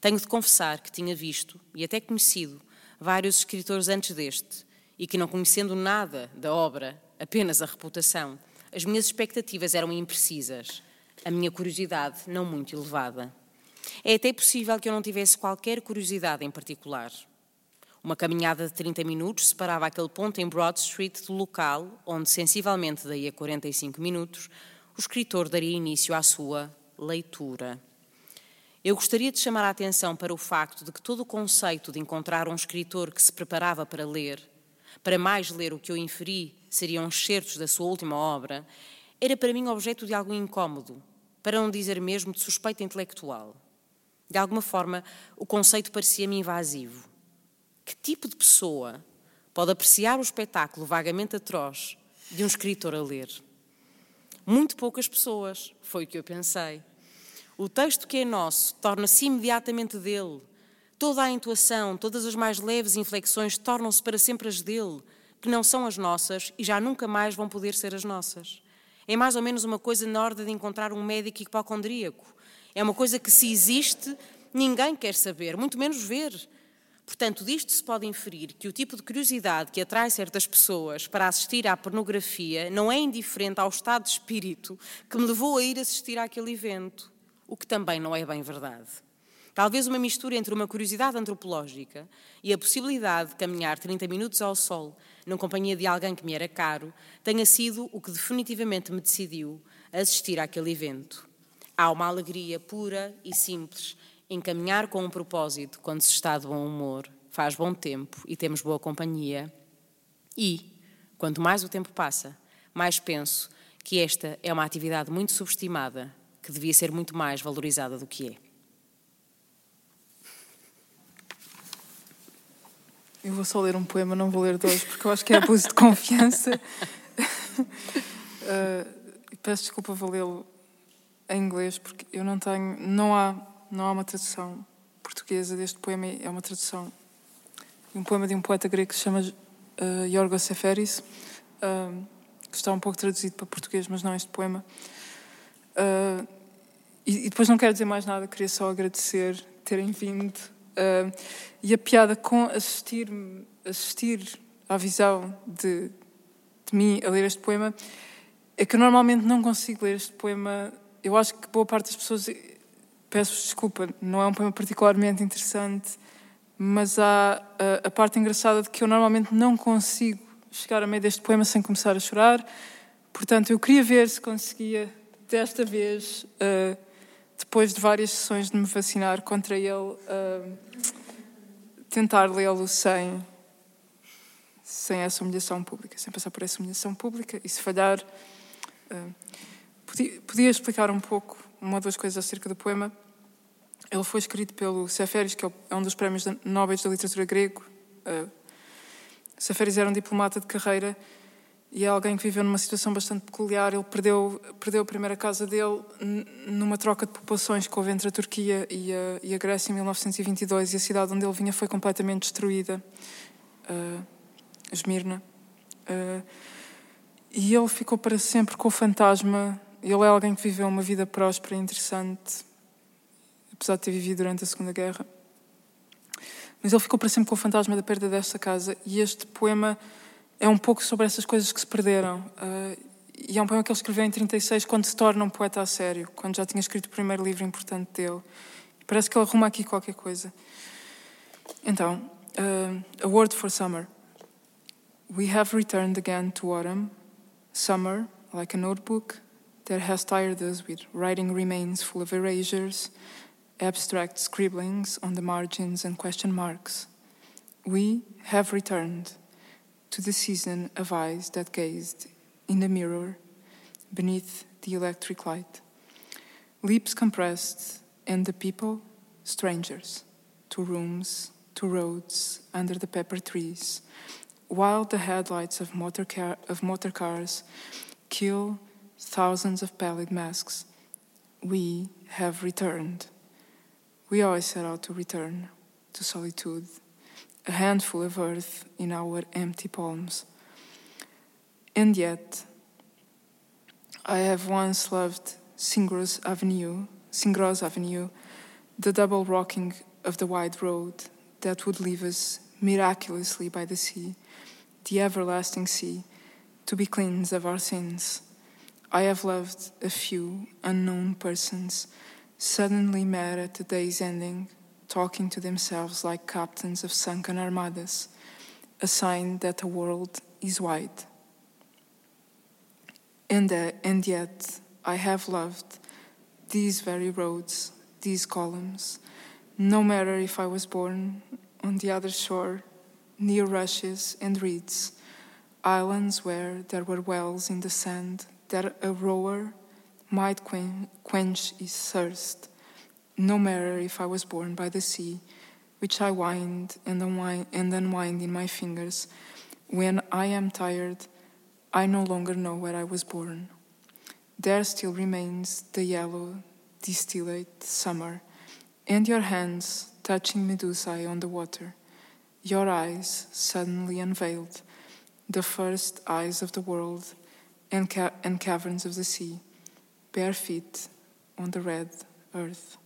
Tenho de confessar que tinha visto, e até conhecido, vários escritores antes deste, e que, não conhecendo nada da obra, apenas a reputação, as minhas expectativas eram imprecisas, a minha curiosidade não muito elevada. É até possível que eu não tivesse qualquer curiosidade em particular. Uma caminhada de 30 minutos separava aquele ponto em Broad Street do local onde, sensivelmente daí a 45 minutos, o escritor daria início à sua leitura. Eu gostaria de chamar a atenção para o facto de que todo o conceito de encontrar um escritor que se preparava para ler, para mais ler o que eu inferi seriam excertos da sua última obra, era para mim objeto de algo incômodo, para não dizer mesmo de suspeita intelectual. De alguma forma, o conceito parecia-me invasivo. Que tipo de pessoa pode apreciar o espetáculo vagamente atroz de um escritor a ler? Muito poucas pessoas, foi o que eu pensei. O texto que é nosso torna-se imediatamente dele. Toda a intuação, todas as mais leves inflexões tornam-se para sempre as dele, que não são as nossas e já nunca mais vão poder ser as nossas. É mais ou menos uma coisa na ordem de encontrar um médico hipocondríaco. É uma coisa que, se existe, ninguém quer saber, muito menos ver. Portanto, disto se pode inferir que o tipo de curiosidade que atrai certas pessoas para assistir à pornografia não é indiferente ao estado de espírito que me levou a ir assistir àquele evento o que também não é bem verdade. Talvez uma mistura entre uma curiosidade antropológica e a possibilidade de caminhar 30 minutos ao sol, na companhia de alguém que me era caro, tenha sido o que definitivamente me decidiu a assistir àquele evento. Há uma alegria pura e simples em caminhar com um propósito quando se está de bom humor, faz bom tempo e temos boa companhia. E, quanto mais o tempo passa, mais penso que esta é uma atividade muito subestimada que devia ser muito mais valorizada do que é.
Eu vou só ler um poema, não vou ler dois, porque eu acho que é abuso de confiança. uh, peço desculpa, vou lê-lo em inglês, porque eu não tenho. Não há, não há uma tradução portuguesa deste poema, é uma tradução de um poema de um poeta grego que se chama uh, Yorgos Seferis, uh, que está um pouco traduzido para português, mas não este poema. Uh, e, e, depois não quero dizer mais nada, queria só agradecer terem vindo. Uh, e a piada com assistir, assistir à visão de, de mim a ler este poema é que eu normalmente não consigo ler este poema. Eu acho que boa parte das pessoas. Peço desculpa, não é um poema particularmente interessante, mas há a, a parte engraçada de que eu normalmente não consigo chegar a meio deste poema sem começar a chorar. Portanto, eu queria ver se conseguia desta vez, uh, depois de várias sessões de me vacinar contra ele, uh, tentar lê-lo sem, sem essa humilhação pública, sem passar por essa humilhação pública. E se falhar, uh, podia, podia, explicar um pouco uma ou duas coisas acerca do poema. Ele foi escrito pelo Seferis, que é, é um dos prémios nobres da literatura grego. Uh, era um diplomata de carreira e é alguém que viveu numa situação bastante peculiar. Ele perdeu, perdeu a primeira casa dele numa troca de populações que houve entre a Turquia e a, e a Grécia em 1922 e a cidade onde ele vinha foi completamente destruída, uh, Esmirna. Uh, e ele ficou para sempre com o fantasma. Ele é alguém que viveu uma vida próspera e interessante, apesar de ter vivido durante a Segunda Guerra. Mas ele ficou para sempre com o fantasma da perda desta casa. E este poema é um pouco sobre essas coisas que se perderam. Uh, e é um poema que ele escreveu em 36, quando se torna um poeta a sério, quando já tinha escrito o primeiro livro importante dele. Parece que ele arruma aqui qualquer coisa. Então, uh, A Word for Summer. We have returned again to autumn. Summer, like a notebook that has tired us with writing remains full of erasures, abstract scribblings on the margins and question marks. We have returned to the season of eyes that gazed in the mirror beneath the electric light. Lips compressed, and the people, strangers, to rooms, to roads, under the pepper trees, while the headlights of motor, car- of motor cars kill thousands of pallid masks. We have returned. We always set out to return. to solitude, a handful of earth in our empty palms. And yet, I have once loved Singros Avenue, Singros Avenue, the double rocking of the wide road that would leave us miraculously by the sea, the everlasting sea, to be cleansed of our sins. I have loved a few unknown persons, suddenly met at the day's ending, talking to themselves like captains of sunken armadas, a sign that the world is wide. And, uh, and yet, I have loved these very roads, these columns, no matter if I was born on the other shore, near rushes and reeds, islands where there were wells in the sand that a rower might quench his thirst, no matter if I was born by the sea, which I wind and unwind, and unwind in my fingers. When I am tired, I no longer know where I was born. There still remains the yellow, distillate summer, and your hands touching Medusae on the water, your eyes suddenly unveiled, the first eyes of the world and, ca- and caverns of the sea, bare feet on the red earth.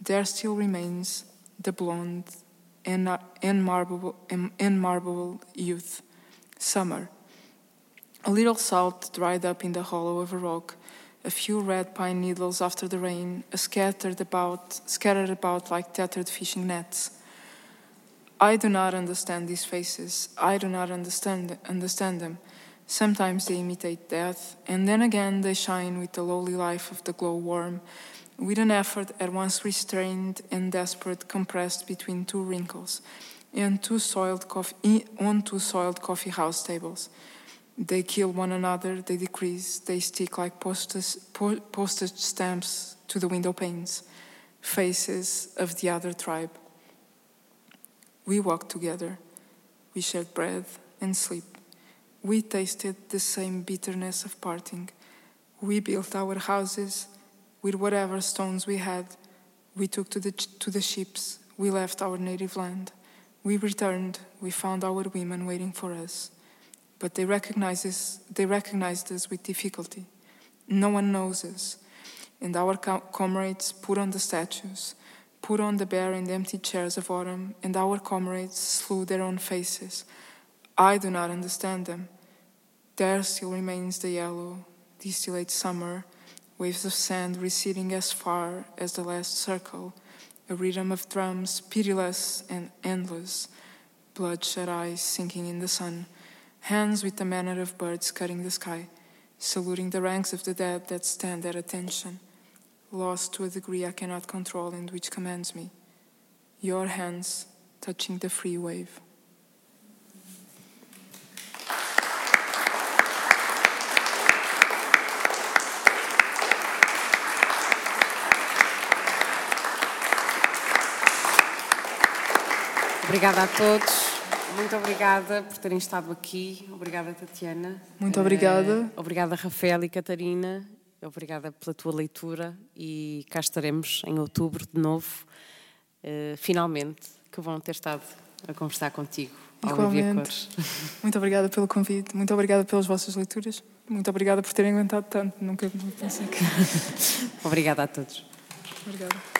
There still remains the blonde and, marble, marble youth, summer a little salt dried up in the hollow of a rock, a few red pine needles after the rain, uh, scattered about, scattered about like tattered fishing nets. I do not understand these faces. I do not understand understand them. Sometimes they imitate death, and then again they shine with the lowly life of the glowworm, with an effort at once restrained and desperate compressed between two wrinkles, and two soiled coffee, on two soiled coffee house tables. They kill one another, they decrease, they stick like postage, postage stamps to the window panes, faces of the other tribe. We walked together, we shared bread and sleep. We tasted the same bitterness of parting. We built our houses with whatever stones we had. We took to the, to the ships, we left our native land. We returned, we found our women waiting for us but they recognize us, they recognized us with difficulty. No one knows us. And our comrades put on the statues, put on the bare and empty chairs of autumn, and our comrades slew their own faces. I do not understand them. There still remains the yellow, distillate summer, waves of sand receding as far as the last circle, a rhythm of drums, pitiless and endless, bloodshot eyes sinking in the sun hands with the manner of birds cutting the sky, saluting the ranks of the dead that stand at attention, lost to a degree I cannot control and which commands me. Your hands touching the free wave.
Obrigada a todos. Muito obrigada por terem estado aqui. Obrigada, Tatiana.
Muito obrigada.
Uh, obrigada, Rafael e Catarina. Obrigada pela tua leitura e cá estaremos em outubro de novo. Uh, finalmente, que vão ter estado a conversar contigo.
Igualmente. Muito obrigada pelo convite, muito obrigada pelas vossas leituras, muito obrigada por terem aguentado tanto. Nunca pensei que.
obrigada a todos.
Obrigada.